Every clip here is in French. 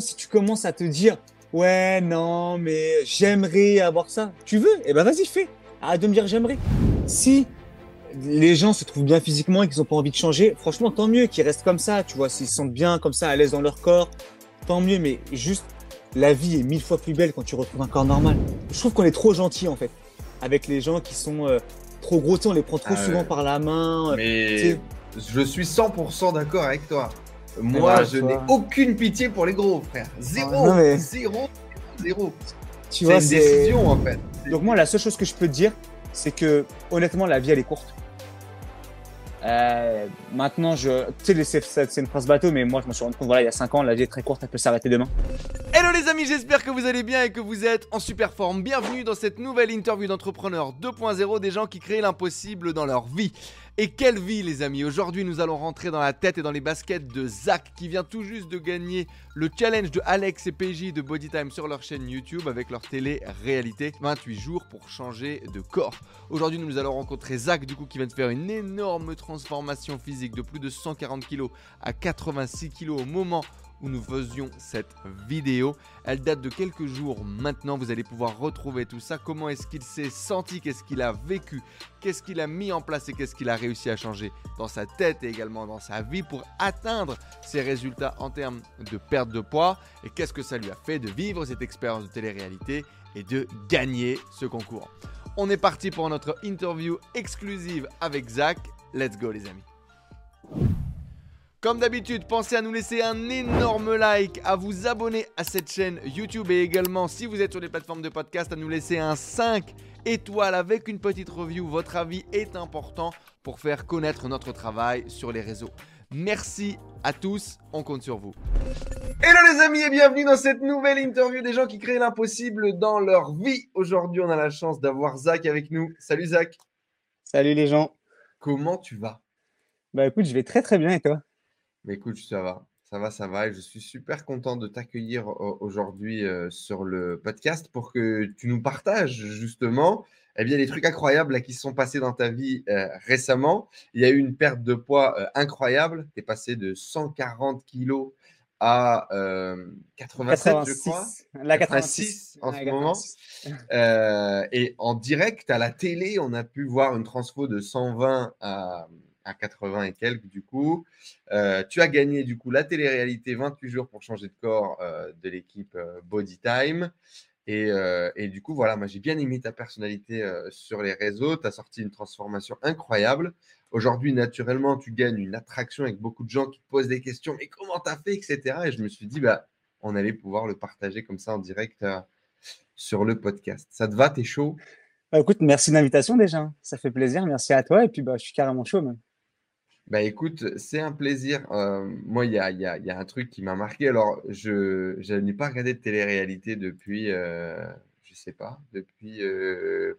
si tu commences à te dire, ouais, non, mais j'aimerais avoir ça, tu veux, eh ben vas-y, fais. Arrête de me dire j'aimerais. Si les gens se trouvent bien physiquement et qu'ils n'ont pas envie de changer, franchement, tant mieux qu'ils restent comme ça, tu vois, s'ils se sentent bien comme ça, à l'aise dans leur corps, tant mieux, mais juste, la vie est mille fois plus belle quand tu retrouves un corps normal. Je trouve qu'on est trop gentil, en fait, avec les gens qui sont euh, trop gros, tu on les prend trop Ah souvent par la main. euh, tu Mais sais. je suis 100% d'accord avec toi. Moi, je n'ai aucune pitié pour les gros, frère. Zéro, non, mais- zéro, zéro. tu C'est vois, une c'est- décision, en fait. Donc moi, la seule chose que je peux te dire, c'est que honnêtement, la vie, elle est courte. Euh, maintenant, je, tu sais, c'est une phrase bateau, mais moi, je me suis rendu compte, voilà, il y a 5 ans, la vie est très courte, elle peut s'arrêter demain. Hello les amis, j'espère que vous allez bien et que vous êtes en super forme. Bienvenue dans cette nouvelle interview d'entrepreneurs 2.0 des gens qui créent l'impossible dans leur vie. Et quelle vie les amis Aujourd'hui nous allons rentrer dans la tête et dans les baskets de Zach qui vient tout juste de gagner le challenge de Alex et PJ de Bodytime sur leur chaîne YouTube avec leur télé-réalité 28 jours pour changer de corps. Aujourd'hui nous allons rencontrer Zach du coup qui vient de faire une énorme transformation physique de plus de 140 kg à 86 kg au moment où nous faisions cette vidéo. Elle date de quelques jours maintenant. Vous allez pouvoir retrouver tout ça. Comment est-ce qu'il s'est senti? Qu'est-ce qu'il a vécu? Qu'est-ce qu'il a mis en place et qu'est-ce qu'il a réussi à changer dans sa tête et également dans sa vie pour atteindre ses résultats en termes de perte de poids? Et qu'est-ce que ça lui a fait de vivre cette expérience de télé-réalité et de gagner ce concours? On est parti pour notre interview exclusive avec Zach. Let's go les amis. Comme d'habitude, pensez à nous laisser un énorme like, à vous abonner à cette chaîne YouTube et également, si vous êtes sur les plateformes de podcast, à nous laisser un 5 étoiles avec une petite review. Votre avis est important pour faire connaître notre travail sur les réseaux. Merci à tous, on compte sur vous. Hello les amis et bienvenue dans cette nouvelle interview des gens qui créent l'impossible dans leur vie. Aujourd'hui, on a la chance d'avoir Zach avec nous. Salut Zach, Salut les gens. comment tu vas? Bah écoute, je vais très très bien et toi? Mais écoute, ça va, ça va, ça va. Et je suis super content de t'accueillir au- aujourd'hui euh, sur le podcast pour que tu nous partages justement eh bien, les trucs incroyables là, qui se sont passés dans ta vie euh, récemment. Il y a eu une perte de poids euh, incroyable. Tu es passé de 140 kilos à euh, 87, je crois. La 86 en Ouais, ce moment. 86. Et en direct à la télé, on a pu voir une transfo de 120 à, à 80 et quelques du coup. Euh, tu as gagné du coup la télé-réalité 28 jours pour changer de corps euh, de l'équipe euh, Body Time. Et, du coup, voilà, moi j'ai bien aimé ta personnalité sur les réseaux. Tu as sorti une transformation incroyable. Aujourd'hui, naturellement, tu gagnes une attraction avec beaucoup de gens qui te posent des questions. Mais comment tu as fait, etc. Et je me suis dit, bah, on allait pouvoir le partager comme ça en direct sur le podcast. Ça te va? T'es chaud? Bah écoute, merci de l'invitation déjà. Ça fait plaisir, merci à toi et puis bah je suis carrément chaud même. Bah écoute, c'est un plaisir. Euh, moi, il y a, y a- y a un truc qui m'a marqué. Alors, je, je n'ai pas regardé de télé-réalité depuis, euh, je sais pas, depuis, euh,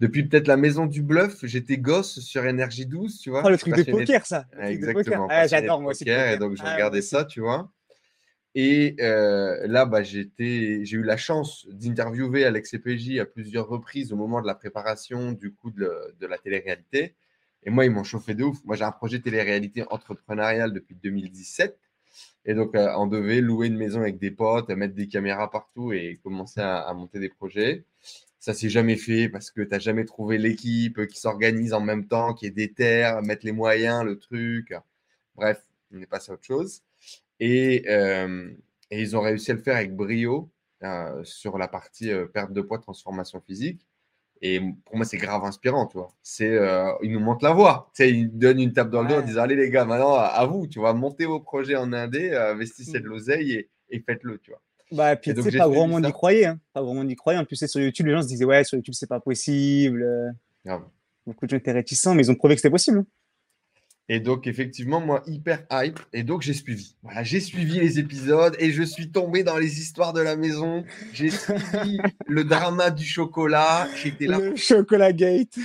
depuis peut-être la Maison du Bluff. J'étais gosse sur Énergie 12, tu vois. Oh, le truc de poker ça. Le Ouais, truc de poker. Exactement. Ah, j'adore moi aussi. poker, Et donc, je Ah, regardais ça, tu vois. Et euh, là, bah, j'ai eu la chance d'interviewer Alex EPJ à plusieurs reprises au moment de la préparation du coup de, le- de la télé-réalité. Et moi, ils m'ont chauffé de ouf. Moi, j'ai un projet télé-réalité entrepreneurial depuis 2017. Et donc, euh, on devait louer une maison avec des potes, mettre des caméras partout et commencer à, monter des projets. Ça s'est jamais fait parce que tu n'as jamais trouvé l'équipe qui s'organise en même temps, qui est déterre, mettre les moyens, le truc. Bref, on est passé à autre chose. Et, euh, ils ont réussi à le faire avec brio euh, sur la partie perte de poids, transformation physique. Et pour moi, c'est grave inspirant, tu vois. C'est, euh, ils nous montrent la voie. Tu sais, donnent une tape dans le dos en disant Allez, les gars, maintenant, à, vous, tu vois, montez vos projets en indé, investissez Mm. de l'oseille et, et faites-le, tu vois. Bah, puis tu sais, pas grand monde y croyait. Hein. Pas grand monde y croyait. En plus, c'est sur YouTube, les gens se disaient, ouais, sur YouTube, c'est pas possible. euh, Grave. Beaucoup de gens étaient réticents, mais ils ont prouvé que c'était possible. Et donc, effectivement, moi, hyper hype. Et donc, j'ai suivi. Voilà, j'ai suivi les épisodes et je suis tombé dans les histoires de la maison. J'ai suivi le drama du chocolat. J'étais là Le chocolat gate.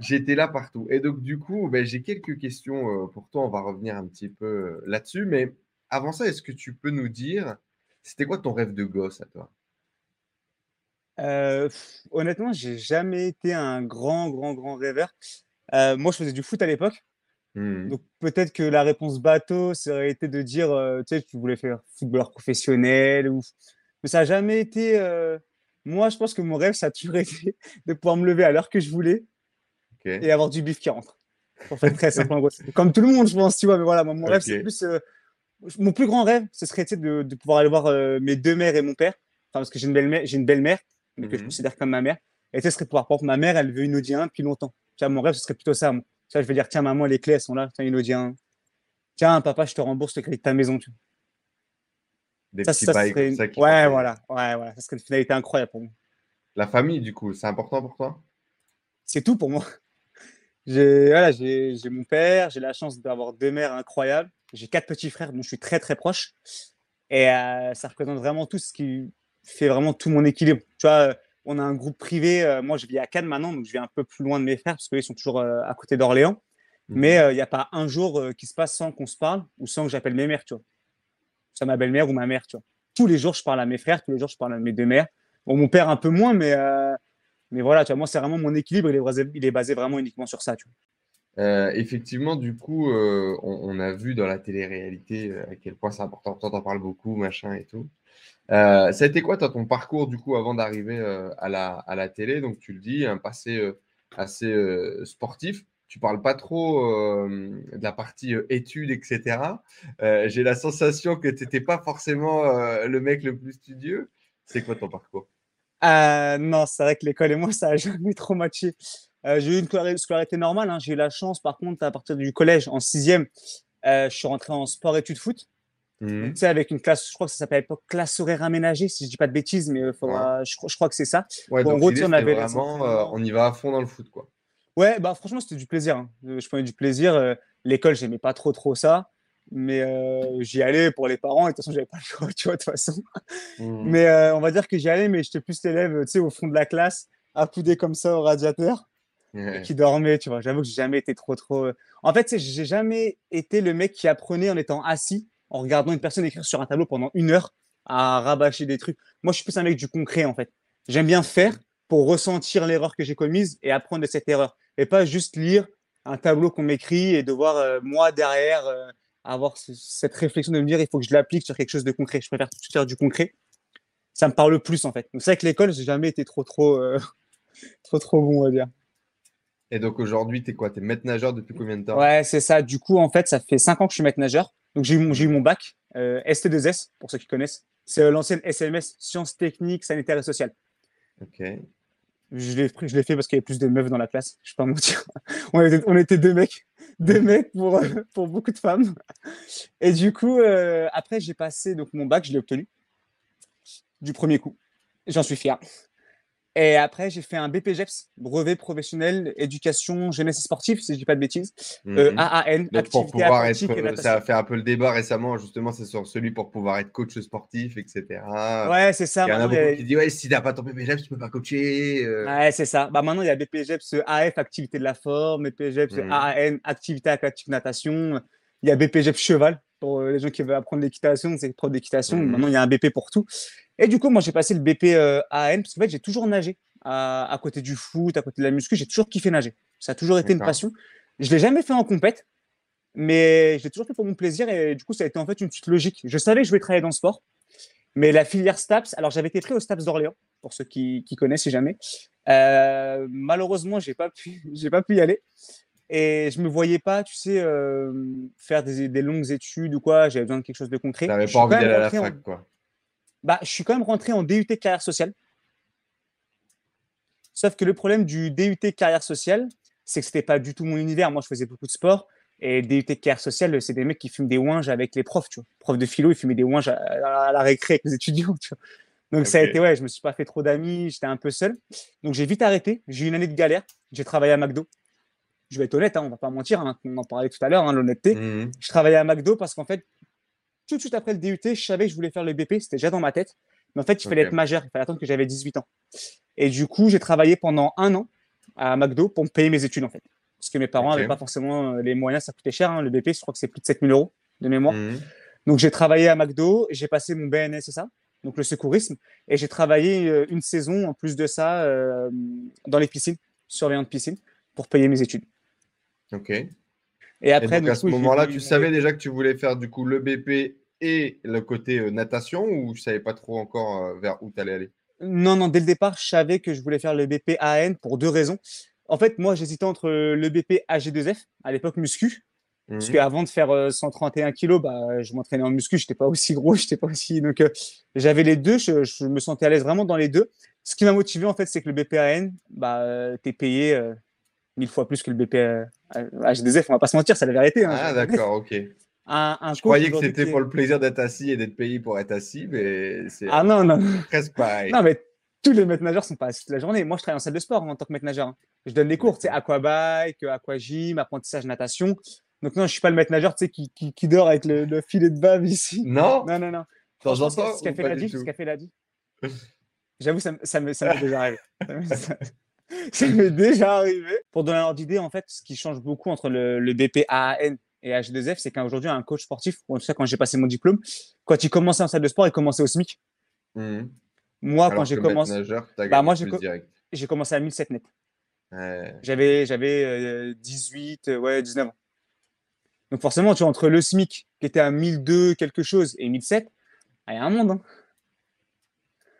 J'étais là partout. Et donc, du coup, ben, j'ai quelques questions euh, pour toi. On va revenir un petit peu euh, là-dessus. Mais avant ça, est-ce que tu peux nous dire, c'était quoi ton rêve de gosse à toi? Euh, honnêtement, j'ai jamais été un grand, grand, grand rêveur. Euh, moi, je faisais du foot à l'époque. Mhm. Donc peut-être que la réponse bateau, ça aurait été de dire, euh, tu sais, tu voulais faire footballeur professionnel ou... Mais ça n'a jamais été... euh, Moi, je pense que mon rêve, ça a toujours été de pouvoir me lever à l'heure que je voulais et avoir du bif qui rentre. Pour faire très simple, en gros. Comme tout le monde, je pense, tu vois. Mais voilà, moi, mon rêve, c'est plus... euh, Mon plus grand rêve, ce serait de, de pouvoir aller voir mes deux mères et mon père. Enfin, parce que j'ai une belle-mère, j'ai une belle-mère, mais que je Mhm. considère comme ma mère. Et ce serait de pouvoir, par exemple, ma mère, elle veut une Audi 1 depuis longtemps. Tu vois, mon rêve, ce serait plutôt ça. moi. Je vais dire, tiens, maman, les clés, elles sont là. Tiens, une Audi 1. Tiens, papa, je te rembourse le crédit de ta maison. Tu. Des Ça, petits ça bails serait comme une- ça. qui Ouais, voilà. Ouais, voilà. Ça serait une finalité incroyable pour moi. La famille, du coup, c'est important pour toi? C'est tout pour moi. J'ai voilà, j'ai mon père, j'ai la chance d'avoir deux mères incroyables. J'ai quatre petits frères dont je suis très très proche. Et euh, ça représente vraiment tout ce qui fait vraiment tout mon équilibre. Tu vois, on a un groupe privé. euh, moi, je vis à Cannes maintenant, donc je vis un peu plus loin de mes frères parce qu'ils sont toujours euh, à côté d'Orléans. Mais Mhm. euh, il n'y a pas un jour qui se passe sans qu'on se parle ou sans que j'appelle mes mères, tu vois. Soit ma belle-mère ou ma mère, tu vois. Tous les jours, je parle à mes frères, tous les jours, je parle à mes deux mères. Bon, mon père un peu moins, mais, euh, mais voilà, tu vois, moi, c'est vraiment mon équilibre, il est, basé, il est basé vraiment uniquement sur ça, tu vois. Euh, effectivement, du coup, euh, on, on a vu dans la télé-réalité à quel point c'est important. Toi, t'en parles beaucoup, machin et tout. Euh, ça a été quoi, ton parcours, du coup, avant d'arriver euh, à la, télé? Donc, tu le dis, un passé euh, assez sportif. Tu parles pas trop de la partie études, etc. J'ai la sensation que tu n'étais pas forcément le mec le plus studieux. C'est quoi ton parcours? Non, c'est vrai que l'école et moi, ça n'a jamais trop matché. J'ai eu une scolar- scolarité normale. hein. J'ai eu la chance, par contre, à partir du collège, en sixième, je suis rentré en sport-études foot. Mhm. Tu sais, avec une classe, je crois que ça s'appelait à l'époque classe horaire aménagée, si je dis pas de bêtises, mais euh, faudra, je, crois- je crois que c'est ça. Ouais, Bon, en gros, on avait vraiment, euh, on y va à fond dans le foot, quoi. Ouais, bah franchement, c'était du plaisir. hein. Euh, Je prenais du plaisir. euh, L'école, j'aimais pas trop trop ça, mais j'y allais pour les parents. Et de toute façon, j'avais pas le choix, tu vois, de toute façon. Mhm. Mais on va dire que j'y allais, mais j'étais plus l'élève, tu sais, au fond de la classe, accoudé comme ça au radiateur, Ouais. qui dormait, tu vois. J'avoue que j'ai jamais été trop trop. En fait, j'ai jamais été le mec qui apprenait en étant assis, en regardant une personne écrire sur un tableau pendant une heure à rabâcher des trucs. Moi, je suis plus un mec du concret, en fait. J'aime bien faire pour ressentir l'erreur que j'ai commise et apprendre de cette erreur. Et pas juste lire un tableau qu'on m'écrit et devoir, euh, moi, derrière, euh, avoir ce- cette réflexion de me dire il faut que je l'applique sur quelque chose de concret. Je préfère tout faire du concret. Ça me parle plus, en fait. Donc, c'est vrai que l'école, j'ai jamais été trop, trop, euh, trop, trop bon, on va dire. Et donc aujourd'hui, tu es quoi? Tu es maître nageur depuis combien de temps? Ouais, c'est ça. Du coup, en fait, ça fait 5 ans que je suis maître nageur. Donc, j'ai eu mon, j'ai eu mon bac, euh, ST2S, pour ceux qui connaissent. C'est euh, l'ancienne SMS, Sciences techniques, sanitaires et sociales. Ok. Je l'ai pris- je l'ai fait parce qu'il y avait plus de meufs dans la classe. Je vais pas mentir. On était, on était deux mecs. Deux mecs pour, euh, pour beaucoup de femmes. Et du coup, euh, après, j'ai passé donc, mon bac, je l'ai obtenu du premier coup. J'en suis fier. Et après, j'ai fait un BPGEPS, brevet professionnel éducation jeunesse et sportive, si je dis pas de bêtises. Euh, Mhm. AAN, Donc, pour activité pouvoir être, euh, ça a fait un peu le débat récemment, justement, c'est sur celui pour pouvoir être coach sportif, etc. Ouais, c'est ça. Il y en a beaucoup qui disent, ouais, si t'as pas ton PPGF, tu peux pas coacher. euh. Ouais, c'est ça. Bah, maintenant, il y a BPGEPS AF, activité de la forme, BPGEPS Mhm. AAN, activité aquatique natation. Il y a BPGEPS cheval pour euh, les gens qui veulent apprendre l'équitation, c'est prof d'équitation. Mhm. Maintenant, il y a un BP pour tout. Et du coup, moi, j'ai passé le BP euh, AAN parce qu'en fait, j'ai toujours nagé à, à côté du foot, à côté de la muscu. J'ai toujours kiffé nager. Ça a toujours été une passion. Je l'ai jamais fait en compète, mais je l'ai toujours fait pour mon plaisir et du coup, ça a été en fait une suite logique. Je savais que je voulais travailler dans le sport, mais la filière STAPS, alors j'avais été pris au STAPS d'Orléans, pour ceux qui, qui connaissent, si jamais. Euh, malheureusement, j'ai pas pu, j'ai pas pu y aller. Et je me voyais pas, tu sais, euh, faire des, des longues études ou quoi. J'avais besoin de quelque chose de concret. T'avais pas envie d'aller à la en- fac, quoi. Bah, je suis quand même rentré en DUT carrière sociale. Sauf que le problème du DUT carrière sociale, c'est que c'était pas du tout mon univers. Moi, je faisais beaucoup de sport. Et DUT carrière sociale, c'est des mecs qui fument des ouinges avec les profs, tu vois. Profs de philo, ils fumaient des ouinges à, à la récré avec les étudiants, tu vois. Donc, ça a été, ouais, je me suis pas fait trop d'amis, j'étais un peu seul. Donc, j'ai vite arrêté. J'ai eu une année de galère. J'ai travaillé à McDo. Je vais être honnête, hein, on va pas mentir, hein, on en parlait tout à l'heure, hein, l'honnêteté Mhm. je travaillais à McDo parce qu'en fait, tout de suite après le DUT, je savais que je voulais faire le BP, c'était déjà dans ma tête. Mais en fait, il fallait être majeur, il fallait attendre que j'avais 18 ans. Et du coup, j'ai travaillé pendant un an à McDo pour me payer mes études, en fait. Parce que mes parents n'avaient pas forcément euh, les moyens, ça coûtait cher. hein, le BP, je crois que c'est plus de 7000 euros de mémoire. Mhm. Donc, j'ai travaillé à McDo, j'ai passé mon BNS et ça, donc le secourisme. Et j'ai travaillé euh, une saison, en plus de ça, euh, dans les piscines, surveillant de piscine, pour payer mes études. Ok. Et après, donc, à ce moment-là, tu savais déjà que tu voulais faire du coup le BP et le côté euh, natation ou je savais pas trop encore euh, vers où tu allais aller? Non, non, dès le départ, je savais que je voulais faire le BP AN pour deux raisons. En fait, moi, j'hésitais entre le BP AG2F, à l'époque muscu, parce mmh. qu'avant de faire 131 euh, kg, bah, je m'entraînais en muscu, je n'étais pas aussi gros, je pas aussi. Donc, j'avais les deux, je, me sentais à l'aise vraiment dans les deux. Ce qui m'a motivé, en fait, c'est que le BPAN, bah, tu es payé mille fois plus que le BP AG2F, on va pas se mentir, c'est la vérité. Hein, ah, d'accord, ok. Je croyais que c'était pour le plaisir d'être assis et d'être payé pour être assis, mais c'est ah, non, non. presque pareil. Non, mais tous les maîtres nageurs sont pas assis toute la journée. Moi, je travaille en salle de sport en tant que maître nageur. Hein. Je donne des cours, tu sais, aquabike, aquagym, apprentissage natation. Donc non, je suis pas le maître nageur, tu sais, qui, qui, dort avec le, filet de bave ici. Non? Non, non, non. Dans Ce qu'a fait, dit, ce qu'a fait dit. J'avoue, ça, ça m'est déjà arrivé. ça m'est déjà arrivé. Pour donner un ordre d'idée, en fait, ce qui change beaucoup entre le, le BP AAN et H2F, c'est qu'aujourd'hui, un coach sportif, en tout cas quand j'ai passé mon diplôme, quand il commençait en salle de sport, il commençait au SMIC. Mmh. Moi, quand j'ai commencé. Bah, moi, j'ai commencé à 1007 net. J'avais, j'avais 18, euh, ouais, 19 ans. Donc forcément, tu vois, entre le SMIC qui était à 1002 quelque chose et 1007, il y a un monde. Hein.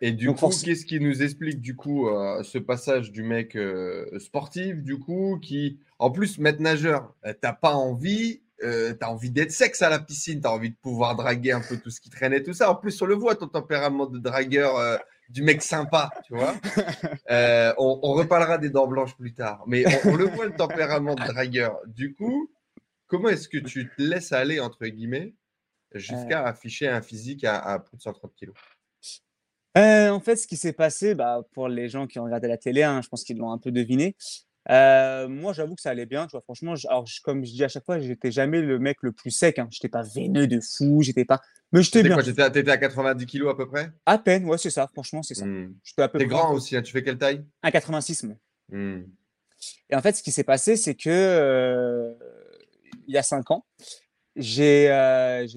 Et du coup, qu'est-ce qui nous explique du coup euh, ce passage du mec euh, sportif, du coup, qui, en plus, maître nageur, t'as pas envie, euh, tu as envie d'être sexe à la piscine, tu as envie de pouvoir draguer un peu tout ce qui traînait, tout ça. En plus, on le voit, ton tempérament de dragueur, du mec sympa, tu vois. On, reparlera des dents blanches plus tard, mais on, le voit, le tempérament de dragueur. Du coup, comment est-ce que tu te laisses aller, entre guillemets, jusqu'à afficher un physique à, à plus de 130 kilos? En fait, ce qui s'est passé, bah, pour les gens qui ont regardé la télé, hein, je pense qu'ils l'ont un peu deviné. Moi, j'avoue que ça allait bien, tu vois. Franchement, alors, comme je dis à chaque fois, j'étais jamais le mec le plus sec. Hein. J'étais pas veineux de fou, j'étais pas. Mais j'étais bien. Tu étais à 90 kilos à peu près? À peine, ouais, c'est ça. Franchement, c'est ça. Mmh. T'es grand aussi. Hein. Tu fais quelle taille? 1,86 moi. Mmh. Et en fait, ce qui s'est passé, c'est que il y a 5 ans, j'ai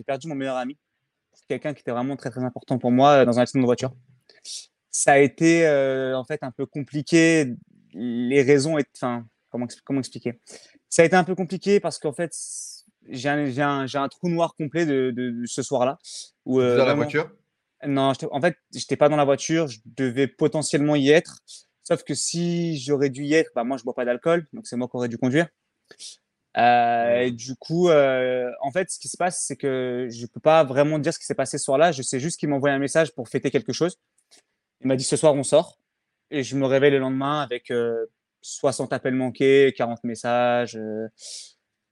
perdu mon meilleur ami quelqu'un qui était vraiment très très important pour moi dans un accident de voiture. Ça a été en fait un peu compliqué. Les raisons, enfin, comment, comment expliquer? Ça a été un peu compliqué parce qu'en fait, j'ai un, un, trou noir complet de, de, ce soir-là. Euh, dans la voiture? Non, en fait, j'étais pas dans la voiture. Je devais potentiellement y être. Sauf que si j'aurais dû y être, bah, moi, je bois pas d'alcool, donc c'est moi qui aurais dû conduire. Euh, et du coup, euh, en fait, ce qui se passe, c'est que je peux pas vraiment dire ce qui s'est passé ce soir-là. Je sais juste qu'il m'a envoyé un message pour fêter quelque chose. Il m'a dit ce soir on sort. Et je me réveille le lendemain avec 60 euh, appels manqués, 40 messages.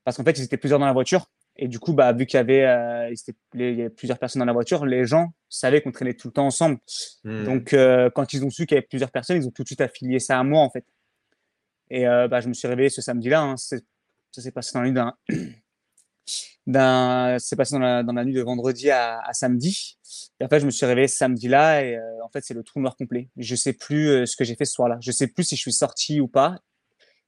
parce qu'en fait, ils étaient plusieurs dans la voiture. Et du coup, bah, vu qu'il y avait, il y avait plusieurs personnes dans la voiture, les gens savaient qu'on traînait tout le temps ensemble. Mmh. Donc, quand ils ont su qu'il y avait plusieurs personnes, ils ont tout de suite affilié ça à moi, en fait. Et bah, je me suis réveillé ce samedi-là. Hein. Ça s'est passé dans la nuit d'un. d'un c'est passé dans la, dans la, nuit de vendredi à, à, samedi. Et en fait, je me suis réveillé samedi-là et euh, en fait, c'est le trou noir complet. Je sais plus euh, ce que j'ai fait ce soir-là. Je sais plus si je suis sorti ou pas.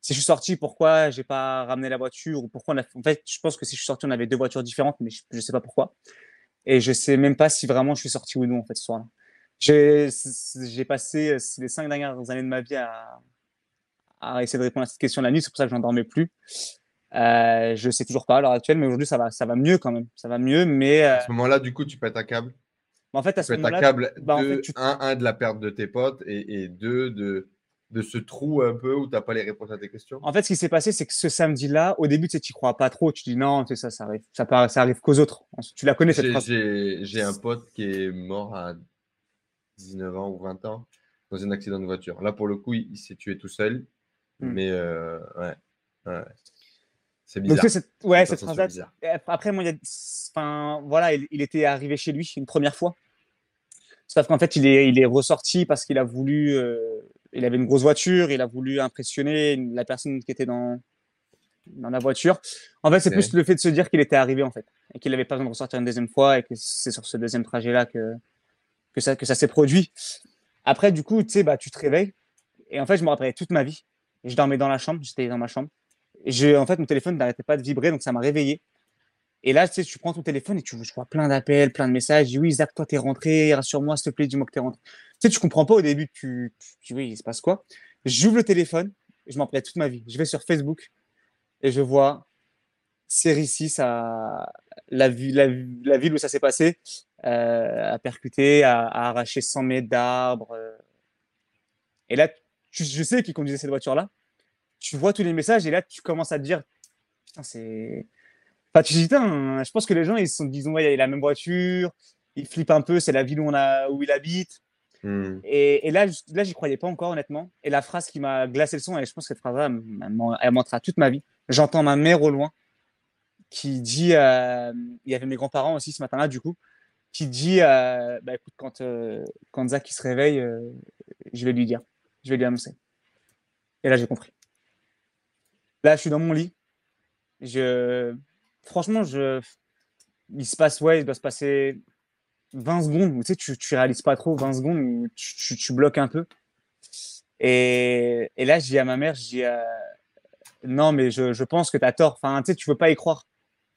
Si je suis sorti, pourquoi j'ai pas ramené la voiture ou pourquoi on a... En fait, je pense que si je suis sorti, on avait deux voitures différentes, mais je, je sais pas pourquoi. Et je sais même pas si vraiment je suis sorti ou non en fait ce soir-là. J'ai, j'ai passé euh, les cinq dernières années de ma vie à, à essayer de répondre à cette question la nuit. C'est pour ça que j'en dormais plus. Euh, je sais toujours pas à l'heure actuelle, mais aujourd'hui ça va, ça va mieux quand même. Ça va mieux, mais à ce moment-là, du coup, tu pètes un câble. Bah, en fait, à ce moment-là, un câble bah, de, un, de la perte de tes potes et, deux de de ce trou un peu où tu n'as pas les réponses à tes questions En fait, ce qui s'est passé, c'est que ce samedi-là, au début, tu ne crois pas trop. Tu dis non, ça, ça arrive, ça, ça arrive qu'aux autres. Tu la connais cette phrase. J'ai un pote qui est mort à 19 ans ou 20 ans dans un accident de voiture. Là, pour le coup, il, s'est tué tout seul. Hmm. Mais euh, ouais, ouais. C'est bizarre. Donc, cette, ouais, cette Après, moi, il, enfin, voilà, il, était arrivé chez lui une première fois. Sauf qu'en fait, il est, il est ressorti parce qu'il a voulu. Euh, il avait une grosse voiture, il a voulu impressionner la personne qui était dans, dans la voiture. En fait, c'est plus le fait de se dire qu'il était arrivé, en fait, et qu'il n'avait pas besoin de ressortir une deuxième fois, et que c'est sur ce deuxième trajet-là que, que ça, que ça s'est produit. Après, du coup, tu sais, bah, tu te réveilles, et en fait, je me rappelais toute ma vie. Je dormais dans la chambre, j'étais dans ma chambre en fait, mon téléphone n'arrêtait pas de vibrer, donc ça m'a réveillé. Et là, tu sais, tu prends ton téléphone et tu je vois plein d'appels, plein de messages. Je dis oui, Isaac, toi, t'es rentré, rassure-moi, s'il te plaît, dis-moi que t'es rentré. Tu sais, tu comprends pas au début, tu, tu, oui, il se passe quoi? J'ouvre le téléphone, je m'en plais toute ma vie. Je vais sur Facebook et je vois série 6 à la, la, la ville où ça s'est passé, euh, percuté, a, a arraché 100 mètres d'arbres. euh. Et là, je sais qui conduisait cette voiture-là. Tu vois tous les messages et là, tu commences à te dire, putain, c'est. Enfin, tu te dis, putain, je pense que les gens, ils se sont disent, ouais, il a la même voiture, ils flippent un peu, c'est la ville où, on a, où il habite. Hmm. Et, et là, je- là, j'y croyais pas encore, honnêtement. Et la phrase qui m'a glacé le son, et je pense que cette phrase-là, elle m'en- elle m'entrera toute ma vie. J'entends ma mère au loin qui dit, euh, il y avait mes grands-parents aussi ce matin-là, du coup, qui dit, euh, bah écoute, quand, euh, quand Zach il se réveille, euh, je vais lui dire, je vais lui annoncer. Et là, j'ai compris. Là, je suis dans mon lit. Je, franchement, je, il se passe, ouais, il doit se passer 20 secondes où tu sais, tu, tu réalises pas trop, 20 secondes où tu, tu, tu bloques un peu. Et, et là, je dis à ma mère, je dis, euh, non, mais je, je pense que tu as tort. Enfin, tu sais, tu veux pas y croire.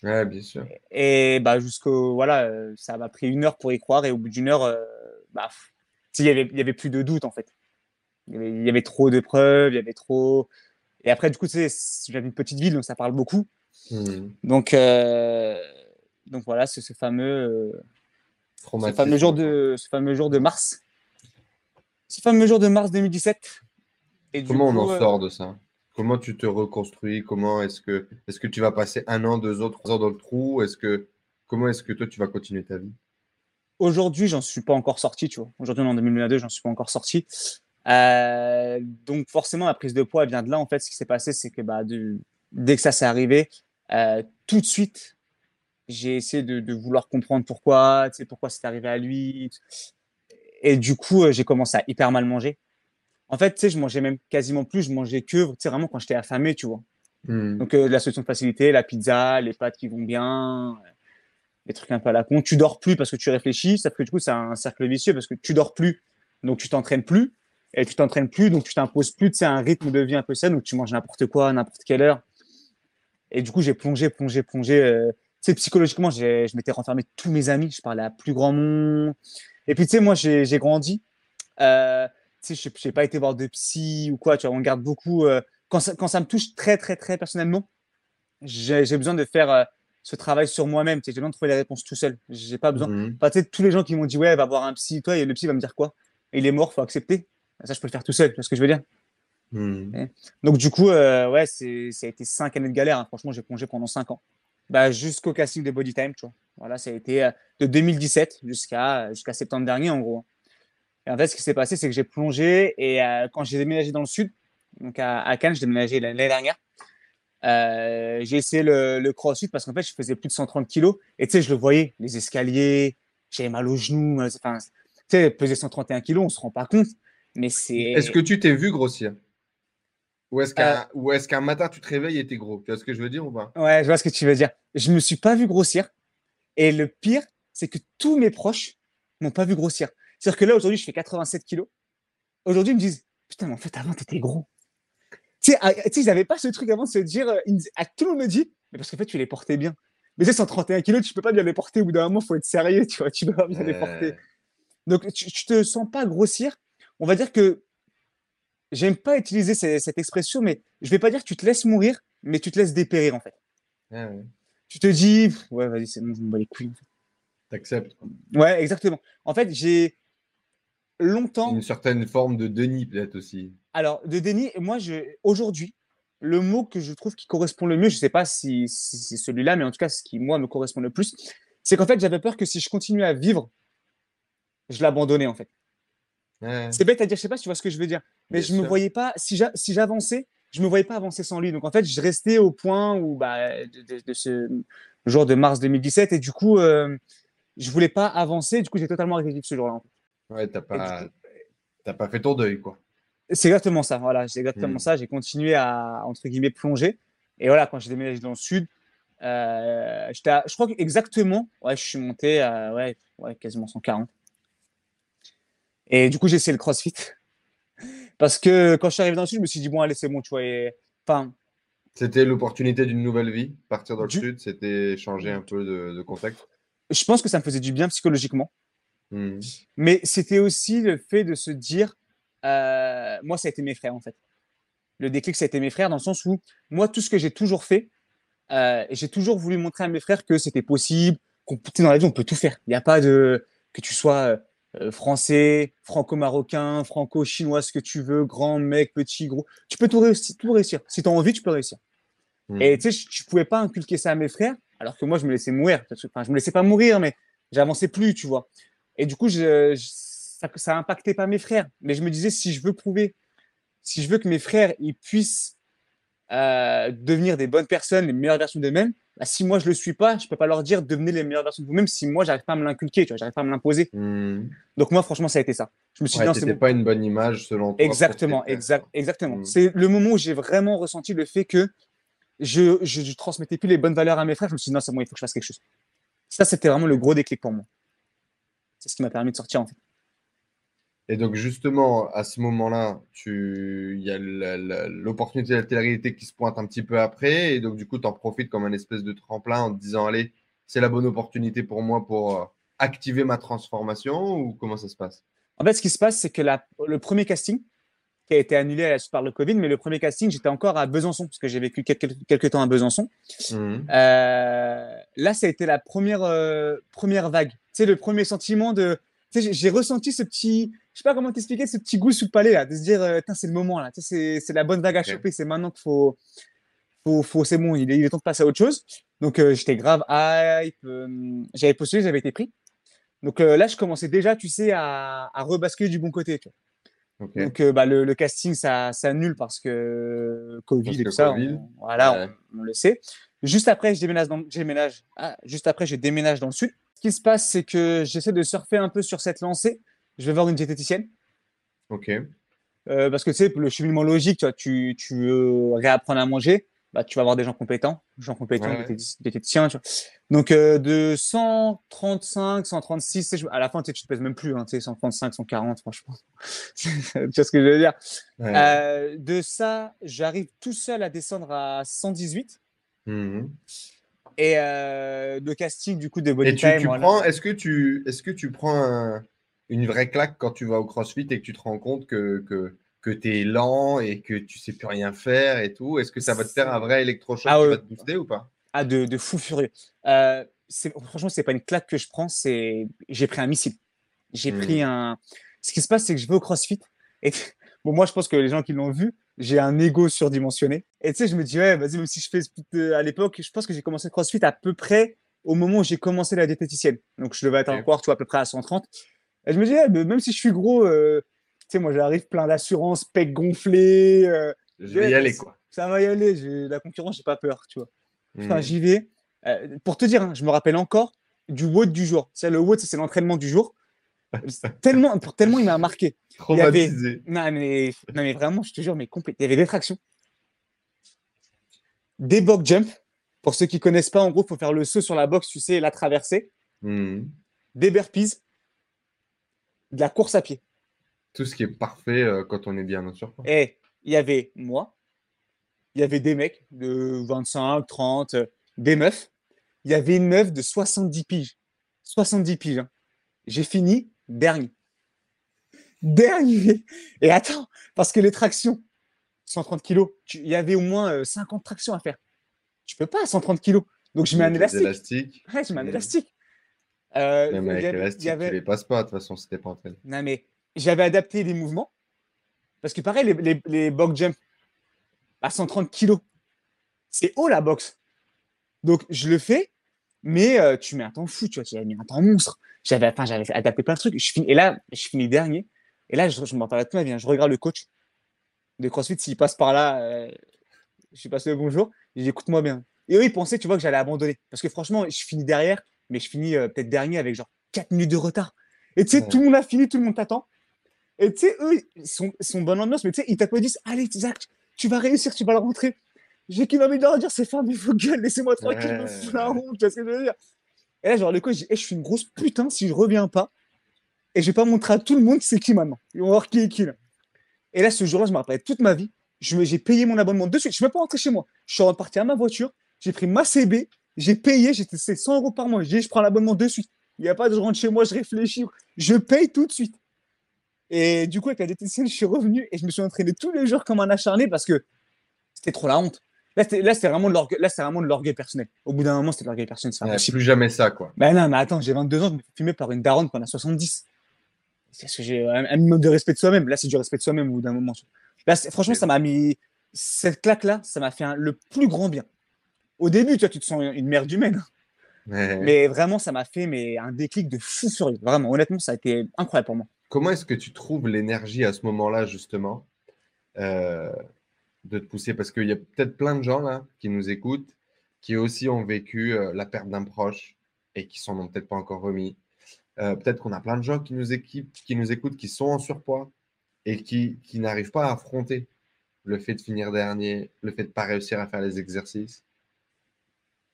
Ouais, bien sûr. Et bah, jusqu'au, voilà, euh, ça m'a pris une heure pour y croire. Et au bout d'une heure, euh, bah, il y avait, y avait plus de doute, en fait. Il y avait, il y avait trop de preuves, il y avait trop. Et après, du coup, tu sais, je viens d'une petite ville, donc ça parle beaucoup. Hmm. Donc, euh, donc voilà, c'est ce fameux, euh, ce fameux jour de, ce fameux jour de mars. Ce fameux jour de mars 2017. Et du Comment on en euh, sort de ça? Comment tu te reconstruis? Comment est-ce que est-ce que tu vas passer un an, deux ans, trois ans dans le trou? Est-ce que comment est-ce que toi tu vas continuer ta vie? Aujourd'hui, j'en suis pas encore sorti, tu vois. Aujourd'hui, on est en 2022, j'en suis pas encore sorti. Euh, donc forcément, la prise de poids vient de là. En fait, ce qui s'est passé, c'est que bah, de- dès que ça s'est arrivé, euh, tout de suite, j'ai essayé de, de vouloir comprendre pourquoi, tu sais, pourquoi c'est arrivé à lui. Et du coup, euh, j'ai commencé à hyper mal manger. En fait, tu sais, je mangeais même quasiment plus. Je mangeais que, tu sais, vraiment quand j'étais affamé, tu vois. Hmm. Donc, euh, la solution de facilité, la pizza, les pâtes qui vont bien, les trucs un peu à la con. Tu dors plus parce que tu réfléchis, sauf que du coup, c'est un cercle vicieux parce que tu dors plus, donc tu t'entraînes plus, et tu t'entraînes plus, donc tu t'imposes plus, tu sais, un rythme de vie un peu sain, donc tu manges n'importe quoi, n'importe quelle heure. Et du coup, j'ai plongé, plongé, plongé. euh, tu sais, psychologiquement, je m'étais renfermé de tous mes amis, je parlais à plus grand monde. Et puis, tu sais, moi, j'ai grandi. Euh, tu sais, je n'ai pas été voir de psy ou quoi, tu vois, on garde beaucoup. euh, quand, ça, quand ça me touche très, très, très personnellement, j'ai besoin de faire euh, ce travail sur moi-même. Tu sais, J'ai besoin de trouver les réponses tout seul. J'ai pas besoin. Hmm. Enfin, tu sais, tous les gens qui m'ont dit, ouais, va voir un psy, toi, et le psy va me dire quoi? Il est mort, faut accepter. Ça, je peux le faire tout seul, tu vois ce que je veux dire? Hmm. Donc, du coup, euh, ouais, c'est- ça a été cinq années de galère. hein. Franchement, j'ai plongé pendant cinq ans. Bah, jusqu'au casting de Body Time, tu vois. Voilà, ça a été euh, de 2017 jusqu'à jusqu'à septembre dernier, en gros. Et en fait, ce qui s'est passé, c'est que j'ai plongé et euh, quand j'ai déménagé dans le sud, donc à, à Cannes, j'ai déménagé l'année dernière, euh, j'ai essayé le, le crossfit parce qu'en fait, je faisais plus de 130 kilos et tu sais, je le voyais, les escaliers, j'avais mal aux genoux. Enfin, tu sais, peser 131 kilos, on se rend pas compte, mais c'est. Est-ce que tu t'es vu grossir? Ou est-ce qu'un Euh. ou est-ce qu'un matin tu te réveilles et t'es gros? Tu vois ce que je veux dire ou pas? Ouais, je vois ce que tu veux dire. Je me suis pas vu grossir. Et le pire, c'est que tous mes proches m'ont pas vu grossir. C'est-à-dire que là, aujourd'hui, je fais 87 kilos. Aujourd'hui, ils me disent Putain, mais en fait, avant, t'étais gros. Tu sais, ah, ils n'avaient pas ce truc avant de se dire euh, ils me disaient- à Tout le monde me dit Mais parce qu'en fait, tu les portais bien. Mais tu sais, 131 kilos, tu peux pas bien les porter. Au bout d'un moment, faut être sérieux, tu vois. Tu peux pas bien les porter. Euh, Donc, tu, tu te sens pas grossir. On va dire que j'aime pas utiliser ces- cette expression, mais je vais pas dire que tu te laisses mourir, mais tu te laisses dépérir, en fait. ouais. Tu te dis, ouais, vas-y, c'est bon, je me bats les couilles. T'acceptes. Ouais, exactement. En fait, j'ai longtemps. Une certaine forme de déni peut-être aussi. Alors, de déni, moi, je... aujourd'hui, le mot que je trouve qui correspond le mieux, je sais pas si, si c'est celui-là, mais en tout cas, ce qui, moi, me correspond le plus, c'est qu'en fait, j'avais peur que si je continuais à vivre, je l'abandonnais, en fait. Ouais. C'est bête à dire, je sais pas si tu vois ce que je veux dire, mais Bien je me sûr. voyais pas, si j'a- si j'avançais, je me voyais pas avancer sans lui. Donc, en fait, je restais au point où, bah, de, de- de ce jour de mars 2017, et du coup, euh, je voulais pas avancer, du coup, j'ai totalement arrêté ce jour-là. Ouais, t'as pas, coup, pas fait ton deuil, quoi. C'est exactement ça, voilà, c'est exactement Mm. ça. J'ai continué à, entre guillemets, plonger. Et voilà, quand j'ai déménagé dans le sud, euh, à- je crois que exactement, ouais, je suis monté à ouais, ouais, quasiment 140. Et du coup, j'ai essayé le crossfit. Parce que quand je suis arrivé dans le sud, je me suis dit, bon, allez, c'est bon, tu vois. et- Enfin, C'était l'opportunité d'une nouvelle vie. Partir dans le Du- sud, c'était changer un peu de, de contexte. je pense que ça me faisait du bien psychologiquement. Hmm. Mais c'était aussi le fait de se dire, euh, moi, ça a été mes frères, en fait. Le déclic, ça a été mes frères, dans le sens où, moi, tout ce que j'ai toujours fait, Euh, j'ai toujours voulu montrer à mes frères que c'était possible, qu'on dans la vie, on peut tout faire. Il n'y a pas de que tu sois euh, français, franco-marocain, franco-chinois, ce que tu veux, grand mec, petit, gros. Tu peux tout réussir. Tout réussir. Si tu as envie, tu peux réussir. Hmm. Et tu sais, je, je pouvais pas inculquer ça à mes frères, alors que moi, je me laissais mourir. Enfin, je me laissais pas mourir, mais j'avançais plus, tu vois. Et du coup, je, je- ça, ça impactait pas mes frères. Mais je me disais, si je veux prouver, si je veux que mes frères, ils puissent euh, devenir des bonnes personnes, les meilleures versions d'eux-mêmes, bah, si moi, je le suis pas, je peux pas leur dire, devenez les meilleures versions de vous-même si moi, j'arrive pas à me l'inculquer, tu vois, j'arrive pas à me l'imposer. Hmm. Donc moi, franchement, ça a été ça. Je me suis dit, non, bon. pas une bonne image selon toi. Exactement, exact, exactement. Mm. C'est le moment où j'ai vraiment ressenti le fait que je, je, je transmettais plus les bonnes valeurs à mes frères. Je me suis dit, non, c'est bon, il faut que je fasse quelque chose. Ça, c'était vraiment le gros déclic pour moi. C'est ce qui m'a permis de sortir, en fait. Et donc, justement, à ce moment-là, il y a l'opportunité de la télé-réalité qui se pointe un petit peu après. Et donc, du coup, tu en profites comme un espèce de tremplin en te disant, allez, c'est la bonne opportunité pour moi pour euh, activer ma transformation ou comment ça se passe? En fait, ce qui se passe, c'est que la, le premier casting, qui a été annulé par le Covid, mais le premier casting, j'étais encore à Besançon, parce que j'ai vécu quelques, quelques temps à Besançon. Mhm. Euh, là, ça a été la première, euh, première vague. Sais, le premier sentiment de. J'ai ressenti ce petit. Je sais pas comment t'expliquer, ce petit goût sous le palais, là, de se dire, euh, c'est le moment, là. C'est la bonne vague à choper. C'est maintenant qu'il faut. faut, faut c'est bon, il est, il est temps de passer à autre chose. Donc, euh, j'étais grave hype. euh, j'avais postulé, j'avais été pris. Donc là, je commençais déjà, tu sais, à, à rebasculer du bon côté. Tu vois. Ok. Donc bah, le, le casting, ça s'annule parce que Covid Parce et tout ça, Covid. on- voilà, Ouais. on, on le sait. Juste après, je déménage dans, je déménage, ah, juste après, je déménage dans le sud. Ce qui se passe, c'est que j'essaie de surfer un peu sur cette lancée. Je vais voir une diététicienne Ok. euh, parce que tu sais, le cheminement logique, tu, vois, tu, tu veux réapprendre à manger, bah, tu vas avoir des gens compétents, des gens compétents, Ouais, ouais. diététi- diététiciens. Tu vois. Donc de, de 135, 136, tu sais, je- à la fin, tu sais, tu te pèses même plus, hein, tu sais, 135, 140, franchement. tu vois ce que je veux dire? Ouais. Euh, de ça, j'arrive tout seul à descendre à 118. Mhm. Et euh, le casting du coup de Body Et tu, Time, tu voilà. prends, est-ce que tu, est-ce que tu prends un- une vraie claque quand tu vas au CrossFit et que tu te rends compte que, que, que tu es lent et que tu sais plus rien faire et tout? Est-ce que ça va te faire un vrai électrochoc Ah qui va te booster ou pas? Ah, de, de fou furieux. Euh, franchement, c'est pas une claque que je prends, c'est j'ai pris un missile. J'ai Mhm. pris un. Ce qui se passe, c'est que je vais au CrossFit et bon, moi, je pense que les gens qui l'ont vu, j'ai un ego surdimensionné. Et tu sais, je me dis ouais, vas-y, même si je fais euh, à l'époque, je pense que j'ai commencé le CrossFit à peu près au moment où j'ai commencé la diététicienne. Donc, je devais être encore, tu vois, à peu près à 130. Et je me dis, ouais, mais même si je suis gros, euh, tu sais, moi, j'arrive plein d'assurance, pec gonflé. euh, Je vais y aller, quoi. ça va y aller. La concurrence, j'ai pas peur, tu vois. Enfin, j'y vais. Euh, pour te dire, hein, je me rappelle encore du WOD du jour. C'est le WOD, c'est l'entraînement du jour. tellement, pour tellement il m'a marqué. il y avait-. Non mais, non, mais vraiment, je te jure, mais complet. Il y avait des tractions, des box jump. Pour ceux qui connaissent pas, en gros, il faut faire le saut sur la box, tu sais, la traversée, Mhm. des burpees, de la course à pied. Tout ce qui est parfait euh, quand on est bien en surpoids. Et il y avait moi, il y avait des mecs de 25, 30, euh, des meufs. Il y avait une meuf de 70 piges. 70 piges. hein. J'ai fini dernier. Dernier. Et attends, parce que les tractions, 130 kilos, il y avait au moins euh, 50 tractions à faire. Tu peux pas à 130 kilos. Donc je mets un élastique. élastiques. Ouais, je mets un élastique. Euh, il avec l'élastique, avait- tu les passes pas, de toute façon, t'es pas non, mais j'avais adapté les mouvements. Parce que pareil, les, les, les box jump à 130 kilos, c'est haut la boxe. Donc je le fais, mais euh, tu mets un temps fou, tu vois, tu mis un temps monstre. J'avais enfin, j'avais adapté plein de trucs. Je finis, et là, je finis dernier. Et là, je, je m'en parlais toute ma vie. hein. Je regarde le coach de CrossFit, s'il passe par là, euh, je lui passe le bonjour. Je dis écoute-moi bien. Et eux, ils pensaient, tu vois, que j'allais abandonner. Parce que franchement, je finis derrière, mais je finis euh, peut-être dernier avec genre 4 minutes de retard. Et tu sais, Ouais. tout le monde a fini, tout le monde t'attend. Et tu sais, eux, ils sont, sont bonne ambiance, mais tu sais, ils t'applaudissent. Allez, Zach, tu vas réussir, tu vas le rentrer. J'ai qu'une envie de leur dire, c'est femmes, il faut gueule, laissez-moi tranquille, je me fous la Ouais. honte, tu vois ce que je veux dire? Et là, genre, le coach, je dis, Eh, je suis une grosse putain si je reviens pas. Et je vais pas montrer à tout le monde c'est qui maintenant. Ils vont voir qui est qui là. Et là, ce jour-là, je me rappelle toute ma vie. J'ai payé mon abonnement de suite. Je suis même pas rentré chez moi. Je suis reparti à ma voiture. J'ai pris ma CB. J'ai payé. C'est 100 euros par mois. J'ai je prends l'abonnement de suite. Il n'y a pas de je rentre chez moi, je réfléchis. Je paye tout de suite. Et du coup, avec la diététicienne, je suis revenu et je me suis entraîné tous les jours comme un acharné parce que c'était trop la honte. Là, c'était là, c'était vraiment de l'orgueil, là, c'est vraiment de l'orgueil personnel. Au bout d'un moment, c'était de l'orgueil personnel. C'est Ouais, plus jamais ça, quoi. Ben non, mais attends, j'ai 22 ans, je me fais filmer par une daronne pendant 70. C'est parce que j'ai un, un minimum de respect de soi-même. Là, c'est du respect de soi-même au bout d'un moment. Là, franchement, ça m'a mis. Cette claque-là, ça m'a fait un- le plus grand bien. Au début, tu vois, tu te sens une merde humaine. Ouais. Mais vraiment, ça m'a fait mais, un déclic de fou furieux. Vraiment, honnêtement, ça a été incroyable pour moi. Comment est-ce que tu trouves l'énergie à ce moment-là, justement, euh, de te pousser? Parce qu'il y a peut-être plein de gens là qui nous écoutent, qui aussi ont vécu euh, la perte d'un proche et qui s'en ont peut-être pas encore remis. Euh, peut-être qu'on a plein de gens qui nous, équipent, qui nous écoutent, qui sont en surpoids et qui, qui n'arrivent pas à affronter le fait de finir dernier, le fait de ne pas réussir à faire les exercices.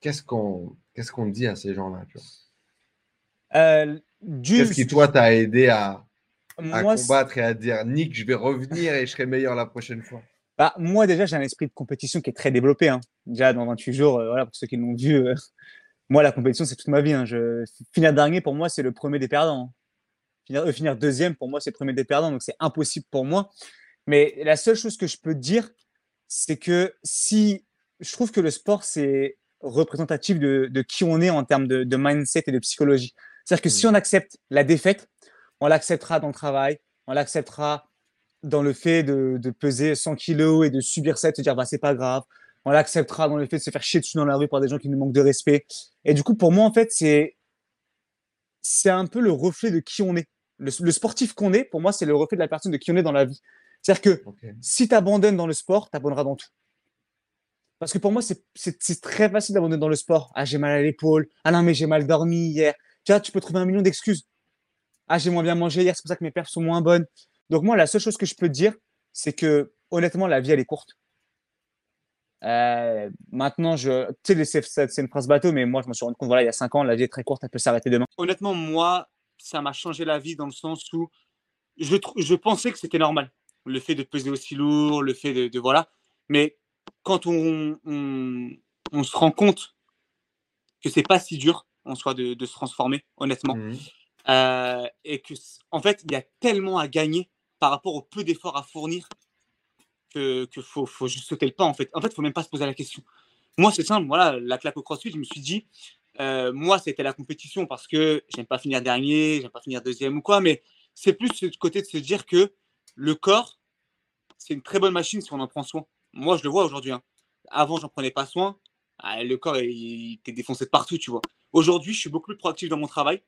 Qu'est-ce qu'on qu'est-ce qu'on dit à ces gens-là Euh, Qu'est-ce qui, toi, t'a aidé à, à moi, combattre et à dire Nick, je vais revenir et je serai meilleur la prochaine fois? Bah, moi, déjà, j'ai un esprit de compétition qui est très développé. hein. Déjà, dans 28 jours, euh, voilà, pour ceux qui l'ont vu, euh, moi, la compétition, c'est toute ma vie. hein. Je... Finir dernier, pour moi, c'est le premier des perdants. hein. Finir, finir deuxième, pour moi, c'est le premier des perdants. Donc, c'est impossible pour moi. Mais la seule chose que je peux te dire, c'est que si je trouve que le sport, c'est représentatif de, de qui on est en termes de, de mindset et de psychologie. C'est-à-dire que si Mm. on accepte la défaite, on l'acceptera dans le travail, on l'acceptera dans le fait de, de peser 100 kilos et de subir ça et de se dire bah c'est pas grave. On l'acceptera dans le fait de se faire chier dessus dans la rue par des gens qui nous manquent de respect. Et du coup, pour moi, en fait, c'est c'est un peu le reflet de qui on est. Le, le sportif qu'on est, pour moi, c'est le reflet de la personne de qui on est dans la vie. C'est-à-dire que si tu abandonnes dans le sport, tu abandonneras dans tout. Parce que pour moi, c'est- très facile d'abandonner dans le sport. Ah, j'ai mal à l'épaule. Ah non, mais j'ai mal dormi hier. Tu vois, tu peux trouver un million d'excuses. Ah, j'ai moins bien mangé hier, c'est pour ça que mes perfs sont moins bonnes. Donc moi, la seule chose que je peux te dire, c'est que honnêtement, la vie, elle est courte. Euh, maintenant, je, tu sais, c'est une phrase bateau, mais moi, je me suis rendu compte, voilà, il y a cinq ans, la vie est très courte, elle peut s'arrêter demain. Honnêtement, moi, ça m'a changé la vie dans le sens où je pensais que c'était normal, le fait de peser aussi lourd, le fait de, de- voilà. Mais quand on, on, on se rend compte que c'est pas si dur en soi de, de se transformer, honnêtement, Mhm. euh, et que en fait il y a tellement à gagner par rapport au peu d'efforts à fournir que, que faut, faut juste sauter le pas en fait. En fait, faut même pas se poser la question. Moi, c'est simple. Voilà, la claque au CrossFit, je me suis dit, euh, moi, c'était la compétition parce que j'aime pas finir dernier, j'aime pas finir deuxième ou quoi, mais c'est plus ce côté de se dire que le corps, c'est une très bonne machine si on en prend soin. Moi, je le vois aujourd'hui. hein. Avant, j'en prenais pas soin. Ah, le corps, il, était défoncé de partout, tu vois. Aujourd'hui, je suis beaucoup plus proactif dans mon travail.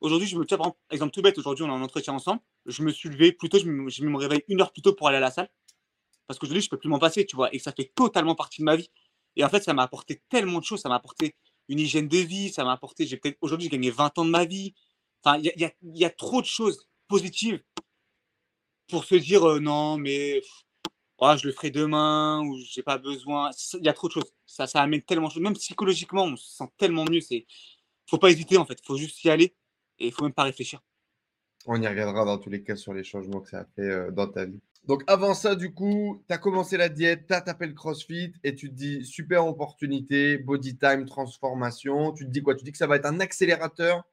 Aujourd'hui, je me tiens, par exemple, tout bête, aujourd'hui, on a un entretien ensemble. Je me suis levé plus tôt, je me, je me réveille une heure plus tôt pour aller à la salle. Parce qu'aujourd'hui, je peux plus m'en passer, tu vois. Et ça fait totalement partie de ma vie. Et en fait, ça m'a apporté tellement de choses. Ça m'a apporté une hygiène de vie. Ça m'a apporté, aujourd'hui, j'ai gagné 20 ans de ma vie. Enfin, il y a, trop de choses positives pour se dire euh, non, mais oh, je le ferai demain ou j'ai pas besoin. Il y a trop de choses. Ça, ça amène tellement de choses. Même psychologiquement, on se sent tellement mieux. C'est, faut pas hésiter en fait. Faut juste y aller et il faut même pas réfléchir. On y reviendra dans tous les cas sur les changements que ça a fait euh, dans ta vie. Donc avant ça, du coup, tu as commencé la diète, tu as tapé le CrossFit et tu te dis super opportunité, body time, transformation. Tu te dis quoi? Tu dis que ça va être un accélérateur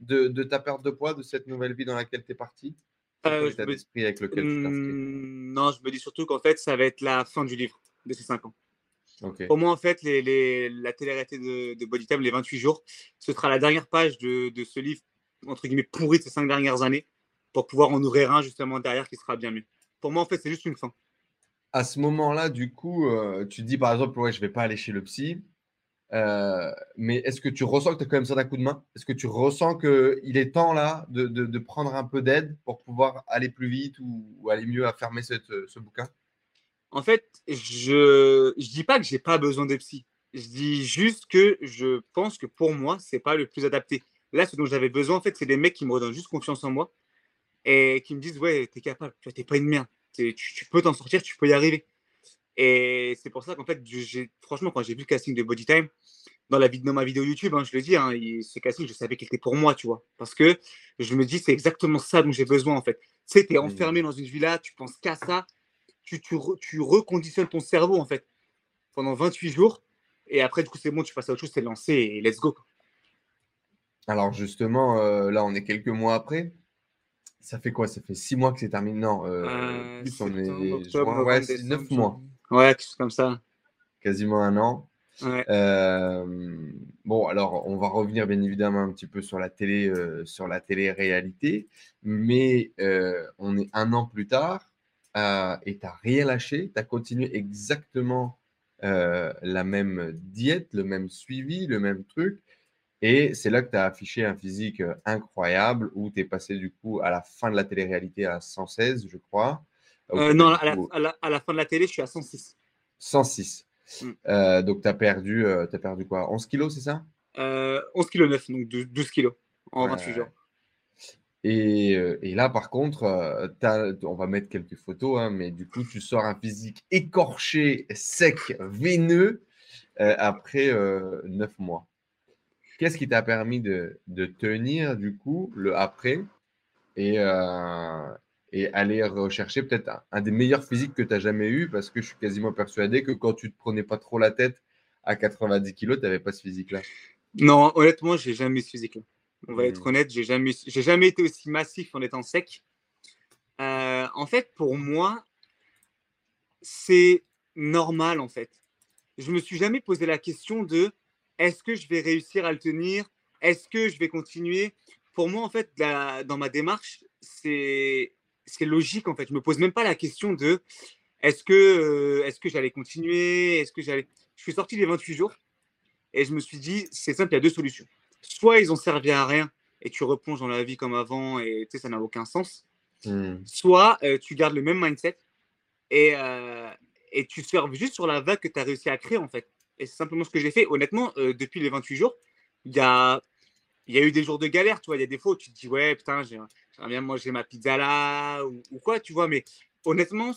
de, de ta perte de poids, de cette nouvelle vie dans laquelle tu es parti? Euh, je me- avec lequel tu t'inscris? Hum, non, je me dis surtout qu'en fait, ça va être la fin du livre de ces 5 ans. Ok. Pour moi, en fait, les, les- la télé-réalité de, de Bodytime, les 28 jours, ce sera la dernière page de, de ce livre, entre guillemets, pourri de ces 5 dernières années, pour pouvoir en ouvrir un justement derrière qui sera bien mieux. Pour moi, en fait, c'est juste une fin. À ce moment-là, du coup, euh, tu dis par exemple, ouais, je vais pas aller chez le psy. Euh, mais est-ce que tu ressens que tu as quand même ça d'un coup de main? Est-ce que tu ressens qu'il est temps là de, de- prendre un peu d'aide pour pouvoir aller plus vite ou, aller mieux à fermer cette- ce bouquin? En fait, je je dis pas que j'ai pas besoin de psy. Je dis juste que je pense que pour moi, c'est pas le plus adapté. Là, ce dont j'avais besoin, en fait, c'est des mecs qui me redonnent juste confiance en moi et qui me disent ouais, t'es capable, tu t'es pas une merde, tu peux t'en sortir, tu peux y arriver. Et c'est pour ça qu'en fait, franchement, quand j'ai vu le casting de Bodytime dans la dans ma vidéo YouTube, hein, je le dis, hein, il- ce casting, je savais qu'il était pour moi, tu vois, parce que je me dis c'est exactement ça dont j'ai besoin en fait. Tu sais, t'es Mhm. enfermé dans une villa, tu penses qu'à ça, tu, tu, re- tu reconditionnes ton cerveau en fait pendant 28 jours. Et après, du coup, c'est bon, tu passes à autre chose, c'est lancé et let's go. Alors justement, euh, là, on est quelques mois après. Ça fait quoi? Ça fait six mois que c'est terminé? Non, euh, Euh, plus, on est octobre, juin, novembre, ouais, c'est décembre, neuf mois. Ouais, quelque chose comme ça. quasiment un an. Ouais. Euh, bon, alors on va revenir bien évidemment un petit peu sur la télé, euh, sur la télé-réalité, mais euh, on est un an plus tard et tu n'as rien lâché, tu as continué exactement la même diète, le même suivi, le même truc. Et c'est là que tu as affiché un physique incroyable où tu es passé du coup à la fin de la télé-réalité à 116, je crois. Où Euh, non, à la, coup à la- à la fin de la télé, je suis à 106. 106. Mm. Euh, donc tu as perdu, euh, perdu quoi? 11 kilos, c'est ça? Euh, 11 kg 9, donc 12, 12 kg en Ouais, 28 jours. Et, et là, par contre, on va mettre quelques photos, hein, mais du coup, tu sors un physique écorché, sec, veineux après euh, neuf mois. Qu'est-ce qui t'a permis de, de tenir, du coup, le après? Et, et aller rechercher peut-être un, un des meilleurs physiques que tu as jamais eu parce que je suis quasiment persuadé que quand tu te prenais pas trop la tête à 90 kilos, tu n'avais pas ce physique-là. Non, honnêtement, j'ai jamais eu ce physique-là. On va Mm. être honnête, j'ai jamais, j'ai jamais été aussi massif en étant sec. Euh, en fait, pour moi, c'est normal en fait. Je me suis jamais posé la question de est-ce que je vais réussir à le tenir? Est-ce que je vais continuer? Pour moi, en fait, la- dans ma démarche, c'est c'est logique en fait. Je me pose même pas la question de est-ce que euh, est-ce que j'allais continuer? Est-ce que j'allais? Je suis sorti les 28 jours et je me suis dit c'est simple, il y a deux solutions. Soit ils ont servi à rien et tu replonges dans la vie comme avant et tu sais ça n'a aucun sens Hmm. soit euh, tu gardes le même mindset et, euh, et tu surfes juste sur la vague que tu as réussi à créer en fait. Et c'est simplement ce que j'ai fait. Honnêtement, depuis les 28 jours, il y a, y a eu des jours de galère, tu vois. Il y a des fois où tu te dis, ouais, putain, j'ai- j'aimerais bien manger ma pizza là ou, ou quoi, tu vois. Mais honnêtement,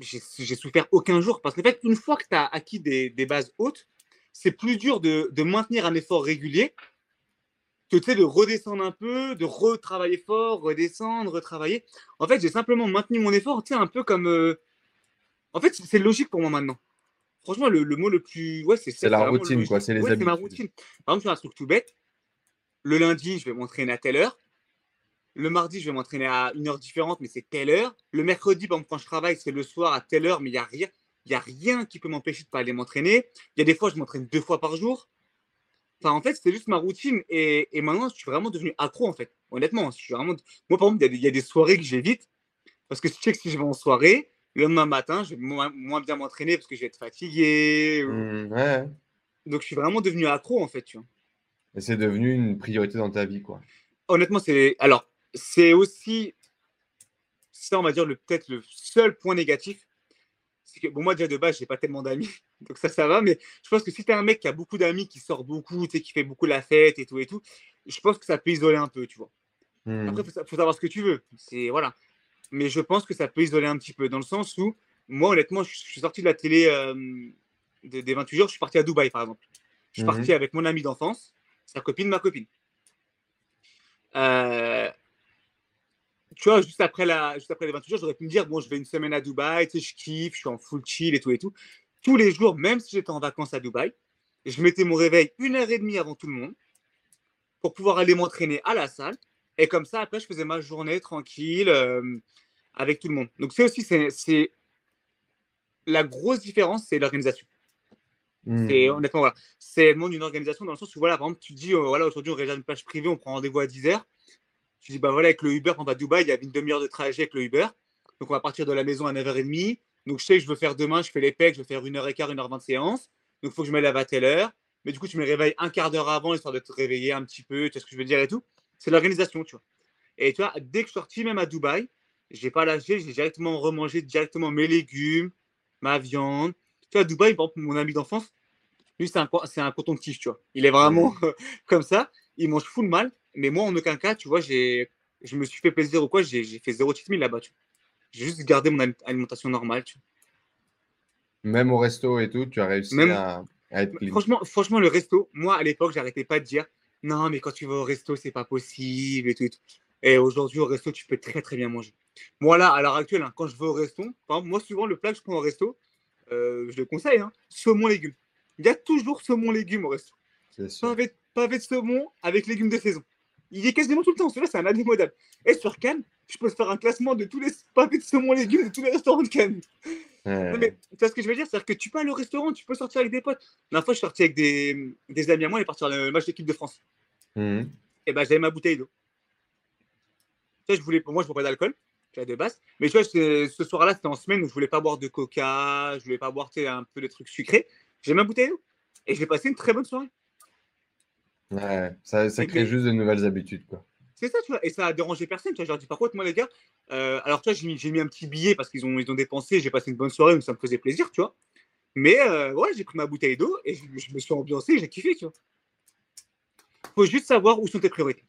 j'ai souffert aucun jour parce qu'en fait, une fois que tu as acquis des, des bases hautes, c'est plus dur de, de maintenir un effort régulier que tu sais, de redescendre un peu, de retravailler fort, redescendre, retravailler. En fait, j'ai simplement maintenu mon effort, tu sais, un peu comme. euh, En fait, c'est logique pour moi maintenant. Franchement, le, le mot le plus. Ouais, c'est la routine, quoi, c'est les Ouais, ma routine. Par exemple, sur un truc tout bête, le lundi, je vais m'entraîner à telle heure. Le mardi, je vais m'entraîner à une heure différente, mais c'est telle heure. Le mercredi, par exemple, quand je travaille, c'est le soir à telle heure, mais il n'y a rien. Il y a rien qui peut m'empêcher de pas aller m'entraîner. Il y a des fois, je m'entraîne deux fois par jour. Enfin, en fait, c'était juste ma routine. Et, et maintenant, je suis vraiment devenu accro, en fait. Honnêtement, je suis vraiment... Moi, par exemple, il y a des- il y, a des soirées que j'évite. Parce que je sais que si je vais en soirée, le lendemain matin, je vais moins, moins bien m'entraîner parce que je vais être fatigué. Hmm, ouais. Donc, je suis vraiment devenu accro, en fait. Tu vois. Et c'est devenu une priorité dans ta vie, quoi. Honnêtement, c'est... Alors, c'est aussi... Ça, on va dire, le peut-être le seul point négatif. C'est que, bon, moi, déjà, de base, j'ai pas tellement d'amis. Donc, ça, ça va. Mais je pense que si tu es un mec qui a beaucoup d'amis, qui sort beaucoup, qui fait beaucoup la fête et tout et tout, je pense que ça peut isoler un peu, tu vois. Hmm. Après, il faut, faut savoir ce que tu veux. C'est voilà. Mais je pense que ça peut isoler un petit peu, dans le sens où, moi, honnêtement, je, je suis sorti de la télé euh, de- des 28 jours, je suis parti à Dubaï, par exemple. Je suis Mhm. parti avec mon ami d'enfance, sa copine, ma copine. Euh, tu vois, juste après, la, juste après les 28 jours, j'aurais pu me dire, bon, je vais une semaine à Dubaï, tu sais, je kiffe, je suis en full chill et tout et tout. Tous les jours, même si j'étais en vacances à Dubaï, je mettais mon réveil une heure et demie avant tout le monde pour pouvoir aller m'entraîner à la salle. Et comme ça, après, je faisais ma journée tranquille euh, avec tout le monde. Donc, c'est aussi, c'est, c'est- la grosse différence, c'est l'organisation. Hmm. Et honnêtement, voilà. C'est le monde d'une organisation dans le sens où, voilà, par exemple, tu dis, euh, voilà, aujourd'hui, on réserve une plage privée, on prend rendez-vous à 10h. Tu dis, bah voilà, avec le Uber, on va à Dubaï, il y avait une demi-heure de trajet avec le Uber. Donc, on va partir de la maison à 9h30. Donc, je sais que je veux faire demain, je fais les pecs, je vais faire 1h15, 1h20 de séance. Donc, il faut que je me lève à telle heure. Mais du coup, tu me réveilles un quart d'heure avant, histoire de te réveiller un petit peu, tu vois ce que je veux dire et tout. C'est l'organisation, tu vois. Et tu vois, dès que je suis sorti, même à Dubaï, j'ai pas lâché, j'ai directement remangé directement mes légumes, ma viande. Tu vois, à Dubaï, par exemple, mon ami d'enfance, lui, c'est un, c'est un coton-tige, tu vois. Il est vraiment comme ça. Il mange full mal. Mais moi, en aucun cas, tu vois, j'ai, je me suis fait plaisir ou quoi. J'ai, j'ai fait zéro cheat meal là-bas, tu vois. J'ai juste gardé mon ali- alimentation normale, tu vois. Même au resto et tout, tu as réussi Même- à, à être clean. Franchement, franchement, le resto, moi, à l'époque, j'arrêtais pas de dire non, mais quand tu vas au resto, c'est pas possible et tout. Et, tout. Et aujourd'hui, au resto, tu peux très, très bien manger. Moi, là, à l'heure actuelle, hein, quand je vais au resto, par exemple, moi, souvent, le plat que je prends au resto, euh, je le conseille, hein, saumon légumes. Il y a toujours saumon légumes au resto. C'est sûr. pavé, pavé de saumon avec légumes de saison. Il est quasiment tout le temps. Celui-là, c'est un indémodable. Et sur Cannes, je peux faire un classement de tous les pavés de saumon légumes de tous les restaurants de Cannes. Non, mais tu vois ce que je veux dire? C'est-à-dire que tu peux aller au restaurant, tu peux sortir avec des potes. La fois, je suis sorti avec des, des amis à moi, on est parti sur le match d'équipe de France. Mhm. Et ben, j'avais ma bouteille d'eau. Tu je voulais, moi, je bois pas d'alcool, déjà de base. Mais tu vois, ce soir-là, c'était en semaine où je voulais pas boire de coca, je voulais pas boire un peu des trucs sucrés. J'ai ma bouteille d'eau. Et j'ai passé une très bonne soirée. Ouais, ça, crée juste de nouvelles habitudes. Quoi. C'est ça, tu vois. Et ça a dérangé personne. Tu vois, je leur dis, par contre, moi, les gars, euh, alors, tu vois, j'ai mis, j'ai mis un petit billet parce qu'ils ont, ils ont dépensé. J'ai passé une bonne soirée, donc ça me faisait plaisir, tu vois. Mais euh, ouais, j'ai pris ma bouteille d'eau et je, je me suis ambiancé, j'ai kiffé, tu vois. Faut juste savoir où sont tes priorités.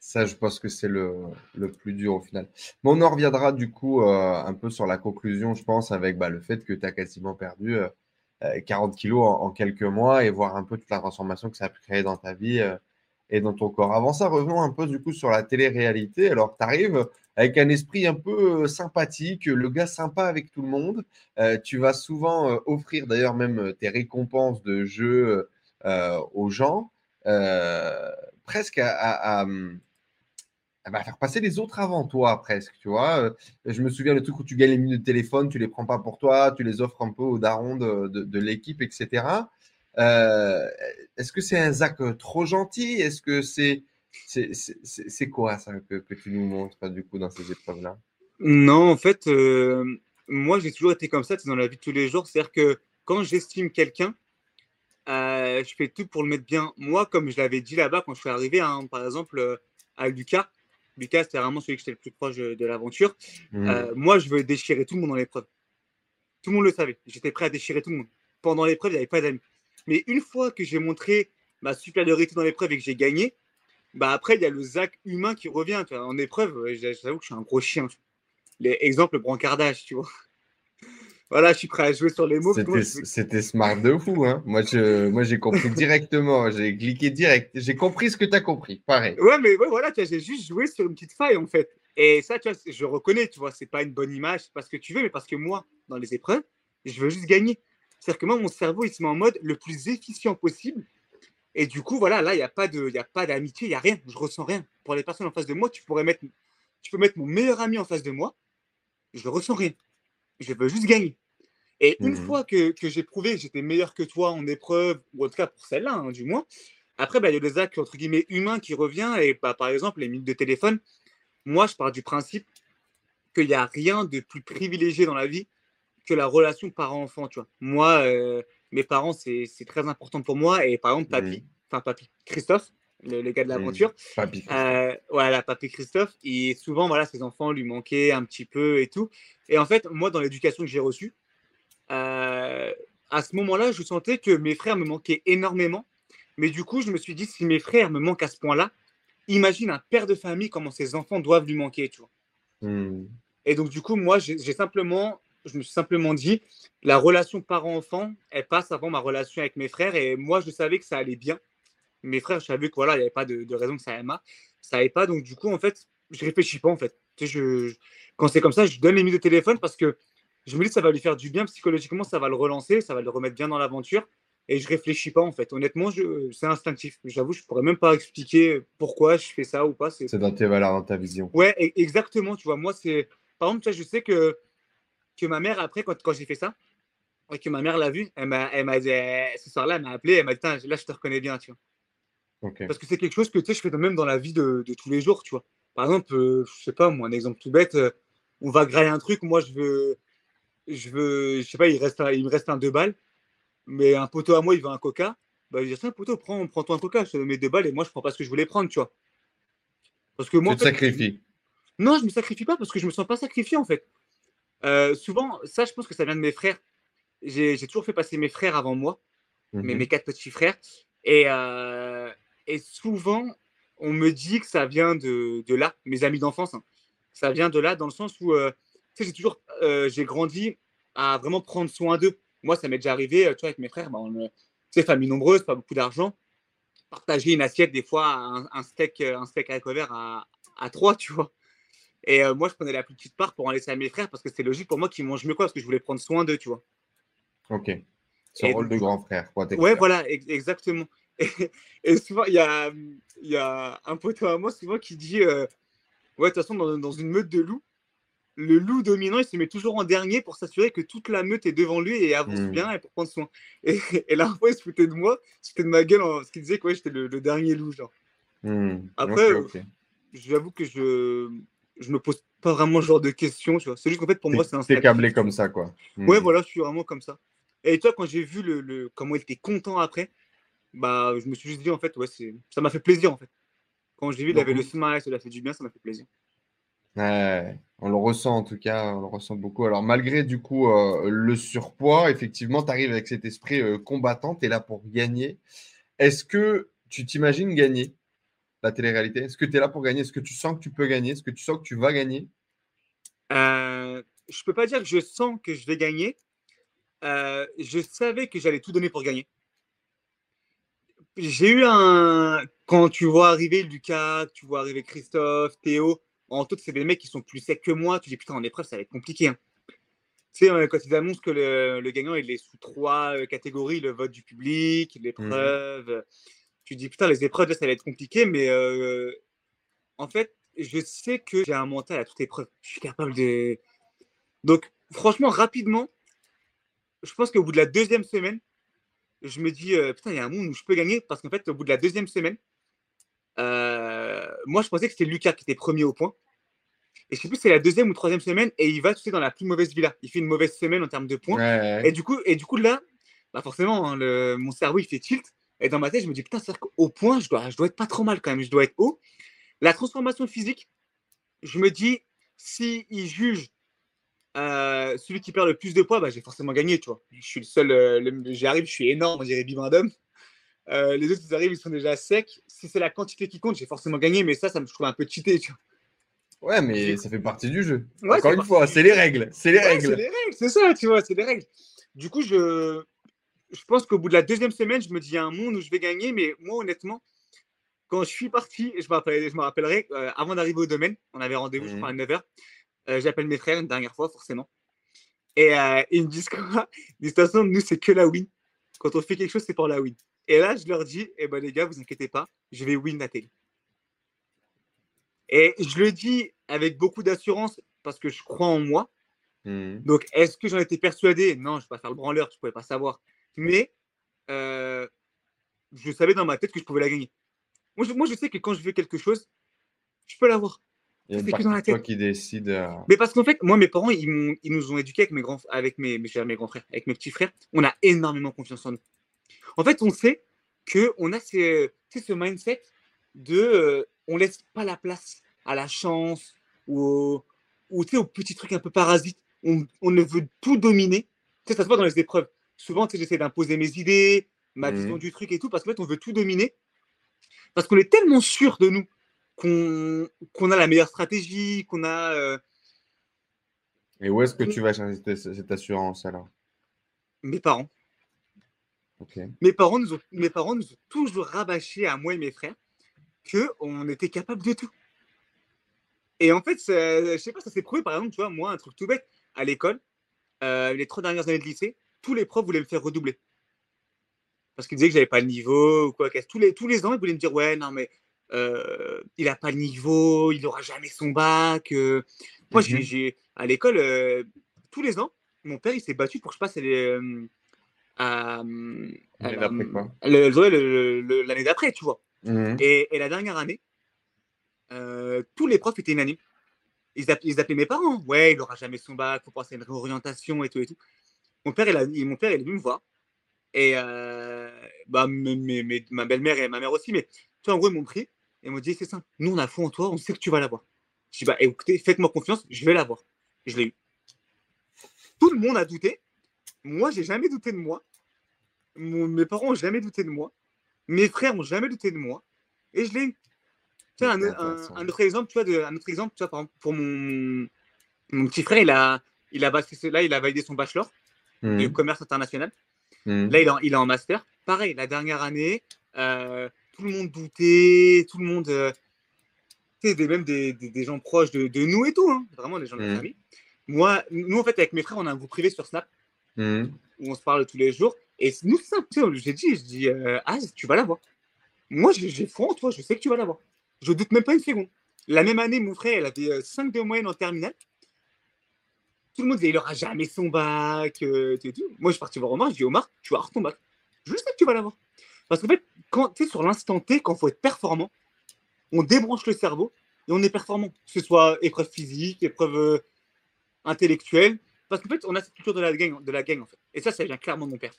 Ça, je pense que c'est le, le plus dur au final. Mais on en reviendra du coup euh, un peu sur la conclusion, je pense, avec bah, le fait que tu as quasiment perdu euh, 40 kilos en, quelques mois et voir un peu toute la transformation que ça a pu créer dans ta vie euh, et dans ton corps. Avant ça, revenons un peu du coup sur la télé-réalité. Alors, tu arrives avec un esprit un peu euh, sympathique, le gars sympa avec tout le monde. Euh, tu vas souvent euh, offrir d'ailleurs même euh, tes récompenses de euh, aux gens, euh, presque à, hum, à bah, faire passer les autres avant toi, presque, tu vois. Euh, Je me souviens le truc où tu gagnes les minutes de téléphone, tu les prends pas pour toi, tu les offres un peu aux darons de, de- l'équipe, etc. Euh, Est-ce que c'est un Zach euh, trop gentil? Est-ce que c'est c'est c'est- c'est- c'est quoi ça que, tu nous montres du coup dans ces épreuves-là? Non, en fait, moi, j'ai toujours été comme ça, sais, dans la vie de tous les jours. C'est-à-dire que quand j'estime quelqu'un, je fais tout pour le mettre bien. Moi, comme je l'avais dit là-bas, quand je suis arrivé, hein, par exemple, à Lucas, Lucas, c'était vraiment celui que j'étais le plus proche de, de l'aventure. Mhm. Euh, moi, je veux déchirer tout le monde dans l'épreuve. Tout le monde le savait. J'étais prêt à déchirer tout le monde. Pendant l'épreuve, il n'y avait pas d'amis. Mais une fois que j'ai montré ma supériorité dans l'épreuve et que j'ai gagné, bah après, il y a le Zach humain qui revient. Tu vois. En épreuve, euh, j'avoue que je suis un gros chien. Les, exemple, le brancardage, tu vois. Voilà, je suis prêt à jouer sur les mots. C'était smart de fou. Hein moi, je, moi, j'ai compris directement. J'ai cliqué direct. J'ai compris ce que tu as compris. Pareil. Ouais, mais ouais, voilà, tu vois, j'ai juste joué sur une petite faille, en fait. Et ça, tu vois, je reconnais, tu vois, c'est pas une bonne image, c'est pas ce que tu veux, mais parce que moi, dans les épreuves, je veux juste gagner. C'est-à-dire que moi, mon cerveau, il se met en mode le plus efficient possible. Et du coup, voilà, là, il n'y a pas d'amitié, il n'y a rien. Je ressens rien. Pour les personnes en face de moi, tu pourrais mettre, tu peux mettre mon meilleur ami en face de moi. Je ressens rien. Je veux juste gagner. Et une Mhm. fois que, que j'ai prouvé que j'étais meilleur que toi en épreuve, ou en tout cas pour celle-là, hein, du moins, après, bah, il y a des actes entre guillemets humains qui revient. Et bah, par exemple, les minutes de téléphone, moi, je pars du principe qu'il n'y a rien de plus privilégié dans la vie que la relation parent-enfant. Tu vois. Moi, euh, mes parents, c'est c'est très important pour moi. Et par exemple, papy, enfin papy, Christophe, le, le gars de l'aventure, Papy. euh, voilà, papy Christophe, et souvent, voilà, ses enfants lui manquaient un petit peu et tout. Et en fait, moi, dans l'éducation que j'ai reçue, euh, à ce moment-là, je sentais que mes frères me manquaient énormément. Mais du coup, je me suis dit, si mes frères me manquent à ce point-là, imagine un père de famille comment ses enfants doivent lui manquer, tu vois. Mhm. Et donc, du coup, moi, j'ai j'ai simplement, je me suis simplement dit, la relation parent-enfant, elle passe avant ma relation avec mes frères. Et moi, je savais que ça allait bien. Mes frères, je savais que voilà, il n'y avait pas de, de raison que ça aille mal. Ça allait pas. Donc, du coup, en fait, je réfléchis pas, en fait. Tu sais, je, je- quand c'est comme ça, je donne les mises de téléphone parce que je me dis que ça va lui faire du bien psychologiquement, ça va le relancer, ça va le remettre bien dans l'aventure. Et je réfléchis pas, en fait. Honnêtement, c'est instinctif. J'avoue, je pourrais même pas expliquer pourquoi je fais ça ou pas. C'est dans tes valeurs, dans ta vision. Ouais, e- exactement. Tu vois, moi, c'est. Par exemple, tu vois, je sais que, que ma mère, après, quand, quand j'ai fait ça, et que ma mère l'a vu, elle m'a dit, elle- ce soir-là, elle m'a appelé, elle m'a dit, là, je te reconnais bien, tu vois. Parce que c'est quelque chose que, tu sais, je fais même dans la vie de, de tous les jours, tu vois. Par exemple, euh, je sais pas, moi, un exemple tout bête, euh, on va grailler un truc, moi, je veux. Je veux. Je sais pas, il, reste un- il me reste un deux balles, mais un poteau à moi, il veut un coca. Bah, je dis, tiens, poteau, prends, prends-toi un coca, je te donne mes deux balles, et moi, je prends pas ce que je voulais prendre, tu vois. Parce que moi, tu te en fait, sacrifies. non, je me sacrifie pas parce que je me sens pas sacrifié en fait. Euh, souvent, ça, je pense que ça vient de mes frères. J'ai toujours fait passer mes frères avant moi, mes, Mhm. mes quatre petits frères. Et, euh, et souvent, on me dit que ça vient de, de là, mes amis d'enfance. hein. Ça vient de là dans le sens où, euh, tu sais, j'ai toujours, euh, j'ai grandi à vraiment prendre soin d'eux. Moi, ça m'est déjà arrivé, euh, tu vois, avec mes frères, bah, on, sais, famille nombreuse, pas beaucoup d'argent. Partager une assiette, des fois, un, un steak, un steak avec verre à, à trois, tu vois. Et euh, moi, je prenais la plus petite part pour en laisser à mes frères parce que c'était logique pour moi qu'ils mangent mieux quoi, parce que je voulais prendre soin d'eux, tu vois. Ok. Ce rôle donc, de grand frère. Quoi, Ouais, voilà, ex- exactement. Et, et souvent, il y a, il y a un poteau à moi souvent qui dit euh, Ouais, de toute façon, dans, dans une meute de loups, le loup dominant, il se met toujours en dernier pour s'assurer que toute la meute est devant lui et avance Hmm. bien et pour prendre soin. Et, et la fois, il se foutait de moi, c'était de ma gueule, en, ce qu'il disait que ouais, j'étais le, le dernier loup. Genre. Hmm. Après, Ok, ok. J'avoue que je je me pose pas vraiment ce genre de questions, tu vois. C'est juste qu'en fait, pour moi, c'est un T'es câblé comme ça, quoi. Hmm. Ouais, voilà, je suis vraiment comme ça. Et toi, quand j'ai vu le, le- comment il était content après, bah, je me suis juste dit, en fait, ouais, ça m'a fait plaisir, en fait. Quand j'ai vu, il avait le smile, ça fait du bien, ça m'a fait plaisir. Ouais, on le ressent en tout cas, on le ressent beaucoup. Alors malgré du coup euh, le surpoids, effectivement, tu arrives avec cet esprit euh, combattant, tu es là pour gagner. Est-ce que tu t'imagines gagner la télé-réalité? Est-ce que tu es là pour gagner? Est-ce que tu sens que tu peux gagner? Est-ce que tu sens que tu vas gagner? Euh, je peux pas dire que je sens que je vais gagner. Euh, je savais que j'allais tout donner pour gagner. J'ai eu un. Quand tu vois arriver Lucas, tu vois arriver Christophe, Théo, en tout, c'est des mecs qui sont plus secs que moi. Tu dis putain, en épreuve, ça va être compliqué. hein. Tu sais, euh, quand ils annoncent que le, le gagnant il est sous trois euh, catégories le vote du public, l'épreuve. euh, Tu dis putain, les épreuves, là, ça va être compliqué, mais euh, en fait, je sais que j'ai un mental à toute épreuve. Je suis capable de. Donc, franchement, rapidement, je pense qu'au bout de la deuxième semaine, je me dis, euh, putain, il y a un monde où je peux gagner. Parce qu'en fait, au bout de la deuxième semaine, euh, moi, je pensais que c'était Lucas qui était premier au point. Et je sais plus c'est la deuxième ou troisième semaine, et il va, tu sais, dans la plus mauvaise villa. Il fait une mauvaise semaine en termes de points. Ouais, Et du coup, et du coup là, bah forcément, hein, le, mon cerveau il fait tilt. Et dans ma tête, je me dis putain, c'est qu'au point, je dois, je dois être pas trop mal quand même. Je dois être haut. La transformation physique, je me dis si il juge euh, celui qui perd le plus de poids, bah, j'ai forcément gagné, tu vois. Je suis le seul. euh, J'arrive, je suis énorme, on dirait Bibendum. Euh, les autres, ils arrivent, ils sont déjà secs. Si c'est la quantité qui compte, j'ai forcément gagné, mais ça, ça me je trouve un peu cheaté, tu vois. ouais, mais ça fait partie du jeu. Ouais, Encore une fois, c'est les règles. C'est les Ouais, c'est règles. les règles, c'est ça, tu vois, c'est les règles. Du coup, je, je pense qu'au bout de la deuxième semaine, je me dis, il y a un monde où je vais gagner, mais moi, honnêtement, quand je suis parti, je me, rappelle- je me rappellerai, euh, avant d'arriver au domaine, on avait rendez-vous, je crois, à 9h, j'appelle mes frères une dernière fois, forcément. Et euh, ils me disent quoi? De toute façon, nous, c'est que la win. Quand on fait quelque chose, c'est pour la win. Et là, je leur dis, eh ben les gars, vous inquiétez pas, je vais win la télé. Et je le dis avec beaucoup d'assurance parce que je crois en moi. Hmm. Donc, est-ce que j'en étais persuadé? Non, je ne vais pas faire le branleur, je ne pouvais pas savoir. Mais euh, je savais dans ma tête que je pouvais la gagner. Moi je, moi, je sais que quand je veux quelque chose, je peux l'avoir. Il y a une C'est partie dans la de toi tête. qui décide. euh, Mais parce qu'en fait, moi, mes parents, ils, nous ont éduqués avec mes grands, avec mes, mes, mes grands frères, avec mes petits frères. On a énormément confiance en nous. En fait, on sait que on a ces, ce mindset de, euh, on laisse pas la place à la chance ou, au- ou aux petits trucs un peu parasites. On, on ne veut tout dominer. Tu sais, ça se voit dans les épreuves. Souvent, j'essaie d'imposer mes idées, ma Mhm. vision du truc et tout, parce qu'en fait, on veut tout dominer. Parce qu'on est tellement sûr de nous qu'on a la meilleure stratégie, qu'on a. euh, Et où est-ce que tu vas chercher cette, assurance alors? Mes parents. Mes parents, nous ont, mes parents nous ont toujours rabâché à moi et mes frères qu'on était capable de tout. Et en fait, je sais pas, ça s'est prouvé. Par exemple, tu vois, moi, un truc tout bête, à l'école, euh, les trois dernières années de lycée, tous les profs voulaient me faire redoubler. Parce qu'ils disaient que j'avais pas le niveau ou quoi. Tous les, tous les ans, ils voulaient me dire, ouais, non, mais euh, il a pas le niveau, il aura jamais son bac. euh. Moi, Mhm. j'ai, à l'école, euh, tous les ans, mon père, il s'est battu pour que je passe à, à L'année la- d'après, tu vois. Mhm. Et, et la dernière année, tous les profs étaient unanimes. Ils, ils appelaient mes parents. Ouais, il aura jamais son bac, faut penser à une réorientation et tout et tout. Mon père, il a, il- mon père, il est venu me voir. Et bah, mes- mes- mes- ma belle-mère et ma mère aussi. Mais tu vois, en gros, ils m'ont pris et m'ont dit c'est simple. Nous, on a foi en toi, on sait que tu vas l'avoir. Je dis bah écoutez, faites-moi confiance, je vais l'avoir. Je l'ai eu. Tout le monde a douté. Moi, j'ai jamais douté de moi. Mon- mes parents ont jamais douté de moi. Mes frères ont jamais douté de moi. Et je l'ai eu. Tu vois, un, autre exemple, tu vois, de, un autre exemple, tu vois, par exemple, pour mon, mon petit frère, il a, il a, là, il a validé son bachelor de Mhm. commerce international. Mhm. Là, il est, en, il est en master. Pareil, la dernière année, euh, tout le monde doutait, tout le monde. euh, des, même des, des, des gens proches de, de nous et tout, hein, vraiment des gens de la Mhm. famille. Moi, nous, en fait, avec mes frères, on a un groupe privé sur Snap Mhm. où on se parle tous les jours. Et nous, c'est simple, tu sais, j'ai dit, je dis, euh, ah, tu vas l'avoir. Moi, j'ai foi en toi, je sais que tu vas l'avoir. Je doute même pas une seconde. La même année, mon frère, il avait 5 de moyenne en terminale. Tout le monde disait, il aura jamais son bac. euh, tout et tout. Moi, je suis parti voir Omar. Je dis, Omar, tu vas avoir ton bac. Je sais que tu vas l'avoir. Parce qu'en fait, quand tu es sur l'instant T, quand il faut être performant, on débranche le cerveau et on est performant. Que ce soit épreuve physique, épreuve euh, intellectuelle. Parce qu'en fait, on a cette culture de la gang, de la gang en fait. Et ça, ça vient clairement de mon père.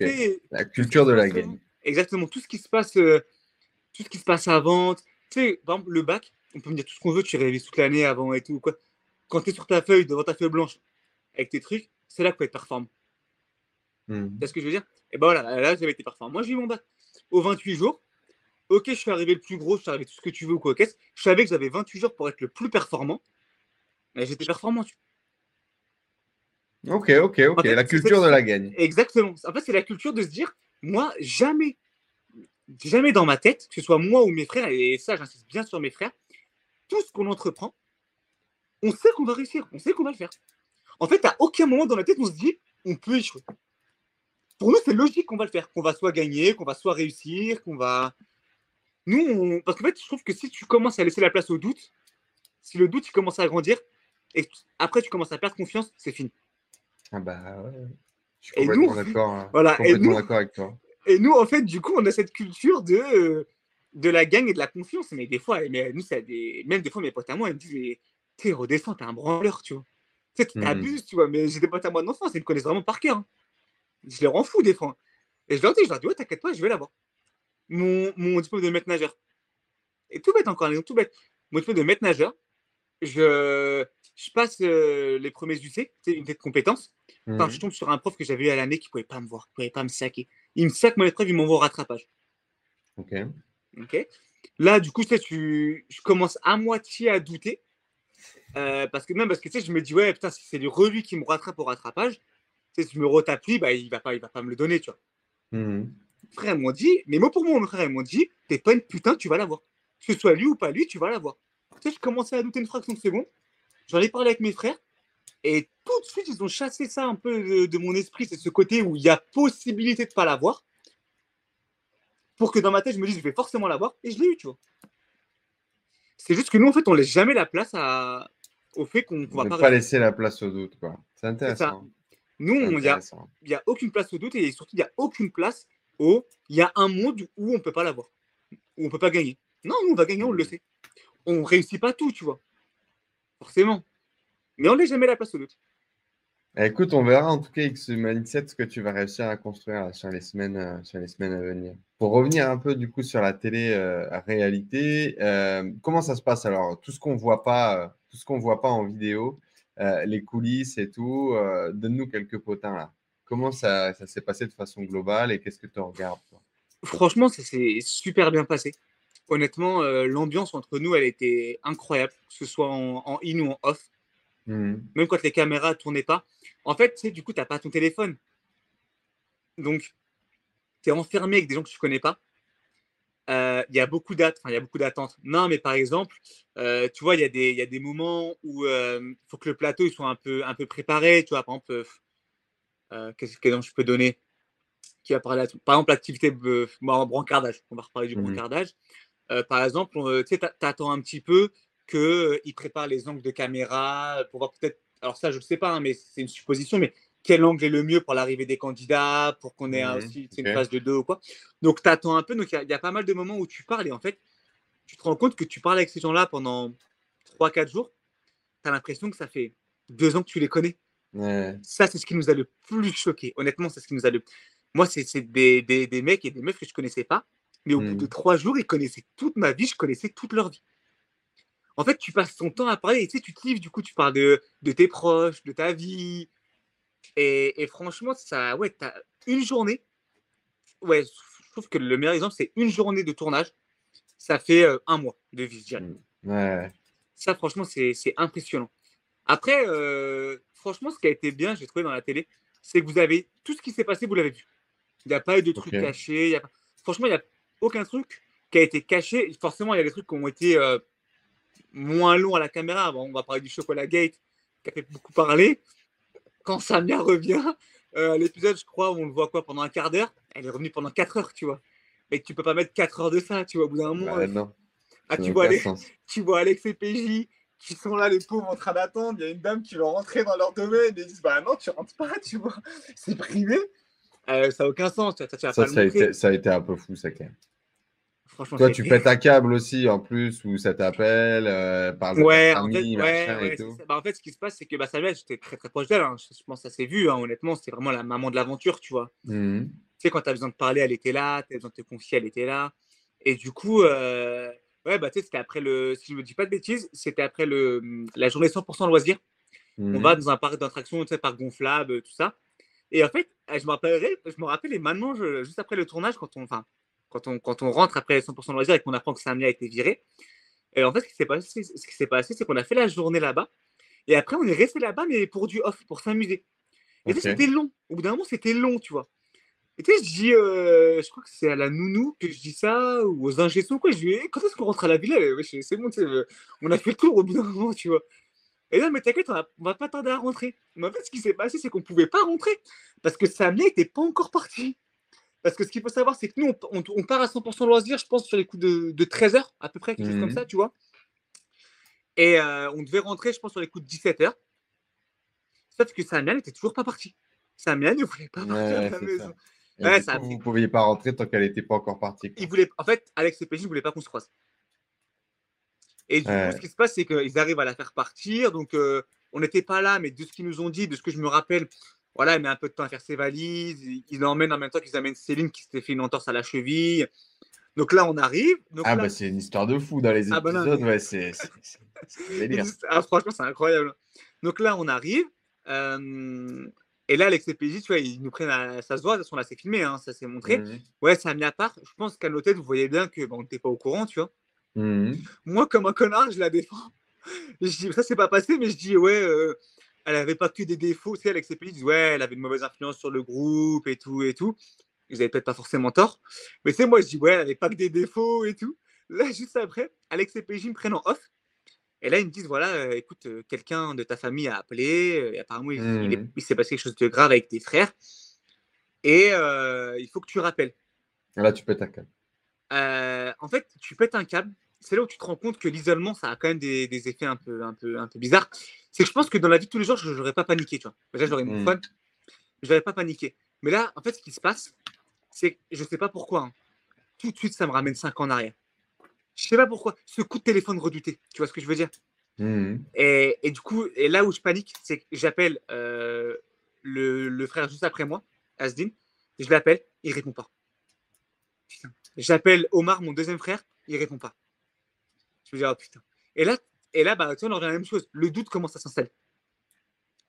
Et- La culture de la game. Exactement. Tout ce qui se passe, euh, tout ce qui se passe avant. Tu sais, par exemple, le bac, on peut me dire tout ce qu'on veut, tu révises toute l'année avant et tout. Quoi. Quand tu es sur ta feuille, devant ta feuille blanche, avec tes trucs, c'est là qu'il faut être performant. Tu sais ce que je veux dire? Et ben voilà, là, j'avais été performant. Moi, j'ai eu mon bac. Au 28 jours, ok, je suis arrivé le plus gros, je suis arrivé tout ce que tu veux ou quoi, qu'est-ce Je savais que j'avais 28 jours pour être le plus performant. Mais j'étais performant. tu- Ok, ok, ok. En fait, la culture de la gagne. Exactement. En fait, c'est la culture de se dire, moi, jamais, jamais dans ma tête, que ce soit moi ou mes frères, et ça, j'insiste bien sur mes frères, tout ce qu'on entreprend, on sait qu'on va réussir, on sait qu'on va le faire. En fait, à aucun moment dans la tête, on se dit, on peut échouer. Pour nous, c'est logique qu'on va le faire, qu'on va soit gagner, qu'on va soit réussir, qu'on va. Nous, on... parce qu'en fait, je trouve que si tu commences à laisser la place au doute, si le doute il commence à grandir, et après tu commences à perdre confiance, c'est fini. Ah bah ouais. Je suis Et complètement nous- d'accord. hein. Voilà, Complètement d'accord avec toi. Et nous, en fait, du coup, on a cette culture de, euh, de la gang et de la confiance. Mais des fois, mais nous, ça des... même des fois, mes potes à moi, ils me disent, sais, redescends, t'es un branleur, tu vois. Tu sais, tu Mhm. t'abuses, tu vois. Mais j'ai des potes à moi d'enfance, ils me connaissent vraiment par cœur. hein. Je les rends fous des fois. Et je leur dis, je leur dis, ouais, t'inquiète pas, je vais l'avoir. Mon, mon diplôme de maître nageur. Et tout bête encore, tout bête. Mon diplôme de maître nageur, je, je passe euh, les premiers UC, sais, une tête de. Enfin, Mhm. je tombe sur un prof que j'avais eu à l'année qui pouvait pas me voir, qui pouvait pas me saquer. Il me sac mon épreuve, il m'envoie au rattrapage. Ok. Ok. Là, du coup, sais, tu... je commence à moitié à douter. Euh, parce que même parce que tu sais, je me dis, ouais, putain, c'est lui qui me rattrape au rattrapage, sais, si je me retape lui, bah, il va pas, il va pas me le donner, tu vois. Mhm. Mes frères m'ont dit, mais mot pour mot, mes frères m'ont dit, t'es pas une putain, tu vas l'avoir. Que ce soit lui ou pas lui, tu vas l'avoir. Tu sais, je commençais à douter une fraction de seconde. J'en ai parlé avec mes frères. Et tout de suite, ils ont chassé ça un peu de, de mon esprit. C'est ce côté où il y a possibilité de pas l'avoir. Pour que dans ma tête, je me dise, je vais forcément l'avoir. Et je l'ai eu, tu vois. C'est juste que nous, en fait, on laisse jamais la place à... au fait qu'on qu'on va Ne pas pas laisser la place au doute, quoi. C'est intéressant. Nous, il y a, y a aucune place au doute et surtout, il n'y a aucune place au. Il y a un monde où on ne peut pas l'avoir, où on ne peut pas gagner. Non, nous, on va gagner, on le sait. On ne réussit pas tout, tu vois. Forcément. Mais on ne laisse jamais la place au doute. Eh, Écoute, on verra en tout cas avec ce mindset ce que tu vas réussir à construire sur les semaines, euh, sur les semaines à venir. Pour revenir un peu du coup sur la télé euh, réalité, euh, comment ça se passe alors? Tout ce qu'on voit pas, tout ce qu'on voit pas en vidéo, euh, les coulisses et tout, euh, donne-nous quelques potins là. Comment ça, ça s'est passé de façon globale et qu'est-ce que tu regardes toi? Franchement, ça s'est super bien passé. Honnêtement, euh, l'ambiance entre nous, elle était incroyable, que ce soit en, en in ou en off. Mhm. même quand les caméras ne tournaient pas. En fait, tu sais, du coup, tu n'as pas ton téléphone. Donc, tu es enfermé avec des gens que tu ne connais pas. Euh, Il y a beaucoup d'att- enfin, il y a beaucoup d'attentes. Non, mais par exemple, euh, tu vois, il y, a des- il y a des moments où il faut que le plateau il soit un peu, un peu préparé. Tu vois, par exemple, euh, euh, qu'est-ce que je peux donner? Qui va parler à tout Par exemple, l'activité euh, brancardage. On va reparler du Mhm. brancardage. Euh, par exemple, euh, tu sais, t'attends un petit peu qu'il prépare les angles de caméra euh, pour voir peut-être. Alors, ça, je ne sais pas, hein, mais c'est une supposition, mais quel angle est le mieux pour l'arrivée des candidats, pour qu'on ait Mhm, aussi tu sais, ok. une phase de deux ou quoi. Donc, tu attends un peu. Donc, il y a- il y, a pas mal de moments où tu parles et en fait, tu te rends compte que tu parles avec ces gens-là pendant 3-4 jours. Tu as l'impression que ça fait deux ans que tu les connais. Ouais. Ça, c'est ce qui nous a le plus choqué. Honnêtement, c'est ce qui nous a le. Moi, c'est des, des, des mecs et des meufs que je connaissais pas. Mais au bout de trois jours, ils connaissaient toute ma vie, je connaissais toute leur vie. En fait, tu passes ton temps à parler et tu sais, tu te livres, du coup, tu parles de, de tes proches, de ta vie. Et, et franchement, ça, ouais, t'as une journée. Ouais, je trouve que le meilleur exemple, c'est une journée de tournage. Ça fait euh, un mois de vie, je dirais. Ouais. Ça, franchement, c'est impressionnant. Après, euh, franchement, ce qui a été bien, j'ai trouvé dans la télé, c'est que vous avez tout ce qui s'est passé, vous l'avez vu. Il n'y a pas eu de trucs cachés. il y a pas- Franchement, il n'y a aucun truc qui a été caché. Forcément, il y a des trucs qui ont été euh, moins longs à la caméra. Bon, on va parler du Chocolat Gate, qui a fait beaucoup parler. Quand Samia revient, euh, l'épisode, je crois, on le voit quoi pendant un quart d'heure. Elle est revenue pendant 4 heures, tu vois. Mais tu peux pas mettre 4 heures de ça, tu vois, au bout d'un moment. Bah, non. ah, tu vois, Alex, tu vois Alex et PJ qui sont là, les pauvres, en train d'attendre. Il y a une dame qui veut rentrer dans leur domaine et ils disent Bah non, tu rentres pas, tu vois, c'est privé. Euh, ça n'a aucun sens. Tu, tu vas Ça, pas ça a, le été, ça a été un peu fou, ça, quand même. Franchement, Toi, tu pètes un câble aussi, en plus, où ça t'appelle, euh, par Ouais, en fait, ouais, machin ouais, et c'est tout. ça. Bah, en fait, ce qui se passe, c'est que bah, Samuel, j'étais très très proche d'elle. hein. Je, pense que ça s'est vu, hein, honnêtement. C'était vraiment la maman de l'aventure, tu vois. Mhm. Tu sais, quand tu as besoin de parler, elle était là. Tu as besoin de te confier, elle était là. Et du coup, euh, ouais, bah, tu sais, c'était après le. Si je me dis pas de bêtises, c'était après le, la journée 100% loisir. On Mhm. va dans un parc d'attractions, tu sais, parc gonflable, tout ça. Et en fait, euh, je me rappellerai, je me rappelle, et maintenant, je- juste après le tournage, quand on, enfin, quand on, quand on rentre après 100% loisir et qu'on apprend que Samia a été viré, et en fait, ce qui s'est passé, ce qui s'est passé, c'est qu'on a fait la journée là-bas. Et après, on est resté là-bas, mais pour du off, pour s'amuser. Et c'était long. Au bout d'un moment, c'était long, tu vois. Et tu sais, je dis, euh, je crois que c'est à la nounou que je dis ça, ou aux ingé quoi. Je dis, quand est-ce qu'on rentre à la villa? C'est bon, on a fait le tour au bout d'un moment, tu vois. Et là, mais t'inquiète, on, on va pas tarder à rentrer. Mais en fait, ce qui s'est passé, c'est qu'on pouvait pas rentrer parce que Samia était pas encore parti. Parce que ce qu'il faut savoir, c'est que nous, on, on- on part à 100% loisir, je pense, sur les coups de, de 13 heures, à peu près, quelque chose comme Mhm. ça, tu vois. Et euh, on devait rentrer, je pense, sur les coups de 17 heures. Sauf que Samia n'était toujours pas partie. Samia ne voulait pas partir Ouais, de la maison. ça. Ouais, ça coup, vous ne pouviez pas rentrer tant qu'elle n'était pas encore partie. quoi. Il voulait, en fait, Alex et PJ ne voulaient pas qu'on se croise. Et du Ouais. coup, ce qui se passe, c'est qu'ils arrivent à la faire partir. Donc, euh, on n'était pas là, mais de ce qu'ils nous ont dit, de ce que je me rappelle, voilà, elle met un peu de temps à faire ses valises. Ils ils l'emmènent en même temps qu'ils amènent Céline qui s'était fait une entorse à la cheville. Donc là, on arrive. Donc Ah, là, bah, c'est une histoire de fou dans les Ah, bah, épisodes. Ouais, c'est. Ah, franchement, c'est incroyable. Donc là, on arrive. euh, et là, Alex et PJ, tu vois, ils nous prennent à. Ça se voit, de toute façon, là, c'est filmé, hein, ça s'est montré. Ouais, ça a mis à part. Je pense qu'à l'hôtel, vous voyez bien que bah, on n'était pas au courant, tu vois. Mhm. Moi, comme un connard, je la défends. Je dis, ça, c'est pas passé, mais je dis, ouais, euh, elle avait pas que des défauts. Tu sais, Alex et PJ disent, ouais, elle avait une mauvaise influence sur le groupe et tout et tout. Ils avaient peut-être pas forcément tort. Mais sais, moi, je dis, ouais, elle avait pas que des défauts et tout. Là, juste après, Alex et PJ me prennent en off. Et là, ils me disent, voilà, euh, écoute, euh, quelqu'un de ta famille a appelé. euh, et apparemment, il, il est- il s'est passé quelque chose de grave avec tes frères. Et il faut que tu rappelles. Là, tu pètes un câble. En fait, tu pètes un câble. C'est là où tu te rends compte que l'isolement, ça a quand même des, des effets un peu, un, peu, un peu bizarres. C'est que je pense que dans la vie de tous les jours, je n'aurais pas paniqué. Tu vois. Déjà, j'aurais mon Mm. fun. Je n'aurais pas paniqué. Mais là, en fait, ce qui se passe, c'est que je ne sais pas pourquoi. hein, tout de suite, ça me ramène 5 ans en arrière. Je sais pas pourquoi. Ce coup de téléphone redouté. Tu vois ce que je veux dire? Mhm. et, et du coup, et là où je panique, c'est que j'appelle euh, le, le frère juste après moi, Asdin. Je l'appelle, il répond pas. J'appelle Omar, mon deuxième frère, il répond pas. Je me dis, oh putain. Et là, et là bah, tu vois, on revient à la même chose. Le doute commence à s'installer.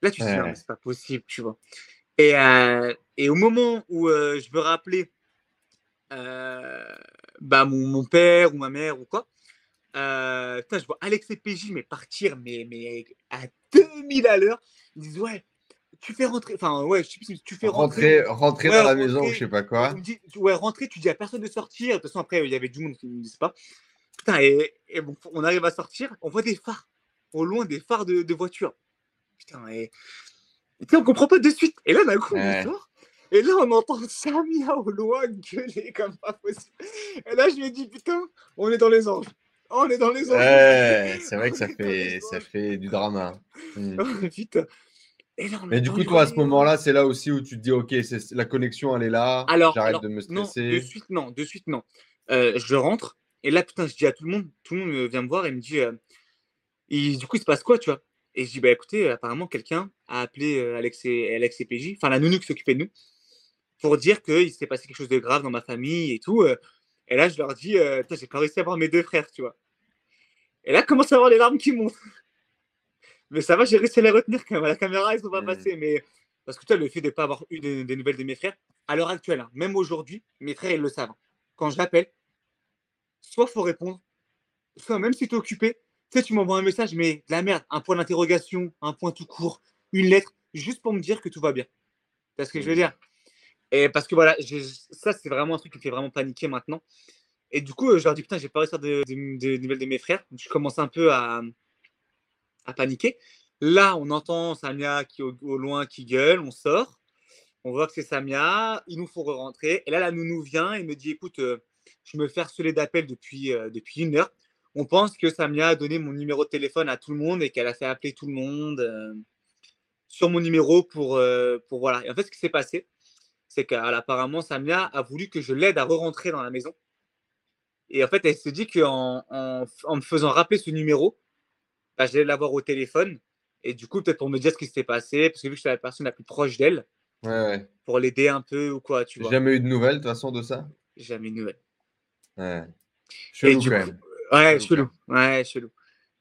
Là, tu te dis, Ouais. c'est pas possible, tu vois. Et, euh, et au moment où euh, je veux rappeler euh, bah, mon, mon père ou ma mère ou quoi, putain, je vois Alex et PJ mais partir mais, mais à 2000 à l'heure. Ils disent ouais, tu fais rentrer, enfin ouais, je sais plus si tu fais rentrer. Rentrer, rentrer Ouais, dans la rentrer. maison ou je sais pas quoi. Me ouais, rentrer, tu dis à personne de sortir. De toute façon, après, il y avait du monde qui ne me disait pas. Putain, et, et bon, on arrive à sortir, on voit des phares, au loin des phares de, de voiture. Putain, et, et on comprend pas de suite. Et là, d'un coup, Ouais. on sort. Et là, on entend Samia au loin gueuler comme pas possible. Et là, je me dis, putain, on est dans les anges. On est dans les anges. Ouais, c'est vrai que ça fait, ça fait du drama. Oh, putain. Et là, Mais du coup, toi, à ce moment-là, c'est là aussi où tu te dis, OK, la connexion, elle est là. Alors, J'arrête de me non, stresser. de suite, non, de suite, non. Euh, je rentre, et là, putain, je dis à tout le monde, tout le monde vient me voir et me dit, euh, et du coup, il se passe quoi, tu vois? Et je dis, bah écoutez, apparemment, quelqu'un a appelé euh, Alex, et, Alex et PJ, enfin la nounou qui s'occupait de nous, pour dire qu'il s'était passé quelque chose de grave dans ma famille et tout. euh. et là, je leur dis, Putain, j'ai pas réussi à voir mes deux frères, tu vois. Et là, commence à avoir les larmes qui montent. Mais ça va, j'ai réussi à les retenir quand même. À la caméra, ils sont pas Mhm. passés. Mais parce que tu vois, le fait de ne pas avoir eu des, des nouvelles de mes frères, à l'heure actuelle, hein, même aujourd'hui, mes frères, ils le savent. hein. Quand je l'appelle, soit faut répondre, soit même si tu es occupé, tu sais, tu m'envoies un message, mais de la merde, un point d'interrogation, un point tout court, une lettre, juste pour me dire que tout va bien. C'est ce que je veux Mhm. dire? Et parce que voilà, ça, c'est vraiment un truc qui me fait vraiment paniquer maintenant. Et du coup, euh, je leur dis, putain, j'ai pas réussi à de, de- de nouvelles de mes frères. Donc, je commence un peu à, à paniquer. Là, on entend Samia qui au, au loin qui gueule, on sort. On voit que c'est Samia, il nous faut rentrer. Et là, la nounou vient et me dit, écoute, euh, je me fais harceler d'appels depuis, euh, depuis une heure. on pense que Samia a donné mon numéro de téléphone à tout le monde et qu'elle a fait appeler tout le monde euh, sur mon numéro pour, euh, pour voilà. Et en fait, ce qui s'est passé, c'est qu'apparemment Samia a voulu que je l'aide à re-rentrer dans la maison. Et en fait, elle se dit qu'en en, en me faisant rappeler ce numéro, bah, j'allais l'avoir au téléphone. Et du coup, peut-être pour me dire ce qui s'était passé, parce que vu que je suis la personne la plus proche d'elle, Ouais, ouais. pour l'aider un peu ou quoi, tu vois. Jamais eu de nouvelles de toute façon de ça? Jamais de nouvelles. Ouais. Chelou quand coup, même. ouais, Chelou. Ouais, chelou.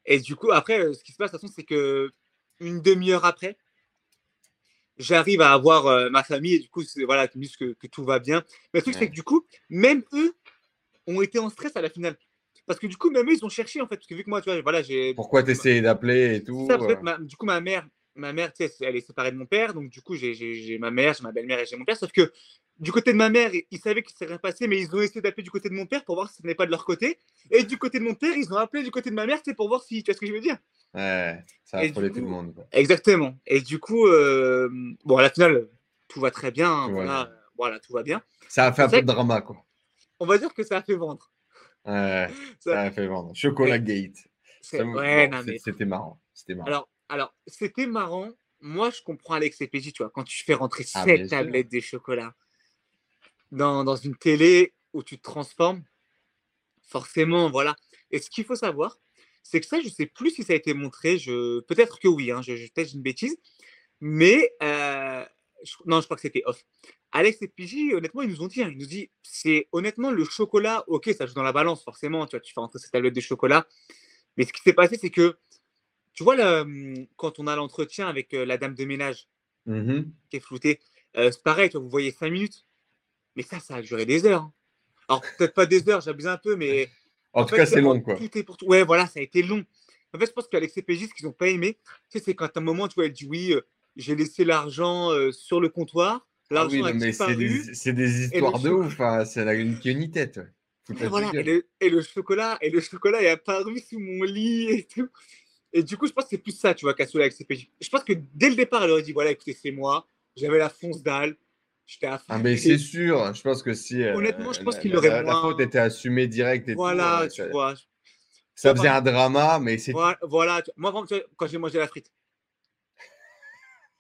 Et du coup, après, euh, ce qui se passe, de toute façon, c'est que une demi-heure après, j'arrive à avoir euh, ma famille et du coup, c'est- voilà, qui me disent que, que tout va bien. Mais le truc, c'est que du coup, même eux ont été en stress à la finale. Parce que du coup, même eux, ils ont cherché, en fait. Parce que vu que moi, tu vois, voilà, j'ai. Pourquoi t'essayais d'appeler et tout Ça, euh, ma- du coup, ma mère, ma mère, tu sais, elle est séparée de mon père, donc du coup, j'ai ma mère, j'ai ma belle-mère et j'ai mon père. Sauf que du côté de ma mère, ils savaient qu'il rien passé, mais ils ont essayé d'appeler du côté de mon père pour voir si ce n'est pas de leur côté. Et du côté de mon père, ils ont appelé du côté de ma mère, sais, pour voir si, tu vois ce que je veux dire Ouais, ça a du tout le monde. quoi. Exactement. Et du coup, euh, bon, à la finale, tout va très bien. hein, voilà, tout va bien. Ça a fait un C'est peu de drama, quoi. On va dire que ça a fait vendre. Ouais, Ça- ça a fait vendre. Chocolat Gate. c'est- me- Ouais, bon, non, c'est- mais C'était marrant. C'était marrant. Alors, alors c'était marrant. Moi, je comprends Alex et PJ, tu vois, quand tu fais rentrer Ah, sûr. tablettes de chocolat dans, dans une télé où tu te transformes, forcément, voilà. Et ce qu'il faut savoir, c'est que ça, je sais plus si ça a été montré. Je... Peut-être que oui, hein, je, je- peut-être j'ai une bêtise. Mais, euh, je- non, je crois que c'était off. Alex et PJ, honnêtement, ils nous ont dit, hein, ils nous dit, c'est honnêtement le chocolat, ok, ça joue dans la balance, forcément, tu vois, tu fais rentrer cette tablette de chocolat. Mais ce qui s'est passé, c'est que tu vois, hum, quand on a l'entretien avec euh, la dame de ménage Mhm. qui est floutée, euh, c'est pareil, tu vois, vous voyez cinq minutes. Mais ça, ça a duré des heures. hein. Alors, peut-être pas des heures, j'abuse un peu, mais. En, tout cas, c'est long, quoi. Tout est pour tout. Ouais, voilà, ça a été long. En fait, je pense qu'avec CPJ, ce qu'ils n'ont pas aimé, tu sais, c'est quand à un moment, tu vois, elle dit oui, euh, j'ai laissé l'argent euh, sur le comptoir, Ah l'argent oui, a mais c'est disparu. des, c'est des histoires de ouf. Hein. N'a une ni tête. Et voilà, et le, et le chocolat, et le chocolat est apparu sous mon lit et tout. Et du coup, je pense que c'est plus ça, tu vois, qu'à avec CPJ. Je pense que dès le départ, elle aurait dit voilà, écoutez, c'est moi, j'avais la fonce dalle, j'étais à Ah, mais c'est sûr. Je pense que si. euh, Honnêtement, je pense la- qu'il la- aurait la, la moins- faute était assumée direct et Voilà, tout. euh, tu vois. ça faisait un drama, mais c'est. Voilà, moi, quand j'ai mangé la frite,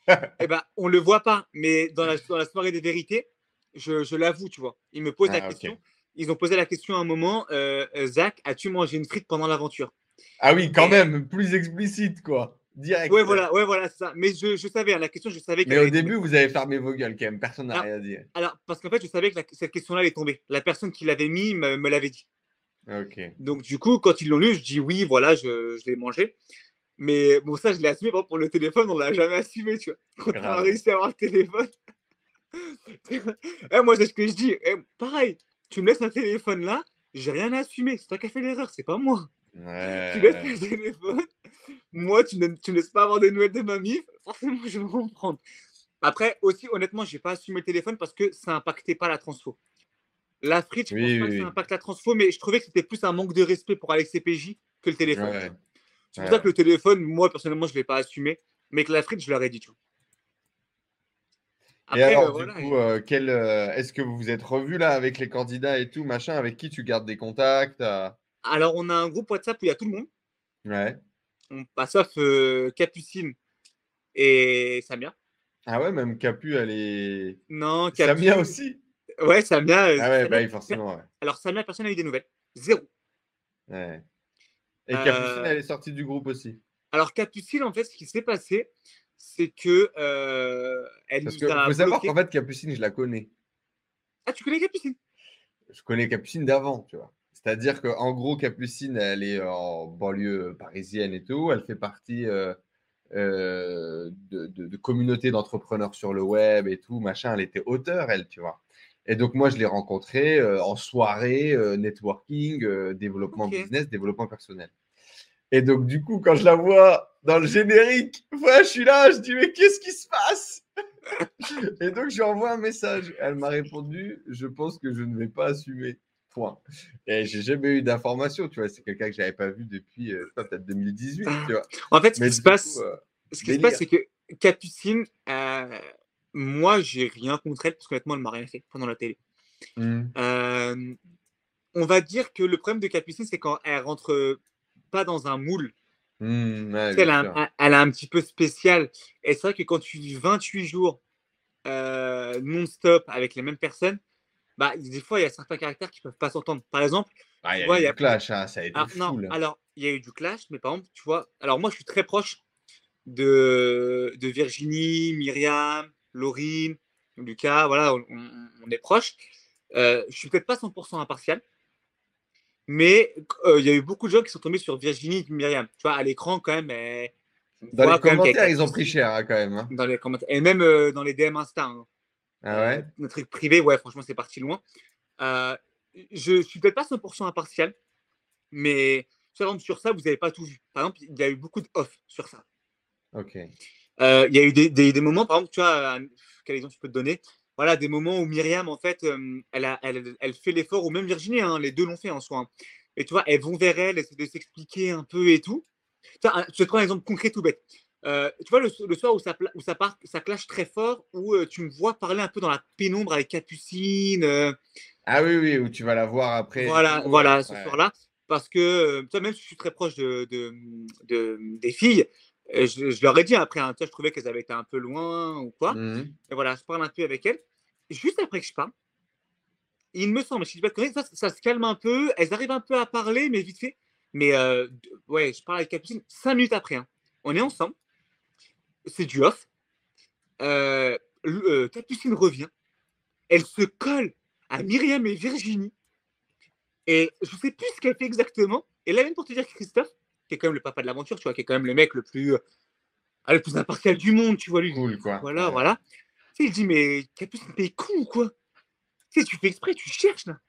eh ben, on le voit pas, mais dans la, dans la soirée des vérités, je, je l'avoue, tu vois. Ils me posent la Ah, question. Ils ont posé la question à un moment euh, euh, Zach, as-tu mangé une frite pendant l'aventure? Ah oui, quand Et- même, plus explicite, quoi. Direct. Ouais, voilà, ouais, voilà, ça. Mais je, je savais, hein, la question, je savais Mais qu'elle au début, vous avez fermé vos gueules quand même. Personne n'a rien dit. Alors, parce qu'en fait, je savais que la- cette question-là allait tomber. La personne qui l'avait mis me, me l'avait dit. Ok. Donc, du coup, quand ils l'ont lu, je dis oui, voilà, je, je l'ai mangé. Mais bon, ça, je l'ai assumé. Pour le téléphone, on l'a jamais assumé, tu vois. Quand on a réussi à avoir le téléphone. Eh, moi, c'est ce que je dis. Eh, pareil, tu me laisses un téléphone là, j'ai rien à assumer. C'est toi qui as fait l'erreur, c'est pas moi. Ouais. Tu laisses le téléphone. Moi, tu ne tu me laisses pas avoir des nouvelles de mamie. Forcément, je vais en prendre. Après, aussi, honnêtement, j'ai pas assumé le téléphone parce que ça impactait pas la transfo. La frite, je Oui, pense pas oui, que ça impacte la transfo, mais je trouvais que c'était plus un manque de respect pour Alex CPJ que le téléphone. Ouais. C'est pour Ouais. ça que le téléphone, moi, personnellement, je l'ai pas assumé. Mais que la frite, je leur ai dit, tu vois. Et Après, alors, euh, voilà, coup, euh, quel, euh, est-ce que vous vous êtes revus là avec les candidats et tout, machin, avec qui tu gardes des contacts Alors, on a un groupe WhatsApp où il y a tout le monde. Ouais. On, bah, sauf euh, Capucine et Samia. Ah ouais, même Capu, elle est. Non, Samia Capucine- aussi? Ouais, Samia. euh, Ah ouais, Samia- bah oui, forcément. Ouais. Alors, Samia, personne n'a eu des nouvelles. Zéro. Ouais. Et Euh, Capucine, elle est sortie du groupe aussi. Alors, Capucine, en fait, ce qui s'est passé, c'est que euh, elle Parce a faut savoir qu'en fait, Capucine, je la connais. Ah, tu connais Capucine? Je connais Capucine d'avant, tu vois. C'est-à-dire qu'en gros, Capucine, elle est en banlieue parisienne et tout. Elle fait partie euh, euh, de, de, de communautés d'entrepreneurs sur le web et tout, machin. Elle était auteur, elle, tu vois. Et donc, moi, je l'ai rencontrée euh, en soirée, euh, networking, euh, développement Ok. business, développement personnel. Et donc, du coup, quand je la vois dans le générique, ouais, je suis là, je dis, mais qu'est-ce qui se passe? Et donc, je lui envoie un message. Elle m'a répondu, je pense que je ne vais pas assumer. Point. Et j'ai jamais eu d'informations, tu vois. C'est quelqu'un que j'avais pas vu depuis euh, peut-être 2018, tu vois. En fait, ce qui se passe, euh, ce qui se passe, c'est que Capucine, euh, moi, j'ai rien contre elle, parce qu'honnêtement, elle m'a rien fait pendant la télé. Euh, on va dire que le problème de Capucine, c'est quand elle rentre pas dans un moule. Ouais, sais, elle, a un, elle a un petit peu spécial. Et c'est vrai que quand tu vis 28 jours non-stop avec les mêmes personnes, bah, des fois, il y a certains caractères qui peuvent pas s'entendre. Par exemple, Ah, il y a eu du clash, hein, ça a été alors, fou. non, là. alors, il y a eu du clash, mais par exemple, tu vois, alors moi, je suis très proche de, de Virginie, Myriam, Laurine, Lucas, voilà, on, est proches. Euh, je suis peut-être pas 100% impartial, mais euh, il y a eu beaucoup de gens qui sont tombés sur Virginie et Myriam. Tu vois, à l'écran, quand même, Dans les commentaires, ils ont pris cher hein, quand même. hein. Dans les commentaires. Et même euh, dans les DM Insta. hein. Ah ouais? Euh, Notre truc privé, ouais, franchement, c'est parti loin. Euh, je suis peut-être pas 100% impartial, mais par exemple, sur ça, vous n'avez pas tout vu. Par exemple, il y a eu beaucoup de off sur ça. Ok. Euh, il y a eu des, des- des moments, par exemple, tu vois, euh, quel exemple je peux te donner? Voilà, des moments où Myriam, en fait, elle, a, elle, elle fait l'effort, ou même Virginie, hein, les deux l'ont fait en soi. hein. Et tu vois, elles vont vers elle, essaient de s'expliquer un peu et tout. Tu vois, je te prends un exemple concret tout bête. Euh, tu vois, le, le soir où ça, pla- où ça, part, ça clash très fort, où euh, tu me vois parler un peu dans la pénombre avec Capucine. euh, Ah oui, oui, où tu vas la voir après. voilà, voilà, ouais. ce soir-là. Parce que, vois, même si je suis très proche de, de, de- des filles, je, je leur ai dit après, hein, tu vois, je trouvais qu'elles avaient été un peu loin ou quoi. Mhm. Et voilà, je parle un peu avec elles. Juste après que je parle, il me semble, si je dis pas de ça, ça se calme un peu. Elles arrivent un peu à parler, mais vite fait. Mais ouais, je parle avec Capucine cinq minutes après. hein. On est ensemble. C'est du off. Euh, le- euh, Capucine revient. Elle se colle à Myriam et Virginie. Et je sais plus ce qu'elle fait exactement. Et là, même pour te dire que Christophe, qui est quand même le papa de l'aventure, tu vois, qui est quand même le mec le plus, euh, ah, le plus impartial du monde, tu vois, lui. Cool, quoi. Voilà, Ouais. voilà. Tu sais, il dit, mais Capucine, t'es con ou quoi? Tu sais, tu fais exprès, tu cherches là.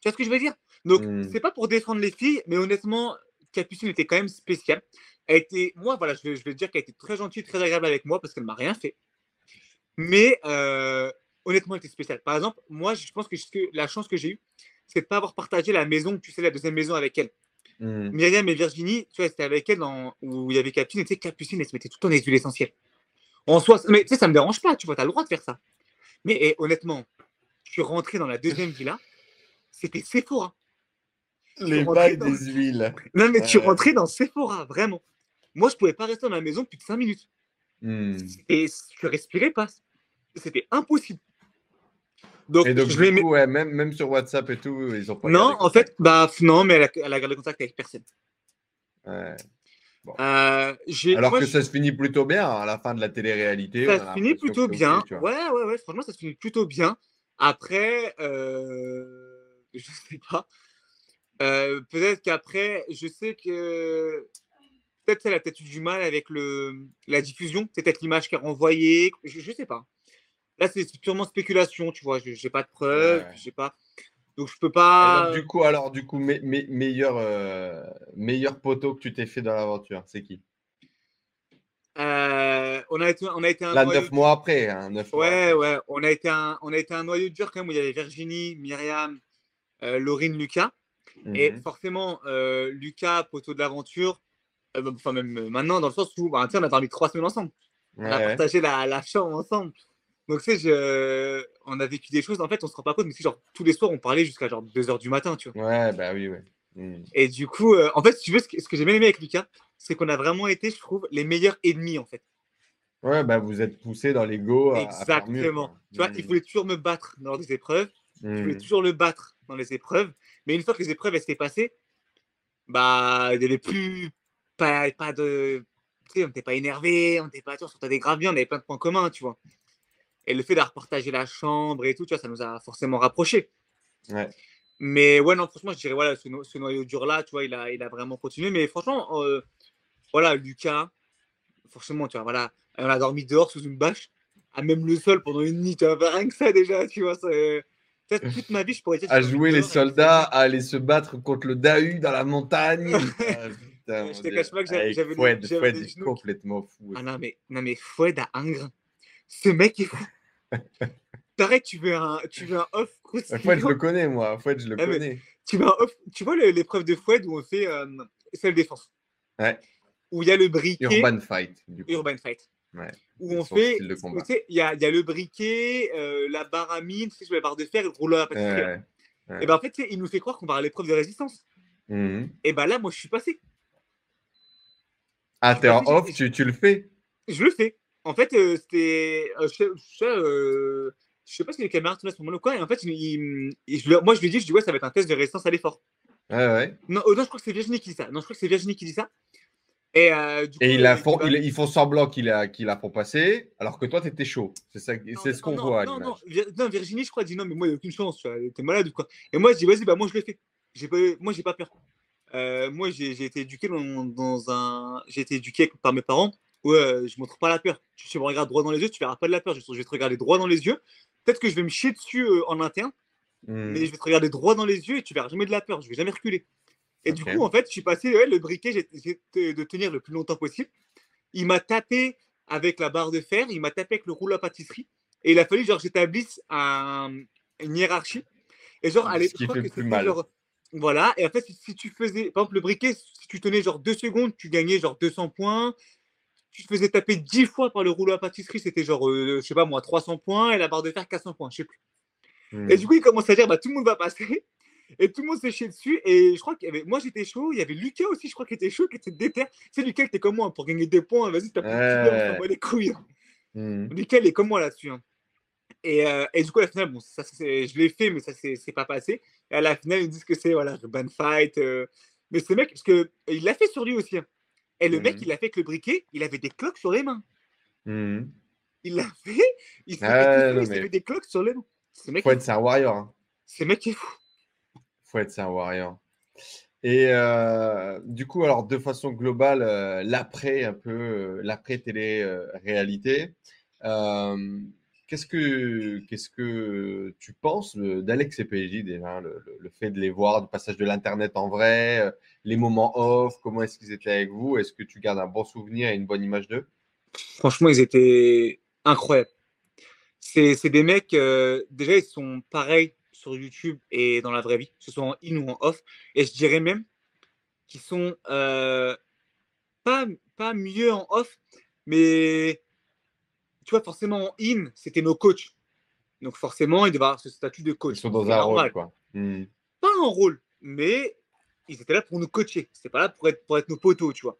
Tu vois ce que je veux dire? Donc, Mm. c'est pas pour défendre les filles, mais honnêtement, Capucine était quand même spéciale. Elle était, moi, voilà, je vais, je vais te dire qu'elle était très gentille, très agréable avec moi parce qu'elle m'a rien fait. Mais euh, honnêtement, elle était spéciale. Par exemple, moi, je pense que la chance que j'ai eue, c'est de ne pas avoir partagé la maison, tu sais, la deuxième maison avec elle. Mhm. Myriam et Virginie, tu vois, c'était avec elle où il y avait Capucine, et tu sais, Capucine, elle se mettait tout le temps des huiles essentielles. En soi, mais tu sais, ça me dérange pas, tu vois, tu as le droit de faire ça. Mais eh, honnêtement, je suis rentré dans la deuxième villa, c'était Sephora. Les bails dans- des huiles. Non, mais tu rentrais dans Sephora, vraiment. Moi, je pouvais pas rester dans la maison plus de 5 minutes. Mhm. Et je respirais pas. C'était impossible. Donc, Et donc, je du coup, ouais, même, même sur WhatsApp et tout, ils ont pas Non, en fait, bah, non, mais elle a, elle a gardé contact avec personne. Euh, Alors moi, que ça se finit plutôt bien à la fin de la télé-réalité. ça se finit plutôt bien. ouais, ouais, ouais, franchement, ça se finit plutôt bien. Après, euh, je sais pas. Euh, peut-être qu'après, je sais que peut-être qu'elle a peut-être eu du mal avec le, la diffusion, c'est peut-être l'image qu'elle renvoyée, je, je sais pas. Là, c'est purement spéculation, tu vois, je j'ai pas de preuves, Ouais. sais pas. Donc, je peux pas. donc, du coup, alors, du coup, me- me- meilleur, euh, meilleur poteau que tu t'es fait dans l'aventure, c'est qui? Euh, on, a été, on a été un Là, noyau neuf mois après. Hein, mois Ouais, après. ouais, on a été un, on a été un noyau dur quand même où il y avait Virginie, Myriam, euh, Laurine, Lucas. Et Mhm. forcément, euh, Lucas, poteau de l'aventure, euh, enfin même euh, maintenant, dans le sens où bah, on a dormi trois semaines ensemble. On a Ouais. partagé la, la chambre ensemble. Donc, tu sais, je- on a vécu des choses. En fait, on se rend pas compte, mais si, genre, tous les soirs, on parlait jusqu'à genre 2h du matin, tu vois. Ouais, bah oui, ouais. Mhm. Et du coup, euh, en fait, si tu veux, ce que, j'ai bien aimé avec Lucas, c'est qu'on a vraiment été, je trouve, les meilleurs ennemis, en fait. Ouais, bah vous êtes poussé dans l'ego à, à faire mieux. Exactement. Tu vois, il voulait toujours me battre lors des épreuves. Je voulais toujours le battre dans les épreuves. Mais une fois que les épreuves elles s'étaient passées, bah, il n'y avait plus pas, pas de. Tu sais, on n'était pas énervé, on n'était pas. tu vois, On des graves bien, on avait plein de points communs, tu vois. Et le fait d'avoir partagé la chambre et tout, tu vois, ça nous a forcément rapprochés. Ouais. Mais ouais, non, franchement, je dirais, voilà, ce, no- ce noyau dur-là, tu vois, il a, il a vraiment continué. Mais franchement, euh, voilà, Lucas, forcément, tu vois, voilà, on a dormi dehors sous une bâche, à même le sol pendant une nuit, tu vois, rien que ça déjà, tu vois, c'est. Peut-être toute ma vie, je pourrais À jouer les soldats, à aller se battre contre le Dahu dans la montagne. Ah, putain, Je te cache pas que j'avais- Fouad des est complètement fou. Ah non, mais, non, mais Fouad à Ingres, ce mec est fou. Pareil, tu veux un, tu veux un off croustillant. Fouad, je le connais, moi. Fouad, je le Ah, connais. tu veux un off, tu vois l'épreuve de Fouad où on fait euh, celle défense. Ouais. Où il y a le briquet. Urban Fight, du coup. Urban Fight. Ouais. Où on fait, il y y a le briquet, euh, la barre à mine, la barre de fer et le rouleau à pâtisserie. Ouais. Ouais. Et ben en fait, il nous fait croire qu'on va à l'épreuve de résistance. Mhm. Et ben là, moi, je suis passé. Ah, t'es en Vas-y, off, tu, tu le fais Je le fais. En fait, euh, c'était. euh, je, sais- je sais, je sais pas si les caméras tournaient à ce moment-là ou quoi. Et en fait, il- il- il- je lui- moi, je lui dit, je dis, ouais, ça va être un test de résistance à l'effort. Ouais, ouais. Non, non, je crois que c'est Virginie qui dit ça. Non, je crois que c'est Virginie qui dit ça. Et, euh, du coup, Et ils, la euh, font, va- ils, font semblant qu'ils la, qu'ils la font passer, alors que toi, tu étais chaud. C'est ça, Non, c'est ce qu'on voit non, Virginie, je crois, dit non, mais moi, il n'y a aucune chance. Tu vois, t'es malade ou quoi. Et moi, je dis, vas-y, bah, moi, je le fais. J'ai pas, moi, j'ai pas peur. Euh, moi, j'ai j'ai été éduqué dans, dans un. J'ai été éduqué par mes parents où euh, je montre pas la peur. Tu, tu me regardes droit dans les yeux, tu verras pas de la peur. Je, je vais te regarder droit dans les yeux. Peut-être que je vais me chier dessus en interne, Mhm. mais je vais te regarder droit dans les yeux et tu verras jamais de la peur. Je vais jamais reculer. Et du coup, en fait, je suis passé ouais, le briquet, essayé de tenir le plus longtemps possible. Il m'a tapé avec la barre de fer, il m'a tapé avec le rouleau à pâtisserie. Et il a fallu genre j'établisse un- une hiérarchie. Et genre, Ce allez, qui je crois fait que plus c'était mal. genre. Voilà, et en fait, si, tu faisais, par exemple, le briquet, si tu tenais genre deux secondes, tu gagnais genre 200 points. Tu te faisais taper 10 fois par le rouleau à pâtisserie, c'était genre, euh, je sais pas moi, 300 points, et la barre de fer, 400 points, je sais plus. Et du coup, il commence à dire, bah, tout le monde va passer. Et tout le monde s'est chié dessus. Et je crois qu'il y avait, moi j'étais chaud, il y avait Lucas aussi, je crois qu'il était chaud, qui était déter. C'est Lucas, t'es comme moi, pour gagner des points, vas-y, t'as bat les couilles. hein. Mhm. Lucas, il est comme moi là-dessus. hein. Et, euh, et du coup, à la finale, bon, ça, je l'ai fait, mais ça, c'est pas passé. Et à la finale, ils disent que c'est, voilà, ban fight. euh. Mais ce mec, parce que il l'a fait sur lui aussi. hein. Et le mec, Mhm. il l'a fait avec le briquet, il avait des cloques sur les mains. Mhm. Il l'a fait, il s'est Ouais, fait s'est mais- fait des cloques sur les mains. Ce mec, Faut être, c'est un warrior. hein. ce mec est fou. Faut être, un warrior. Et euh, du coup, alors de façon globale, euh, l'après, un peu, euh, l'après télé-réalité, qu'est-ce que qu'est-ce que tu penses d'Alex et PJ déjà, le, fait de les voir, du passage de l'internet en vrai, les moments off, comment est-ce qu'ils étaient avec vous, est-ce que tu gardes un bon souvenir et une bonne image d'eux? Franchement, ils étaient incroyables. C'est des mecs, déjà, ils sont pareils sur YouTube et dans la vraie vie, que ce soit en in ou en off. Et je dirais même qu'ils sont euh, pas, pas mieux en off, mais tu vois, forcément en in, c'était nos coachs. Donc forcément, ils devaient avoir ce statut de coach. Ils sont dans un normal. rôle, quoi. Hmm. Pas un rôle, mais ils étaient là pour nous coacher. C'était pas là pour être, pour être nos poteaux, tu vois.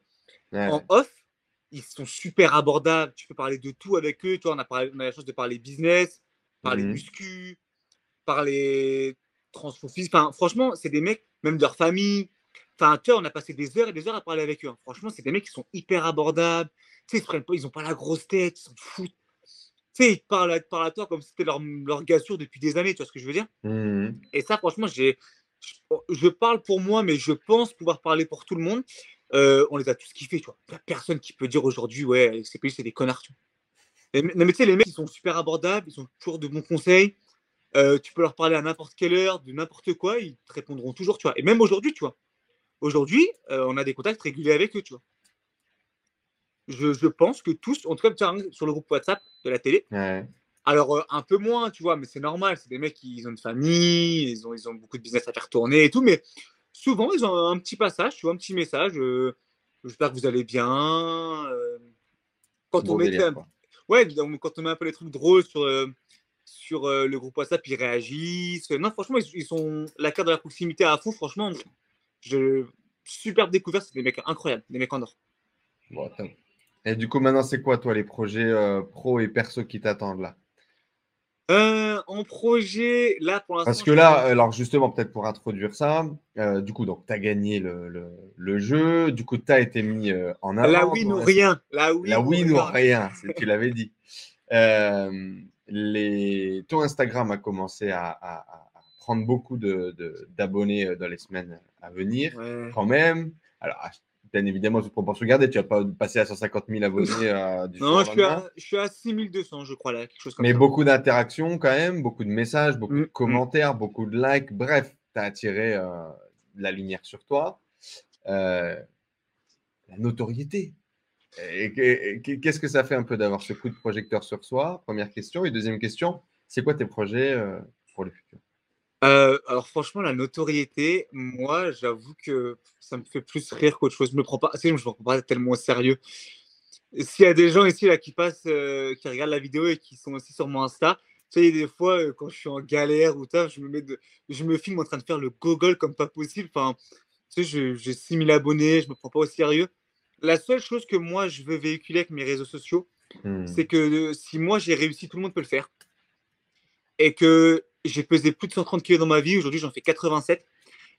Ouais. En off, ils sont super abordables. Tu peux parler de tout avec eux. Toi, on a, parlé- on a la chance de parler business, parler Mhm. muscu, transformation physique. Enfin, franchement, c'est des mecs, même de leur famille. Enfin, tu vois, on a passé des heures et des heures à parler avec eux. hein. Franchement, c'est des mecs qui sont hyper abordables. Tu sais, ils, ils ont pas la grosse tête, ils s'en foutent. Tu sais, ils te parlent, à- ils te parlent à toi comme si c'était leur, leur gars sûr depuis des années. Tu vois ce que je veux dire? Hmm. et ça, franchement, j'ai, je, je parle pour moi, mais je pense pouvoir parler pour tout le monde. Euh, on les a tous kiffés, tu vois. Il n'y a personne qui peut dire aujourd'hui, ouais, ces pays, c'est des connards, tu vois. Et- non, mais tu sais, les mecs, ils sont super abordables, ils ont toujours de bons conseils. Euh, tu peux leur parler à n'importe quelle heure, de n'importe quoi, ils te répondront toujours, tu vois. Et même aujourd'hui, tu vois. Aujourd'hui, euh, on a des contacts réguliers avec eux, tu vois. Je, je pense que tous, en tout cas, sur le groupe WhatsApp de la télé, Ouais. alors, euh, un peu moins, tu vois, mais c'est normal. C'est des mecs qui ils ont une famille, ils ont, ils ont beaucoup de business à faire tourner et tout. Mais souvent, ils ont un petit passage, tu vois, un petit message. J'espère que vous allez bien. quand, Bon on met, délire, ouais, quand on met un peu les trucs drôles sur, sur euh, le groupe WhatsApp, ils réagissent. Non, franchement, ils, ils sont la carte de la proximité à fond. Franchement, je, superbe découverte. C'est des mecs incroyables, des mecs en or. Bon. Et du coup, maintenant, c'est quoi, toi, les projets euh, pro et perso qui t'attendent là? Euh, en projet, là, pour l'instant. Parce que là, alors justement, peut-être pour introduire ça, euh, du coup, donc, tu as gagné le, le- le jeu, du coup, tu as été mis euh, en avant. La win ou rien. La win, La win ou rien. tu l'avais dit. Les... Ton Instagram a commencé à, à- à- à prendre beaucoup de- de- d'abonnés euh, dans les semaines à venir, Ouais. quand même. Alors, ah, bien évidemment, toute proportion gardée, tu vas pas passer à 150 000 abonnés euh, du Non, je suis, à, je suis à 6200, je crois, là, quelque chose comme Mais ça. beaucoup d'interactions quand même, beaucoup de messages, beaucoup Mm, de mm. commentaires, beaucoup de likes. Bref, tu as attiré euh, la lumière sur toi. Euh, la notoriété. Et, qu'est-ce que ça fait un peu d'avoir ce coup de projecteur sur soi? Première question. Et deuxième question, c'est quoi tes projets euh, pour le futur? Euh, alors, franchement, la notoriété, moi, j'avoue que ça me fait plus rire qu'autre chose. Je me prends pas, je me prends pas tellement au sérieux. S'il y a des gens ici là, qui passent, euh, qui regardent la vidéo et qui sont aussi sur mon Insta, Tu sais, des fois, quand je suis en galère ou taf, je me, mets je me filme en train de faire le gogol comme pas possible. Enfin, tu sais, j'ai 6000 abonnés, je me prends pas au sérieux. La seule chose que moi, je veux véhiculer avec mes réseaux sociaux, Hmm. c'est que euh, si moi j'ai réussi, tout le monde peut le faire. Et que j'ai pesé plus de 130 kg dans ma vie, aujourd'hui j'en fais 87.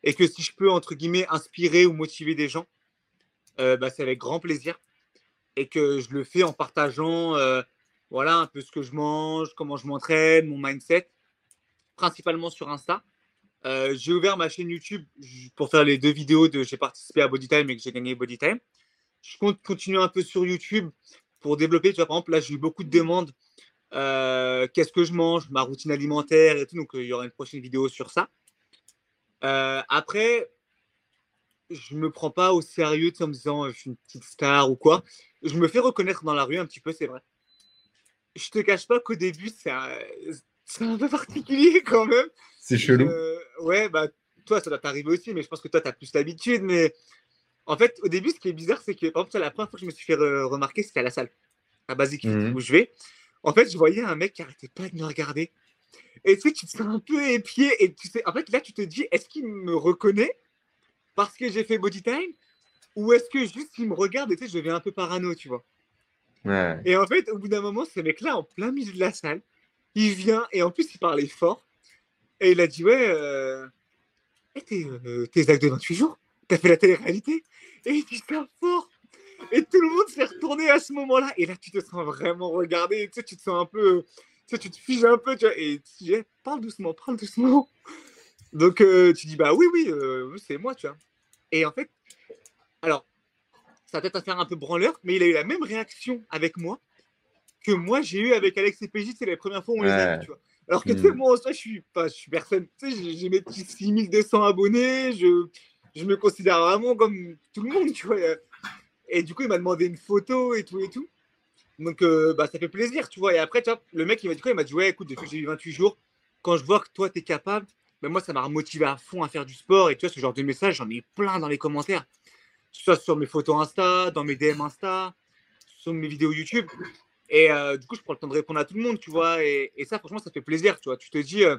Et que si je peux, entre guillemets, inspirer ou motiver des gens, euh, bah, c'est avec grand plaisir. Et que je le fais en partageant euh, voilà, un peu ce que je mange, comment je m'entraîne, mon mindset, principalement sur Insta. Euh, j'ai ouvert ma chaîne YouTube pour faire les deux vidéos de j'ai participé à Bodytime et que j'ai gagné Bodytime. Je compte continuer un peu sur YouTube pour développer. Tu vois, par exemple, là, j'ai eu beaucoup de demandes. Euh, Qu'est-ce que je mange, ma routine alimentaire et tout. Donc, euh, il y aura une prochaine vidéo sur ça. Euh, après, je me prends pas au sérieux en me disant je suis une petite star ou quoi. Je me fais reconnaître dans la rue un petit peu, c'est vrai. Je te cache pas qu'au début, c'est un... peu particulier quand même. C'est chelou. Euh, ouais, bah, toi, ça doit t'arriver aussi, mais je pense que toi, tu as plus l'habitude. Mais en fait, au début, ce qui est bizarre, c'est que, par exemple, la première fois que je me suis fait re- remarquer, c'était à la salle, à Basic Fit, Mhm. où je vais. En fait, je voyais un mec qui arrêtait pas de me regarder. Et tu sais, tu te sens un peu épié. Et tu sais, en fait, là, tu te dis, est-ce qu'il me reconnaît parce que j'ai fait Body Time Ou est-ce que juste il me regarde et tu sais, je deviens un peu parano, tu vois? Ouais. et en fait, au bout d'un moment, ce mec-là, en plein milieu de la salle, il vient et en plus, il parlait fort. Et il a dit Ouais, euh, eh, t'es, euh, actes de 28 jours, t'as fait la télé-réalité? Ça fort. Et tout le monde s'est retourné à ce moment-là. Et là, tu te sens vraiment regardé. Tu sais, tu te sens un peu. Tu sais, tu te figes un peu. Tu vois, et tu dis Eh, Parle doucement, parle doucement. Donc, euh, tu dis Bah oui, oui, euh, c'est moi, tu vois. Et en fait, alors, ça va peut-être à faire un peu branleur, mais il a eu la même réaction avec moi que moi j'ai eu avec Alex et PJ, c'est la première fois où on les a Ouais. vus, tu vois. Alors que tu sais, Mm. moi en soi, je suis pas, je suis personne, tu sais, j'ai- j'ai mes petits 6200 abonnés, je, je me considère vraiment comme tout le monde, tu vois. Et du coup, il m'a demandé une photo et tout et tout. Donc, euh, bah, ça fait plaisir, tu vois. Et après, tu vois, le mec, il m'a dit quoi? Il m'a dit, ouais, écoute, depuis que j'ai eu 28 jours, quand je vois que toi, tu es capable, ben moi, ça m'a remotivé à fond à faire du sport. Et tu vois, ce genre de message, j'en ai plein dans les commentaires. Soit sur mes photos Insta, dans mes DM Insta, sur mes vidéos YouTube. Et euh, du coup, je prends le temps de répondre à tout le monde, tu vois. Et, et ça, franchement, ça fait plaisir, tu vois. Tu te dis, euh,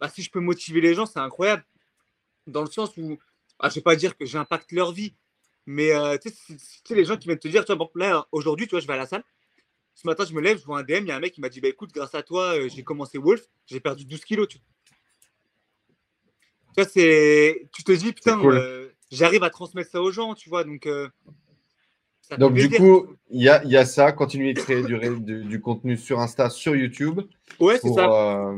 bah, si je peux motiver les gens, c'est incroyable. Dans le sens où, ah, je vais pas dire que j'impacte leur vie, mais euh, tu sais, les gens qui viennent te dire, tu vois, bon, là, aujourd'hui, tu vois, je vais à la salle. Ce matin, je me lève, je vois un DM, il y a un mec qui m'a dit, bah écoute, grâce à toi, euh, j'ai commencé Wolf, j'ai perdu 12 kilos, tu vois. Tu vois, c'est... Tu te dis, putain, cool. euh, j'arrive à transmettre ça aux gens, tu vois, donc... ça Donc, du coup, il y a, y a ça. Continuer de créer du, du, du contenu sur Insta, sur YouTube ouais, c'est ça.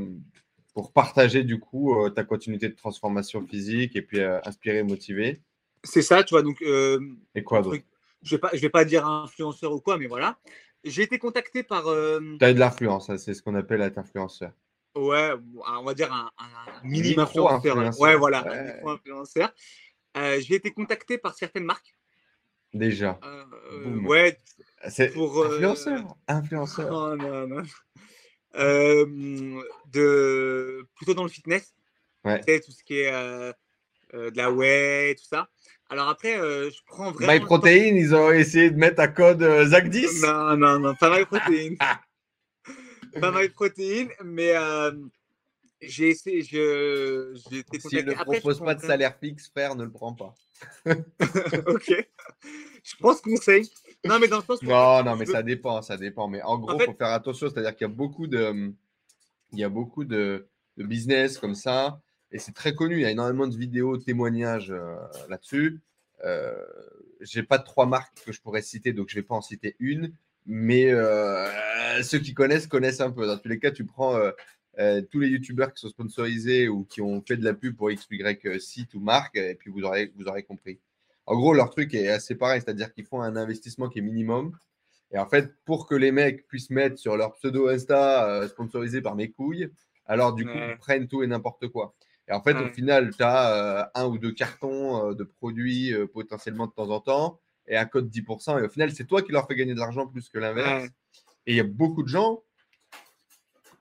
Pour partager, du coup, euh, ta continuité de transformation physique et puis euh, inspirer, motiver. C'est ça, tu vois, donc... euh, Et quoi truc- je vais pas, je vais pas dire influenceur ou quoi, mais voilà. J'ai été contacté par, Tu as de l'influence, hein, c'est ce qu'on appelle être influenceur. ouais, on va dire un, un mini influenceur. Ouais, voilà, un micro-influenceur. Euh, j'ai été contacté par certaines marques. Déjà. Euh, ouais. C'est Pour, euh, influenceur. Influenceur. Oh, non, non. De plutôt dans le fitness. Ouais. Tu sais, tout ce qui est euh, euh, de la whey, tout ça. Alors après, euh, je prends vraiment. MyProtein, ils ont essayé de mettre un code euh, ZAC10. Non, non, non, pas MyProtein. pas MyProtein, mais euh, j'ai essayé, je, j'ai été S'il ne. Après, propose pas de salaire fixe, frère, ne le prends pas. ok. Je prends ce conseil. Non, mais dans le sens où- Non, non, mais je- ça dépend, ça dépend. Mais en gros, il fait- faut faire attention, c'est-à-dire qu'il y a beaucoup de, il y a beaucoup de, de business comme ça, et c'est très connu. Il y a énormément de vidéos, de témoignages euh, là-dessus. Euh, j'ai pas trois marques que je pourrais citer, donc je vais pas en citer une. Mais euh, ceux qui connaissent connaissent un peu. Dans tous les cas, tu prends euh, euh, tous les youtubeurs qui sont sponsorisés ou qui ont fait de la pub pour X, Y site ou marque, et puis vous aurez, vous aurez compris. En gros, leur truc est assez pareil, c'est-à-dire qu'ils font un investissement qui est minimum. Et en fait, pour que les mecs puissent mettre sur leur pseudo Insta euh, sponsorisé par mes couilles, alors du coup, Ouais. ils prennent tout et n'importe quoi. Et en fait, au final, tu as un ou deux cartons euh, de produits euh, potentiellement de temps en temps et un code 10%. Et au final, c'est toi qui leur fais gagner de l'argent plus que l'inverse. Ouais. Et il y a beaucoup de gens,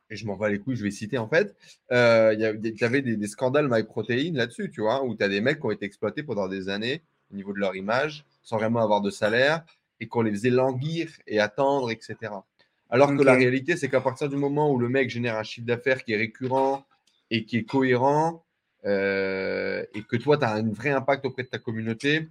et je m'en bats les couilles, je vais citer en fait, euh, il y avait des, des scandales MyProtein là-dessus, tu vois, où tu as des mecs qui ont été exploités pendant des années au niveau de leur image, sans vraiment avoir de salaire, et qu'on les faisait languir et attendre, etc. Alors que la réalité, c'est qu'à partir du moment où le mec génère un chiffre d'affaires qui est récurrent et qui est cohérent, euh, et que toi, tu as un vrai impact auprès de ta communauté,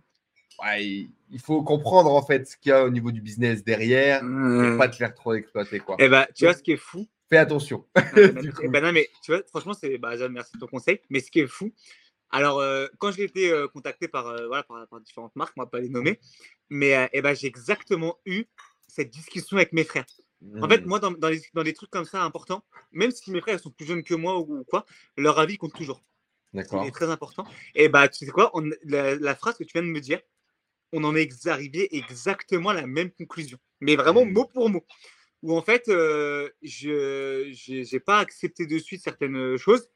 ouais, il, faut comprendre en fait ce qu'il y a au niveau du business derrière et Euh, pas te faire trop exploiter. Quoi. Eh ben, tu vois ce qui est fou. Fais attention. Ben non, mais tu vois, franchement, c'est bah, merci de ton conseil. Mais ce qui est fou, alors euh, quand j'ai été euh, contacté par, euh, voilà, par, par différentes marques, on va pas les nommer, mais eh ben, j'ai exactement eu cette discussion avec mes frères. En fait, Hmm. moi, dans, dans, les, dans des trucs comme ça importants, même si mes frères sont plus jeunes que moi ou, ou quoi, leur avis compte toujours. D'accord. C'est très important. Et bah, tu sais quoi, on- la, la phrase que tu viens de me dire, on en est arrivé exactement à la même conclusion. Mais vraiment Mm. mot pour mot. Où en fait, je n'ai pas accepté de suite certaines choses,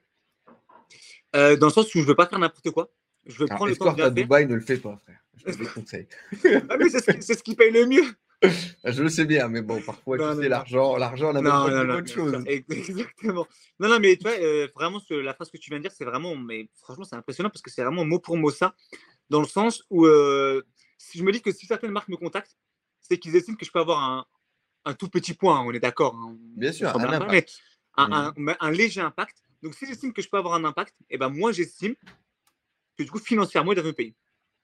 euh, dans le sens où je veux pas faire n'importe quoi. Je veux Alors, prendre le temps de à. Dubaï, ne le fais pas, frère. Je te déconseille. Ah, mais c'est ce, qui- c'est ce qui paye le mieux. Je le sais bien, mais bon, parfois, Non, tu sais, l'argent, l'argent, on a même bien chose. Exactement. Non, non, mais tu vois, euh, vraiment, ce- la phrase que tu viens de dire, c'est vraiment, mais franchement, c'est impressionnant parce que c'est vraiment mot pour mot ça, dans le sens où euh, si je me dis que si certaines marques me contactent, c'est qu'ils estiment que je peux avoir un, un tout petit point, on est d'accord. hein, Bien sûr, un impact. un, un léger impact. Donc, si j'estime que je peux avoir un impact, et ben moi, j'estime que du coup, financièrement, ils doivent me payer.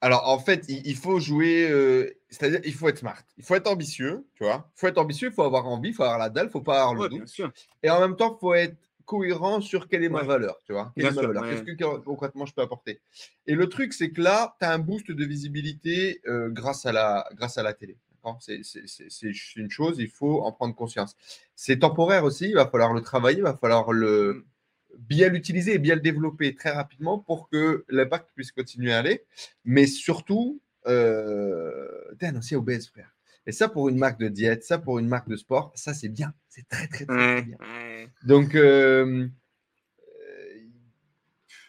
Alors, en fait, il, il faut jouer, euh, c'est-à-dire, il faut être smart. Il faut être ambitieux, tu vois. Il faut être ambitieux, il faut avoir envie, il faut avoir la dalle, il faut pas avoir le Ouais, doute. bien sûr. Et en même temps, il faut être cohérent sur quelle est ma Ouais. valeur, tu vois. Quelle Bien est ma sûr, valeur? ouais. Qu'est-ce que concrètement je peux apporter? Et le truc, c'est que là, tu as un boost de visibilité euh, grâce, à la, grâce à la télé. c'est une chose, il faut en prendre conscience. C'est temporaire aussi, il va falloir le travailler, il va falloir le Mm. Bien l'utiliser et bien le développer très rapidement pour que l'impact puisse continuer à aller. Mais surtout, euh, t'es un ancien obèse, frère. Et ça, pour une marque de diète, ça, pour une marque de sport, ça, c'est bien. C'est très, très, très, bien. ouais. Donc, euh, euh,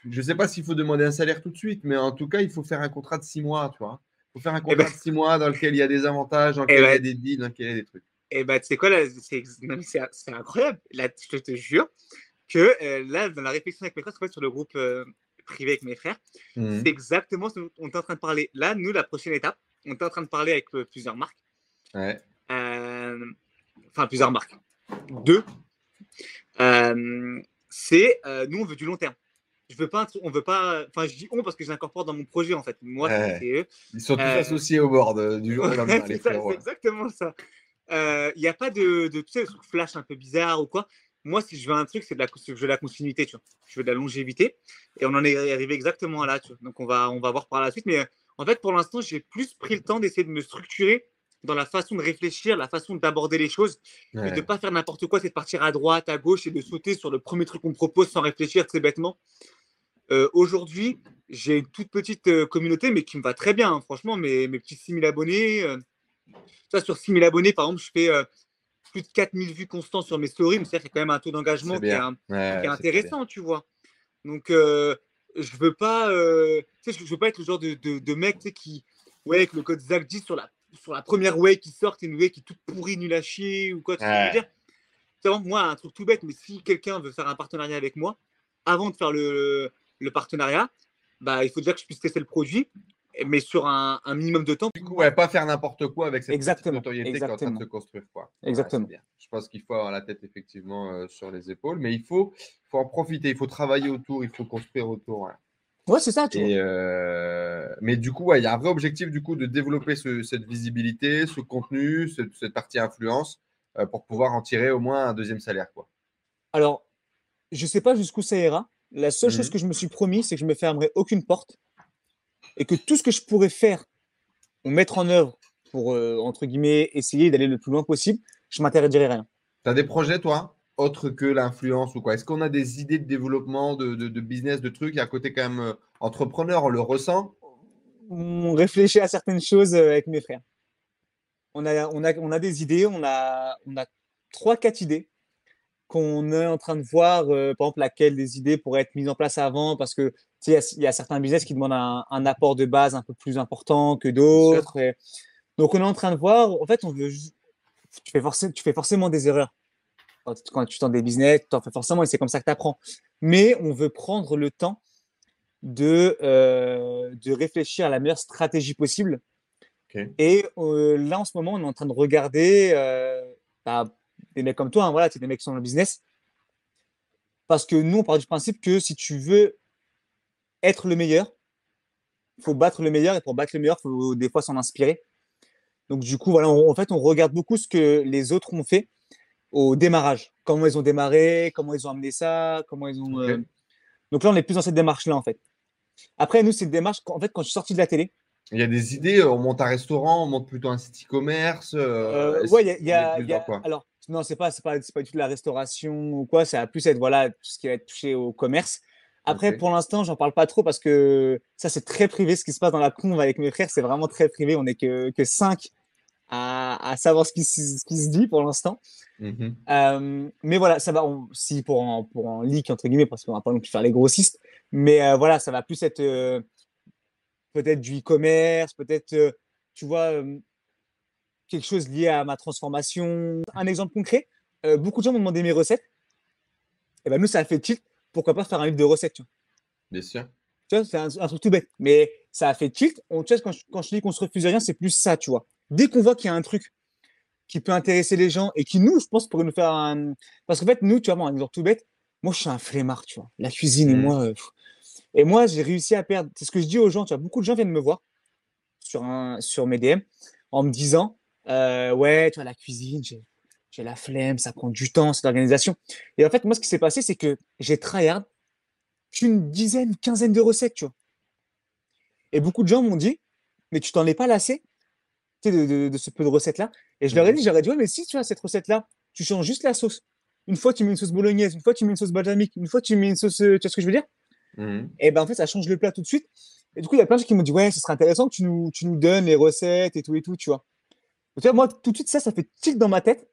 je ne sais pas s'il faut demander un salaire tout de suite, mais en tout cas, il faut faire un contrat de six mois, tu vois. Il faut faire un contrat ben- de six mois dans lequel il y a des avantages, dans Eh lequel il y a ben- des deals, dans lequel il y a des trucs. Et bah, tu sais quoi, c'est incroyable. Là, je te, te jure que euh, là, dans la réflexion avec mes frères, fait, sur le groupe euh, privé avec mes frères, Mhm. c'est exactement ce dont on est en train de parler. Là, nous, la prochaine étape, on est en train de parler avec euh, plusieurs marques. Ouais. Enfin, plusieurs marques. Deux. C'est nous, on veut du long terme. Je veux pas, on veut pas. Enfin, je dis on parce que je l'incorpore dans mon projet en fait. Moi, Ouais. c'est eux. Ils sont tous associés au board du jour au lendemain, c'est exactement ça. Il n'y a pas de, de tu sais, de trucs flash un peu bizarre ou quoi. Moi, si je veux un truc, c'est de la, je veux la continuité, tu vois. Je veux de la longévité. Et on en est arrivé exactement là, tu vois. Donc, on va, on va voir par la suite. Mais en fait, pour l'instant, j'ai plus pris le temps d'essayer de me structurer dans la façon de réfléchir, la façon d'aborder les choses, et de ne pas faire n'importe quoi, c'est de partir à droite, à gauche et de sauter sur le premier truc qu'on me propose sans réfléchir très bêtement. Euh, Aujourd'hui, j'ai une toute petite euh, communauté, mais qui me va très bien, hein. franchement, mes, mes petits 6000 abonnés. euh, ça, sur 6000 abonnés, par exemple, je fais euh, plus de 4000 vues constants sur mes stories, mais a quand même un taux d'engagement C'est qui est, bien. un- Ouais, qui est c'est très bien. intéressant, tu vois. Donc, euh, je veux pas, euh, tu sais, je je veux pas être le genre de, de, de mec tu sais, qui, ouais, avec le code Zach 10 sur la, sur la première way qui sort, c'est une way qui est toute pourrie, nulle à chier ou quoi, tu Ouais. dire. C'est vraiment, moi, un truc tout bête, mais si quelqu'un veut faire un partenariat avec moi, avant de faire le, le partenariat, bah, il faut déjà que je puisse tester le produit, mais sur un, un minimum de temps. Du coup, ouais, pas faire n'importe quoi avec cette Exactement, notoriété qui est en train de se construire. Quoi. Exactement. bien. Je pense qu'il faut avoir la tête effectivement euh, sur les épaules, mais il faut, faut en profiter, il faut travailler autour, il faut construire autour. ouais. Ouais, c'est ça, tu vois. Et euh, mais du coup, ouais, il y a un vrai objectif du coup de développer ce- cette visibilité, ce contenu, cette, cette partie influence euh, pour pouvoir en tirer au moins un deuxième salaire. Quoi. Alors, je sais pas jusqu'où ça ira. La seule chose Mhm. que je me suis promis, c'est que je me fermerai aucune porte et que tout ce que je pourrais faire ou mettre en œuvre pour, euh, entre guillemets, essayer d'aller le plus loin possible, je m'interdirai rien. Tu as des projets, toi, autres que l'influence ou quoi? Est-ce qu'on a des idées de développement, de, de- de business, de trucs? Il y a un côté quand même euh, entrepreneur, on le ressent? On réfléchit à certaines choses euh, avec mes frères. On a, on a, on a des idées, on a, on a trois, quatre idées qu'on est en train de voir, euh, par exemple, laquelle des idées pourraient être mises en place avant, parce que il y a- il y, a certains business qui demandent un, un apport de base un peu plus important que d'autres. et- Donc, on est en train de voir, en fait, on veut juste- tu, fais forcément, tu fais forcément des erreurs. Quand, quand tu tentes des business, tu en fais forcément, et c'est comme ça que tu apprends. Mais on veut prendre le temps de, euh, de réfléchir à la meilleure stratégie possible. Et euh, là, en ce moment, on est en train de regarder bah, des mecs comme toi, hein, voilà, c'est des mecs qui sont dans le business. Parce que nous, on part du principe que si tu veux être le meilleur, il faut battre le meilleur. Et pour battre le meilleur, il faut des fois s'en inspirer. Donc, du coup, voilà, on- en fait, on regarde beaucoup ce que les autres ont fait au démarrage. Comment ils ont démarré, comment ils ont amené ça, comment ils ont. Euh, Donc là, on est plus dans cette démarche-là, en fait. Après, nous, c'est une démarche, en fait, quand je suis sorti de la télé, Il y a des idées, on monte un restaurant, on monte plutôt un site e-commerce. euh, Euh, ouais, il y a, y a- y a- alors non, c'est pas, c'est pas, pas du tout de la restauration ou quoi. Ça va plus être voilà tout ce qui va être touché au commerce. Après, pour l'instant, j'en parle pas trop parce que ça, c'est très privé. Ce qui se passe dans la conve avec mes frères, c'est vraiment très privé. On est que que cinq à, à savoir ce qui, se- ce qui se dit pour l'instant. Mhm. Euh, mais voilà, ça va. On, si pour en, pour en leak entre guillemets, parce qu'on va pas non plus faire les grossistes. Mais euh, voilà, ça va plus être euh, peut-être du e-commerce, peut-être, tu vois, quelque chose lié à ma transformation. Un exemple concret, euh, beaucoup de gens m'ont demandé mes recettes. Et ben nous, ça a fait tilt. Pourquoi pas faire un livre de recettes tu vois? Bien sûr. Tu vois, c'est un, un truc tout bête. Mais ça a fait tilt. On, tu vois, quand, je, quand je dis qu'on se refuse rien, c'est plus ça, tu vois. Dès qu'on voit qu'il y a un truc qui peut intéresser les gens et qui, nous, je pense, pourrait nous faire un. Parce qu'en fait, nous, tu vois, un exemple tout bête, moi, je suis un flemmard, tu vois. La cuisine et Mhm. moi. euh, et moi, j'ai réussi à perdre. C'est ce que je dis aux gens, tu vois. Beaucoup de gens viennent me voir sur, un, sur mes DM en me disant euh, Ouais, tu vois, la cuisine, j'ai. La flemme, ça prend du temps, c'est l'organisation. Et en fait, moi, ce qui s'est passé, c'est que j'ai tryhard qu'une dizaine, quinzaine de recettes, tu vois. Et beaucoup de gens m'ont dit, mais tu t'en es pas lassé de, de- de ce peu de recettes-là? Et je leur ai dit, j'aurais dit, ouais, mais si tu as cette recette-là, tu changes juste la sauce. Une fois, tu mets une sauce bolognaise, une fois, tu mets une sauce balsamique, une fois, tu mets une sauce. euh, Tu vois ce que je veux dire? Mhm. Et ben en fait, ça change le plat tout de suite. Et du coup, il y a plein de gens qui m'ont dit, ouais, ce serait intéressant que tu nous, tu nous donnes les recettes et tout et tout, tu vois. Donc, tu vois, moi, tout de suite, ça, ça fait tilt dans ma tête.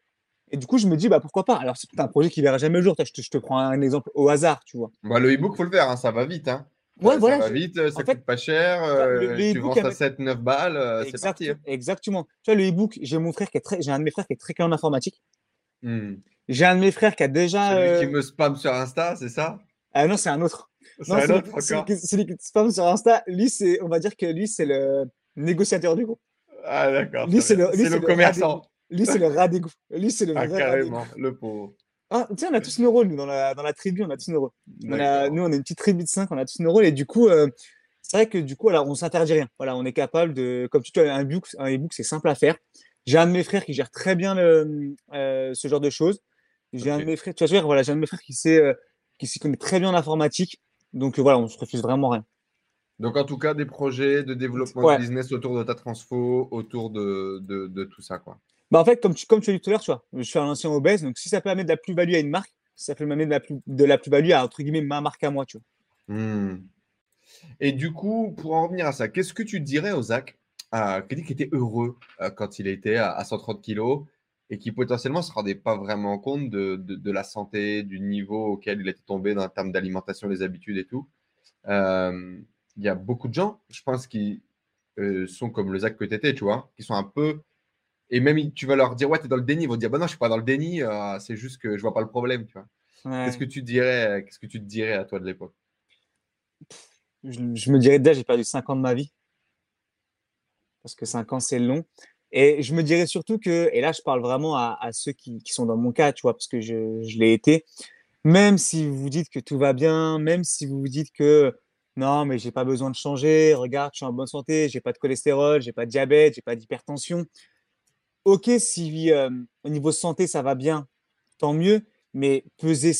Et du coup, je me dis, bah pourquoi pas? Alors, c'est un projet qui verra jamais le jour. Je te, je te prends un exemple au hasard, tu vois. Bah, le e-book, faut le faire, hein, ça va vite. Hein. Ouais, Euh, voilà. Ça va vite, ça fait, coûte pas cher. le- euh, le tu vends ça met- 7-9 balles, euh, c'est parti. hein. Exactement. Tu vois, le e-book, j'ai mon frère qui est très, j'ai un de mes frères qui est très calé en informatique. Mhm. J'ai un de mes frères qui a déjà. Celui qui euh, me spam sur Insta, c'est ça? Ah non, c'est un autre. C'est Non, un celui, autre celui encore qui, celui qui te spam sur Insta, lui, c'est, on va dire que lui, c'est le négociateur du groupe. Ah, d'accord. Lui, c'est le, lui, C'est c'est le le commerçant. des- Lui, c'est le rat des goûts. Lui, c'est le Ah, vrai rat carrément, le pauvre. Ah, tu sais, on a tous nos rôles, nous, dans la, dans la tribu, on a tous nos rôles. On a, D'accord. nous, on est une petite tribu de 5, on a tous nos rôles. Et du coup, euh, c'est vrai que du coup, alors, on s'interdit rien. Voilà, on est capable de. Comme tu vois, un e-book, un e-book, c'est simple à faire. J'ai un de mes frères qui gère très bien le, euh, ce genre de choses. J'ai un de mes frères, tu vois, je veux dire, voilà, j'ai un de mes frères qui sait, euh, qui s'y connaît très bien en informatique. Donc voilà, on se refuse vraiment rien. Donc, en tout cas, des projets de développement Ouais. de business autour de ta transfo, autour de, de, de tout ça, quoi. Bah, en fait, comme tu, comme tu as dit tout à l'heure, tu vois, je suis un ancien obèse, donc si ça peut amener de la plus-value à une marque, ça peut m'amener de la, plus, plus-value à, entre guillemets, ma marque à moi, tu vois. Hmm. Et du coup, pour en revenir à ça, qu'est-ce que tu dirais au Zach euh, qui dit qu'il était heureux euh, quand il était à, à 130 kilos et qui potentiellement ne se rendait pas vraiment compte de, de- de la santé, du niveau auquel il était tombé dans le terme d'alimentation, des habitudes et tout. Euh, Il y a beaucoup de gens, je pense, qui euh, sont comme le Zach que tu étais, tu vois, qui sont un peu. Et même, tu vas leur dire, ouais, tu es dans le déni. Ils vont te dire, bah non, je suis pas dans le déni, euh, c'est juste que je vois pas le problème, tu vois. Ouais. Qu'est-ce que tu dirais, qu'est-ce que tu te dirais à toi de l'époque? Je, je me dirais déjà, j'ai perdu 5 ans de ma vie. Parce que 5 ans, c'est long. Et je me dirais surtout que, et là, je parle vraiment à, à ceux qui, qui sont dans mon cas, tu vois, parce que je, je l'ai été. Même si vous vous dites que tout va bien, même si vous vous dites que non, mais j'ai pas besoin de changer, regarde, je suis en bonne santé, j'ai pas de cholestérol, j'ai pas de diabète, j'ai pas d'hypertension. Ok, si au niveau santé ça va bien, tant mieux, mais peser,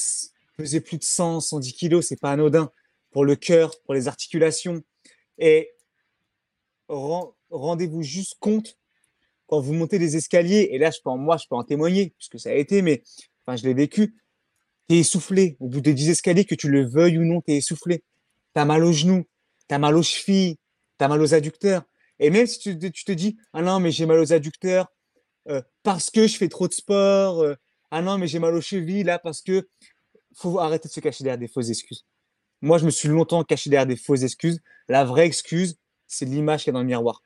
peser plus de 100, 110 kilos, c'est pas anodin pour le cœur, pour les articulations. Et ren- rendez-vous juste compte quand vous montez les escaliers, et là, je peux en, moi, je peux en témoigner, puisque ça a été, mais enfin, je l'ai vécu. Tu es essoufflé. Au bout des 10 escaliers, que tu le veuilles ou non, tu es essoufflé. Tu as mal aux genoux, tu as mal aux chevilles, tu as mal aux adducteurs. Et même si tu, te- tu te dis, ah non, mais j'ai mal aux adducteurs euh, parce que je fais trop de sport, euh, ah non, mais j'ai mal aux chevilles là parce que faut arrêter de se cacher derrière des fausses excuses. Moi, je me suis longtemps caché derrière des fausses excuses. La vraie excuse, c'est l'image qu'il y a dans le miroir.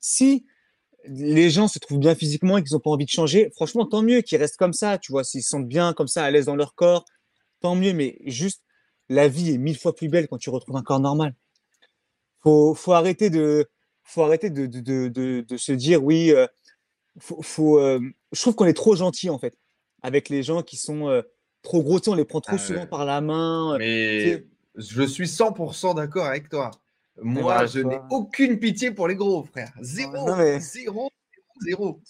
Si les gens se trouvent bien physiquement et qu'ils n'ont pas envie de changer, franchement, tant mieux qu'ils restent comme ça, tu vois. S'ils se sentent bien comme ça, à l'aise dans leur corps, tant mieux. Mais juste, la vie est mille fois plus belle quand tu retrouves un corps normal. Faut, faut arrêter de, faut arrêter de, de, de, se dire, oui, euh, faut, faut, euh, je trouve qu'on est trop gentil, en fait. avec les gens qui sont euh, trop gros. On les prend trop Ah souvent par la main. Mais je suis 100% d'accord avec toi. Moi, je n'ai aucune pitié pour les gros, frère. Zéro, Non, mais- zéro, zéro, zéro.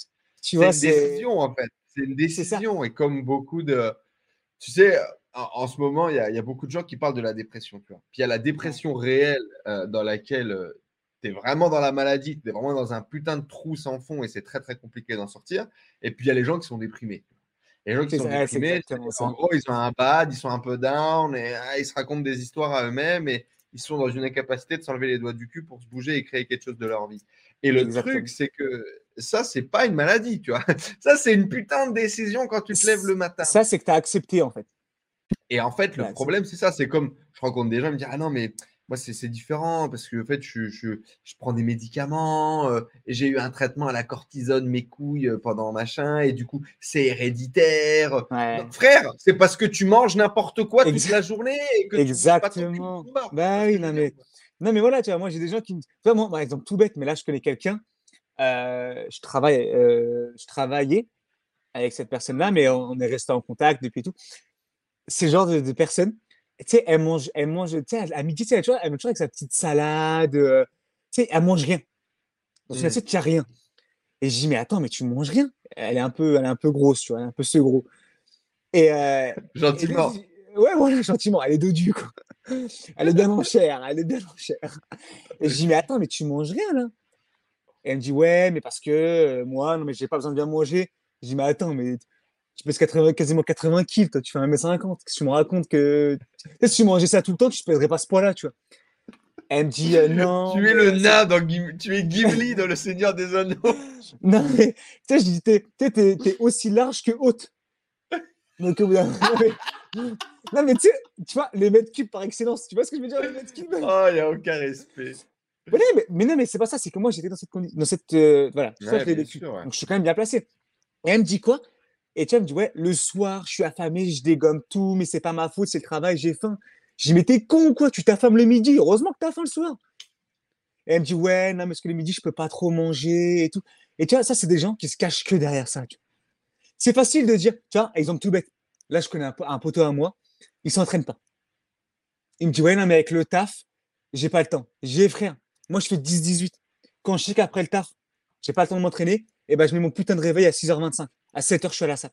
Tu C'est vois, une c'est. décision, en fait. C'est une décision. Et comme beaucoup de. Tu sais, en, ce moment, il y, a- il y a beaucoup de gens qui parlent de la dépression. Tu vois. Puis il y a la dépression réelle euh, dans laquelle tu es vraiment dans la maladie, tu es vraiment dans un putain de trou sans fond et c'est très, très compliqué d'en sortir. Et puis il y a les gens qui sont déprimés. Les gens qui sont ça, déprimés, en gros, ils ont un bad, ils sont un peu down et ah, ils se racontent des histoires à eux-mêmes et ils sont dans une incapacité de s'enlever les doigts du cul pour se bouger et créer quelque chose de leur vie. Et le Exactement. truc, c'est que ça, c'est pas une maladie, tu vois. Ça, c'est une putain de décision quand tu te lèves le matin. Ça, c'est que tu as accepté, en fait. Et en fait, le Ouais, c'est- problème, c'est ça. C'est comme je rencontre des gens, ils me disent Ah non, mais moi, c'est différent parce que en fait, je, je, je prends des médicaments euh, j'ai eu un traitement à la cortisone, mes couilles euh, pendant machin, et du coup, c'est héréditaire. Ouais. Non, frère, c'est parce que tu manges n'importe quoi toute la journée et que tu pas ton Exactement. mort. Bah oui, non, mais-. Non, mais voilà, tu vois, moi, j'ai des gens qui me. Tu vois, moi, par exemple, tout bête, mais là, je connais quelqu'un. euh, je, travaille, euh, je travaillais avec cette personne-là, mais on, on est resté en contact depuis tout. C'est le genre de, de personne, tu sais, elle mange, elle mange, tu sais, à midi, tu sais, vois, elle mange toujours avec sa petite salade, euh, tu sais, elle mange rien. Dans une Mm. assiette, il n'y a rien. Et je dis, mais attends, mais tu manges rien. Elle est un peu, elle est un peu grosse, tu vois, elle est un peu ce gros. Et, euh, Gentiment. ouais, voilà, gentiment, elle est dodue, quoi. Elle est bien en chair, elle est bien en chair. Et je dis, mais attends, mais tu manges rien, là. Et elle me dit, ouais, mais parce que euh, moi, non, mais j'ai pas besoin de bien manger. Je dis, mais attends, mais tu pèses 80, quasiment 80 kilos, toi, tu fais 1m50. Qu'est-ce que tu me racontes que. Si tu mangeais ça tout le temps, tu ne pèserais pas ce poids-là, tu vois. Elle me dit, euh, non. Tu es le nain dans Gim- tu es Gimli dans Le Seigneur des Anneaux. Non, mais tu sais, je dis, t'es, t'es, t'es- t'es aussi large que haute. Donc, au bout d'un- non, mais, non, mais tu sais, tu vois, les mètres cubes par excellence, tu vois ce que je veux dire, les mètres cubes? Oh, il n'y a aucun respect. mais, non, mais, mais non, mais c'est pas ça, c'est que moi, j'étais dans cette condition, dans cette, euh, voilà, Ouais, je sûr, ouais. Donc, je suis quand même bien placé. Et elle me dit quoi? Et tu me dit, ouais, le soir, je suis affamé, je dégomme tout, mais c'est pas ma faute, c'est le travail, j'ai faim. Je dis, mais t'es con ou quoi? Tu t'affames le midi, heureusement que t'as faim le soir. Et elle me dit, ouais, non, parce que le midi, je peux pas trop manger et tout. Et tu vois, ça, c'est des gens qui se cachent que derrière ça. C'est facile de dire, tu vois, exemple tout bête. Là, je connais un, po- un poteau à moi, il s'entraîne pas. Il me dit, ouais, non, mais avec le taf, j'ai pas le temps. J'ai frère, moi, je fais 10-18. Quand je sais qu'après le taf, j'ai pas le temps de m'entraîner, et ben, je mets mon putain de réveil à 6h25. À 7h, je suis à la salle.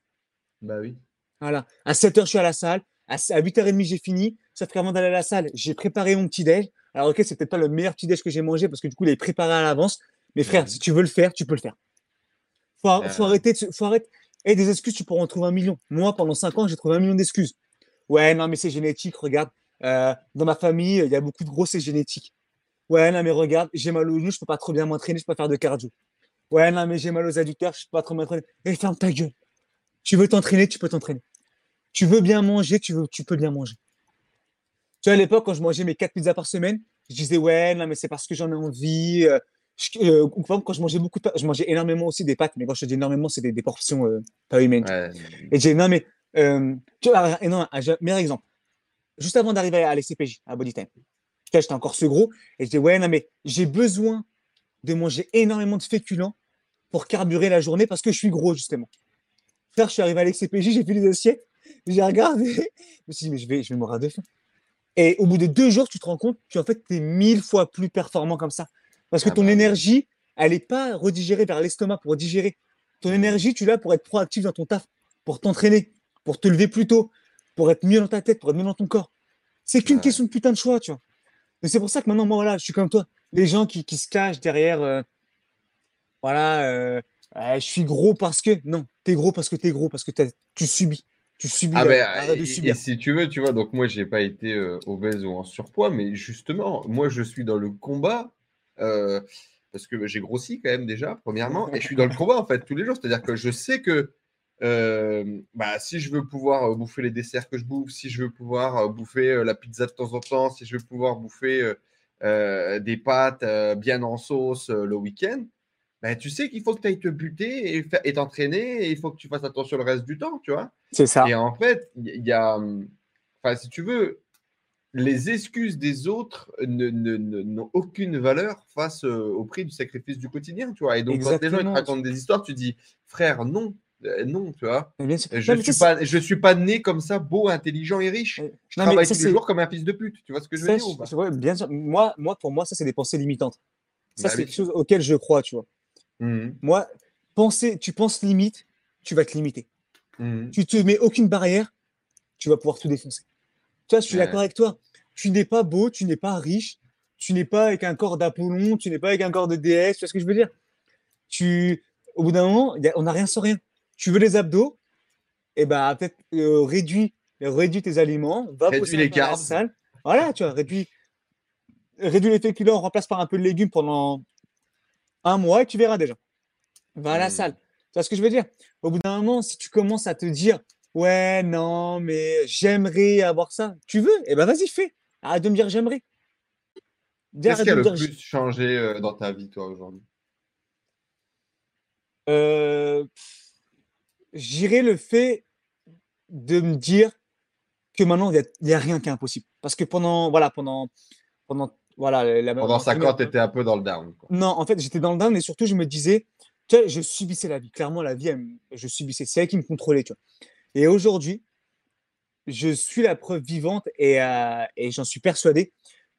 Bah oui. Voilà. À 7h, je suis à la salle. À s- à 8h30, j'ai fini. Sauf qu'avant d'aller à la salle, j'ai préparé mon petit déj. Alors, ok, c'est peut-être pas le meilleur petit déj que j'ai mangé parce que du coup, il est préparé à l'avance. Mais frère, si tu veux le faire, tu peux le faire. Faut, Ouais. faut arrêter de faut arrêter. Et des excuses, tu pourras en trouver un million. Moi, pendant 5 ans, j'ai trouvé un million d'excuses. Ouais, non, mais c'est génétique, regarde. Euh, dans ma famille, il y a beaucoup de gros, c'est génétique. Ouais, non, mais regarde, j'ai mal au genou, je peux pas trop bien m'entraîner, je peux pas faire de cardio. Ouais, non, mais j'ai mal aux adducteurs, je peux pas trop m'entraîner. Et ferme ta gueule. Tu veux t'entraîner, tu peux t'entraîner. Tu veux bien manger, tu, veux, tu peux bien manger. Tu vois, à l'époque, quand je mangeais mes 4 pizzas par semaine, je disais, ouais, non, mais c'est parce que j'en ai envie. euh, je- euh, ou par exemple, quand je mangeais beaucoup de pâtes, je mangeais énormément aussi des pâtes, mais quand je dis énormément, c'est des, des portions euh, pas humaines. Ouais. Et j'ai non, mais, euh, tu vois, et non, un meilleur exemple. Juste avant d'arriver à l'SCPJ, à Bodytime, j'étais encore ce gros, et je dis, ouais, non, mais j'ai besoin de manger énormément de féculents pour carburer la journée parce que je suis gros, justement. Frère, je suis arrivé à l'XCPJ, j'ai vu les assiettes, j'ai regardé, je me suis dit, mais je vais, je vais mourir de faim. Et au bout de deux jours, tu te rends compte qu'en fait, tu es mille fois plus performant comme ça. Parce que Ah ton bah énergie, elle n'est pas redigérée vers l'estomac pour digérer. Ton énergie, tu l'as pour être proactif dans ton taf, pour t'entraîner, pour te lever plus tôt, pour être mieux dans ta tête, pour être mieux dans ton corps. C'est qu'une question de putain de choix, tu vois. Et c'est pour ça que maintenant, moi, voilà, je suis comme toi. Les gens qui, qui se cachent derrière, euh, voilà, euh, je suis gros parce que. Non, t'es gros parce que t'es gros, parce que t'as- tu subis. Tu subis. Ah ben, et, subir. et si tu veux, tu vois, donc moi, j'ai pas été euh, obèse ou en surpoids, mais justement, moi, je suis dans le combat parce que j'ai grossi quand même déjà, premièrement, et je suis dans le combat en fait tous les jours. C'est-à-dire que je sais que euh, bah, si je veux pouvoir bouffer les desserts que je bouffe, si je veux pouvoir bouffer la pizza de temps en temps, si je veux pouvoir bouffer euh, des pâtes euh, bien en sauce euh, le week-end, bah, tu sais qu'il faut que tu ailles te buter et et t'entraîner et il faut que tu fasses attention le reste du temps, tu vois. C'est ça. Et en fait, il y- a, enfin, si tu veux, les excuses des autres n'ont aucune valeur face au prix du sacrifice du quotidien, tu vois. Et donc, quand les gens ils te racontent des histoires, tu dis, frère, non, Euh, non, tu vois. Mais bien sûr. Je mais suis pas, je suis pas né comme ça, beau, intelligent et riche. c'est- Je non, travaille tous les jours comme un fils de pute. Tu vois ce que je veux dire ou pas? je- ouais, bien sûr. Moi, moi, pour moi, ça, c'est des pensées limitantes. Ça, Bah c'est oui. quelque chose auquel je crois, tu vois. Mhm, Moi, penser, tu penses limite, tu vas te limiter. mhm. Tu te mets aucune barrière, tu vas pouvoir tout défoncer. Tu vois, je suis Ouais. d'accord avec toi. Tu n'es pas beau, tu n'es pas riche, tu n'es pas avec un corps d'Apollon, tu n'es pas avec un corps de déesse, tu vois ce que je veux dire? Tu, au bout d'un moment, a- on n'a rien sans rien. Tu veux les abdos, et ben peut-être euh, réduis, réduis tes aliments, va bosser les carbs. salle. Voilà, tu vois, réduis, réduis les féculents, remplace par un peu de légumes pendant un mois et tu verras déjà. Va à la Hmm. salle. Tu vois ce que je veux dire? Au bout d'un moment, si tu commences à te dire Ouais, non, mais j'aimerais avoir ça, tu veux? Eh ben vas-y, fais. Arrête de me dire j'aimerais. Qu'est-ce qui a le plus changé euh, dans ta vie, toi, aujourd'hui? Euh, J'irais le fait de me dire que maintenant, il n'y a, rien qui est impossible. Parce que pendant, voilà, pendant, pendant, voilà, la, Pendant la- 5 ans, tu étais un peu dans le down. quoi. Non, en fait, j'étais dans le down et surtout, je me disais, tu sais, je subissais la vie. Clairement, la vie, elle je subissais. C'est elle qui me contrôlait, tu vois. Et aujourd'hui, je suis la preuve vivante et, euh, et j'en suis persuadé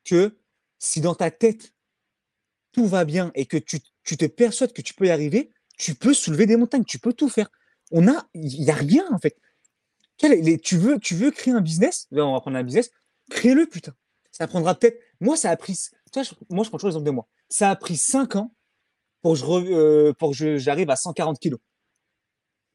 que si dans ta tête, tout va bien et que tu, tu te persuades que tu peux y arriver, tu peux soulever des montagnes, tu peux tout faire. On a, il n'y a rien, en fait. Tu, veux, tu veux créer un business, on va prendre un business, crée-le, putain. Ça prendra peut-être. Moi, ça a pris. Tu vois, je- moi, je prends toujours l'exemple de moi. Ça a pris 5 ans pour que je euh, pour que j'arrive à 140 kilos.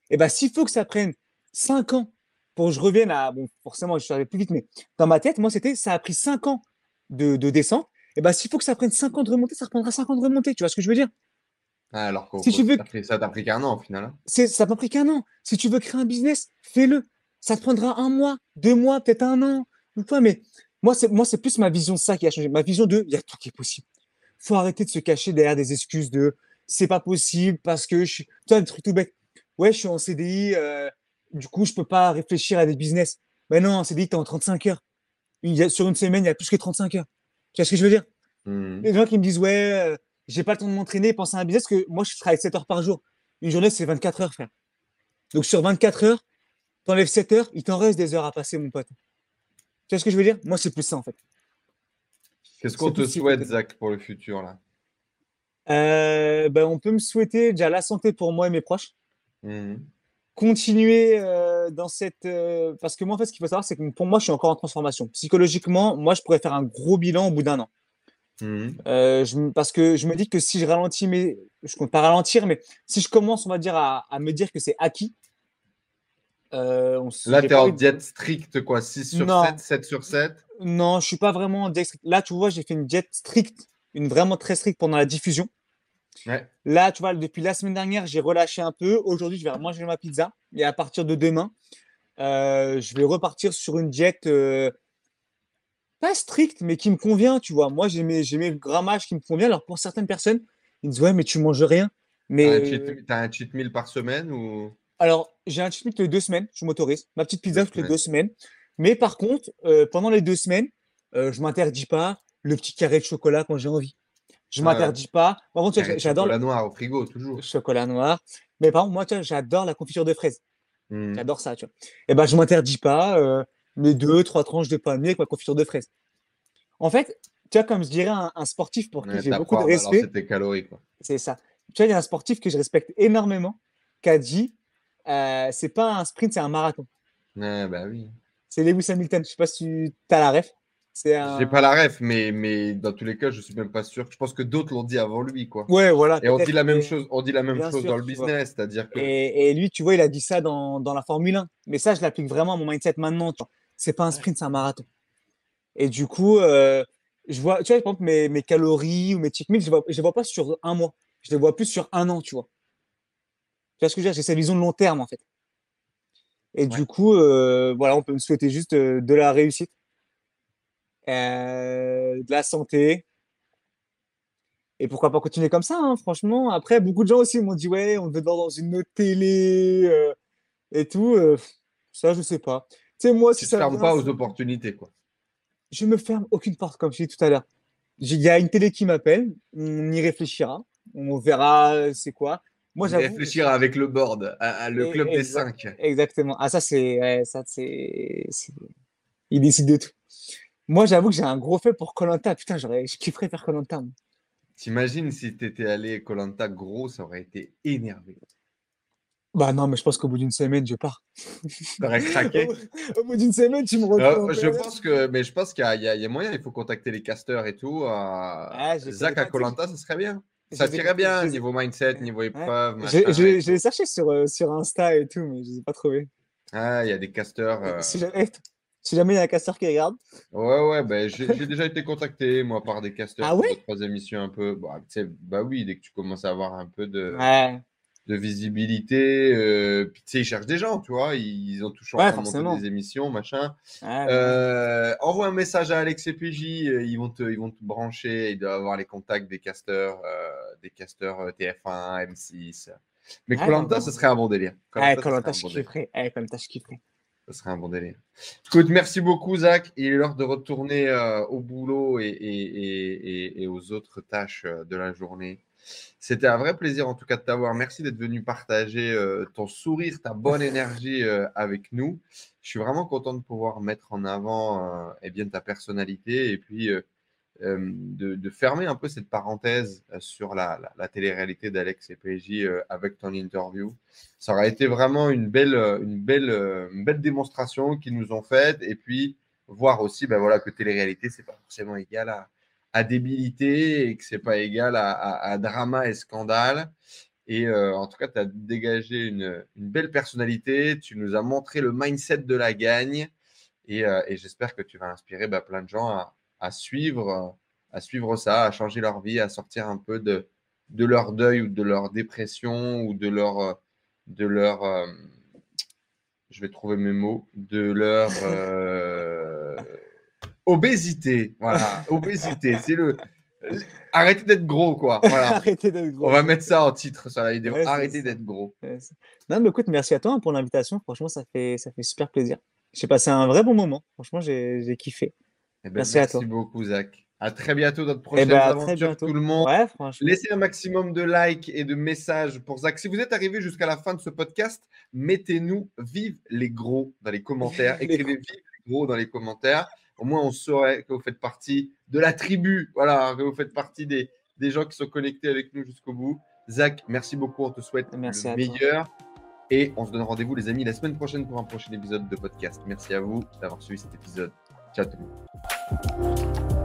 Et ben, s'il faut que ça prenne 5 ans pour que je revienne à. Bon, forcément, je suis arrivé plus vite, mais dans ma tête, moi, c'était ça a pris 5 ans de, de descente. Et ben, s'il faut que ça prenne 5 ans de remonter, ça reprendra 5 ans de remonter. Tu vois ce que je veux dire? Ah, alors qu'au- Si tu veux- ça t'a pris- t'a qu'un an, au final. hein. c'est, ça m'a pris qu'un an. Si tu veux créer un business, fais-le. Ça te prendra un mois, deux mois, peut-être un an. Mais moi, c'est, moi, c'est plus ma vision de ça qui a changé. Ma vision de, il y a tout qui est possible. Faut arrêter de se cacher derrière des excuses de, c'est pas possible parce que je suis, tu vois, le truc tout bête. Ouais, je suis en CDI, euh, du coup, je peux pas réfléchir à des business. Mais non, en CDI, t'es en 35 heures. Il y a- sur une semaine, il y a plus que 35 heures. Tu vois ce que je veux dire? Mhm. Les gens qui me disent, ouais, euh, j'ai pas le temps de m'entraîner, penser à un business, que moi, je travaille 7 heures par jour. Une journée, c'est 24 heures, frère. Donc, sur 24 heures, t'enlèves 7 heures, il t'en reste des heures à passer, mon pote. Tu vois ce que je veux dire? Moi, c'est plus ça, en fait. Qu'est-ce qu'on te souhaite. Zach, pour le futur là? Euh, ben, on peut me souhaiter déjà la santé pour moi et mes proches. Mhm. Continuer euh, dans cette. euh, parce que moi, en fait, ce qu'il faut savoir, c'est que pour moi, je suis encore en transformation. Psychologiquement, moi, je pourrais faire un gros bilan au bout d'un an. Mhm. Euh, je, parce que je me dis que si je ralentis, mais je compte pas ralentir, mais si je commence, on va dire, à, à me dire que c'est acquis. euh, on Là, tu es en diète stricte, quoi. 6 sur Non. 7, 7 sur 7. Non, je suis pas vraiment en diète stricte. Là, tu vois, j'ai fait une diète stricte, une vraiment très stricte pendant la diffusion. Ouais. Là, tu vois, depuis la semaine dernière, j'ai relâché un peu. Aujourd'hui, je vais manger ma pizza. Et à partir de demain, euh, je vais repartir sur une diète pas stricte, mais qui me convient, tu vois. Moi, j'ai mes, mes grammages qui me conviennent. Alors, pour certaines personnes, ils me disent, ouais, mais tu manges rien. Mais T'as un, euh, un cheat meal par semaine ou? Alors, j'ai un cheat meal toutes les deux semaines, je m'autorise. Ma petite pizza toutes les deux semaines. Mais par contre, euh, pendant les deux semaines, euh, je m'interdis pas le petit carré de chocolat quand j'ai envie. Je Ah m'interdis pas. Par contre, j'adore chocolat noir au frigo, toujours. chocolat noir. Mais par contre, moi, j'adore la confiture de fraises. Mhm. J'adore ça, tu vois. Et ben, je m'interdis pas euh, mes deux, trois tranches de mie avec ma confiture de fraises. En fait, tu vois, comme je dirais un, un sportif pour qui j'ai beaucoup de respect, calories, quoi. c'est ça. Tu vois, il y a un sportif que je respecte énormément qui a dit euh, c'est pas un sprint, c'est un marathon. Ouais, bah oui. C'est Lewis Hamilton. Je sais pas si tu as la ref. C'est un... J'ai pas la ref, mais, mais dans tous les cas, je suis même pas sûr. Je pense que d'autres l'ont dit avant lui, quoi. Ouais, voilà. Et on dit la même mais- chose, on dit la même bien chose sûr, dans le business, c'est-à-dire que Et, et lui, tu vois, il a dit ça dans, dans la Formule 1. Mais ça, je l'applique vraiment à mon mindset maintenant. tu vois. C'est pas un sprint, c'est un marathon. Et du coup, euh, je vois, tu vois, par exemple, mes, mes calories ou mes cheat meals, je ne vois, je les vois pas sur un mois. Je les vois plus sur un an, tu vois. Tu vois ce que je veux dire? J'ai cette vision de long terme, en fait. Et du coup, euh, voilà, on peut me souhaiter juste euh, de la réussite, de la santé. Et pourquoi pas continuer comme ça, hein, franchement. Après, beaucoup de gens aussi m'ont dit, ouais, on veut te voir dans une autre télé et tout. ça, je sais pas. Sais, moi, si tu ça fermes pas aux opportunités, quoi. je me ferme aucune porte, comme je dit tout à l'heure. Il y a une télé qui m'appelle, on y réfléchira, on verra euh, c'est quoi. Moi, j'avoue. réfléchir avec le board, à- à le Et- club des cinq. Exactement. Ah, ça, c'est. ouais, ça, c'est. c'est- Il décide de tout. Moi, j'avoue que j'ai un gros fait pour Colanta. Putain, j'aurais... je kifferais faire Colanta. T'imagines si t'étais allé Colanta gros, ça aurait été énervé. Bah non, mais je pense qu'au bout d'une semaine, je pars. T'aurais craqué. Au, au bout d'une semaine, tu me retrouves. Euh, en je pense que, mais je pense qu'il y, a- y moyen, il faut contacter les casteurs et tout. euh, Ah, Zach à. Colanta, ça serait bien. Ça tirait bien, niveau mindset, niveau épreuve. J'ai tout. cherché sur, euh, sur Insta et tout, mais je ne les ai pas trouvés. Ah, il y a des casteurs. euh, Si, jamais, si il y a un casteur qui regarde, Ouais, ouais, ben, j'ai déjà été contacté, moi, par des casteurs Ah pour ouais? deux, trois émissions un peu. Bah, bah oui, dès que tu commences à avoir un peu de, ouais. De visibilité, euh, puis tu sais, ils cherchent des gens, tu vois, ils, ont toujours Ouais, forcément. des émissions, machin. ouais. Euh, envoie un message à Alex et PJ, euh, ils vont te, ils vont te brancher, ils doivent avoir les contacts des casteurs, euh, des casteurs euh, TF1, M6. Mais Colanta, non, ce serait un bon délire. Colanta, ce je serait un bon délire. kifferais. Colanta, je kifferais. Ce serait un bon délire. Écoute, merci beaucoup, Zach. Il est l'heure de retourner au boulot et, et- et- et- et aux autres tâches de la journée. C'était un vrai plaisir, en tout cas, de t'avoir. Merci d'être venu partager euh, ton sourire, ta bonne énergie euh, avec nous. Je suis vraiment content de pouvoir mettre en avant euh, eh bien, ta personnalité et puis de, fermer un peu cette parenthèse sur la, télé-réalité d'Alex et PJ avec ton interview. Ça aurait été vraiment une belle, une belle, belle démonstration qu'ils nous ont faite. Et puis, voir aussi ben voilà, que télé-réalité, c'est pas forcément égal à, à débilité et que c'est pas égal à, drama et scandale. Et euh, en tout cas, tu as dégagé une, belle personnalité. Tu nous as montré le mindset de la gagne. Et, euh, j'espère que tu vas inspirer ben, plein de gens à, suivre, à suivre ça, à changer leur vie, à sortir un peu de, leur deuil ou de leur dépression ou de leur, euh, de leur je vais trouver mes mots, de leur obésité. Voilà, obésité. C'est le. Arrêtez d'être gros, quoi. Voilà. Arrêtez d'être gros. On va mettre ça en titre sur la vidéo. Ouais, Arrêtez d'être gros. Ouais, Non, mais écoute, merci à toi hein, pour l'invitation. Franchement, ça fait, ça fait super plaisir. J'ai passé un vrai bon moment. Franchement, j'ai kiffé. Eh ben, Merci à merci toi. beaucoup, Zach. À très bientôt dans de prochaines ben, bientôt. tout le monde. Ouais. Laissez un maximum de likes et de messages pour Zach. Si vous êtes arrivé jusqu'à la fin de ce podcast, mettez-nous vive les gros dans les commentaires. Écrivez vive les gros dans les commentaires. Au moins, on saurait que vous faites partie de la tribu. Voilà, que vous faites partie des, des gens qui sont connectés avec nous jusqu'au bout. Zach, merci beaucoup. On te souhaite Merci le toi. meilleur. Et on se donne rendez-vous, les amis, la semaine prochaine pour un prochain épisode de podcast. Merci à vous d'avoir suivi cet épisode. Ciao tout le monde.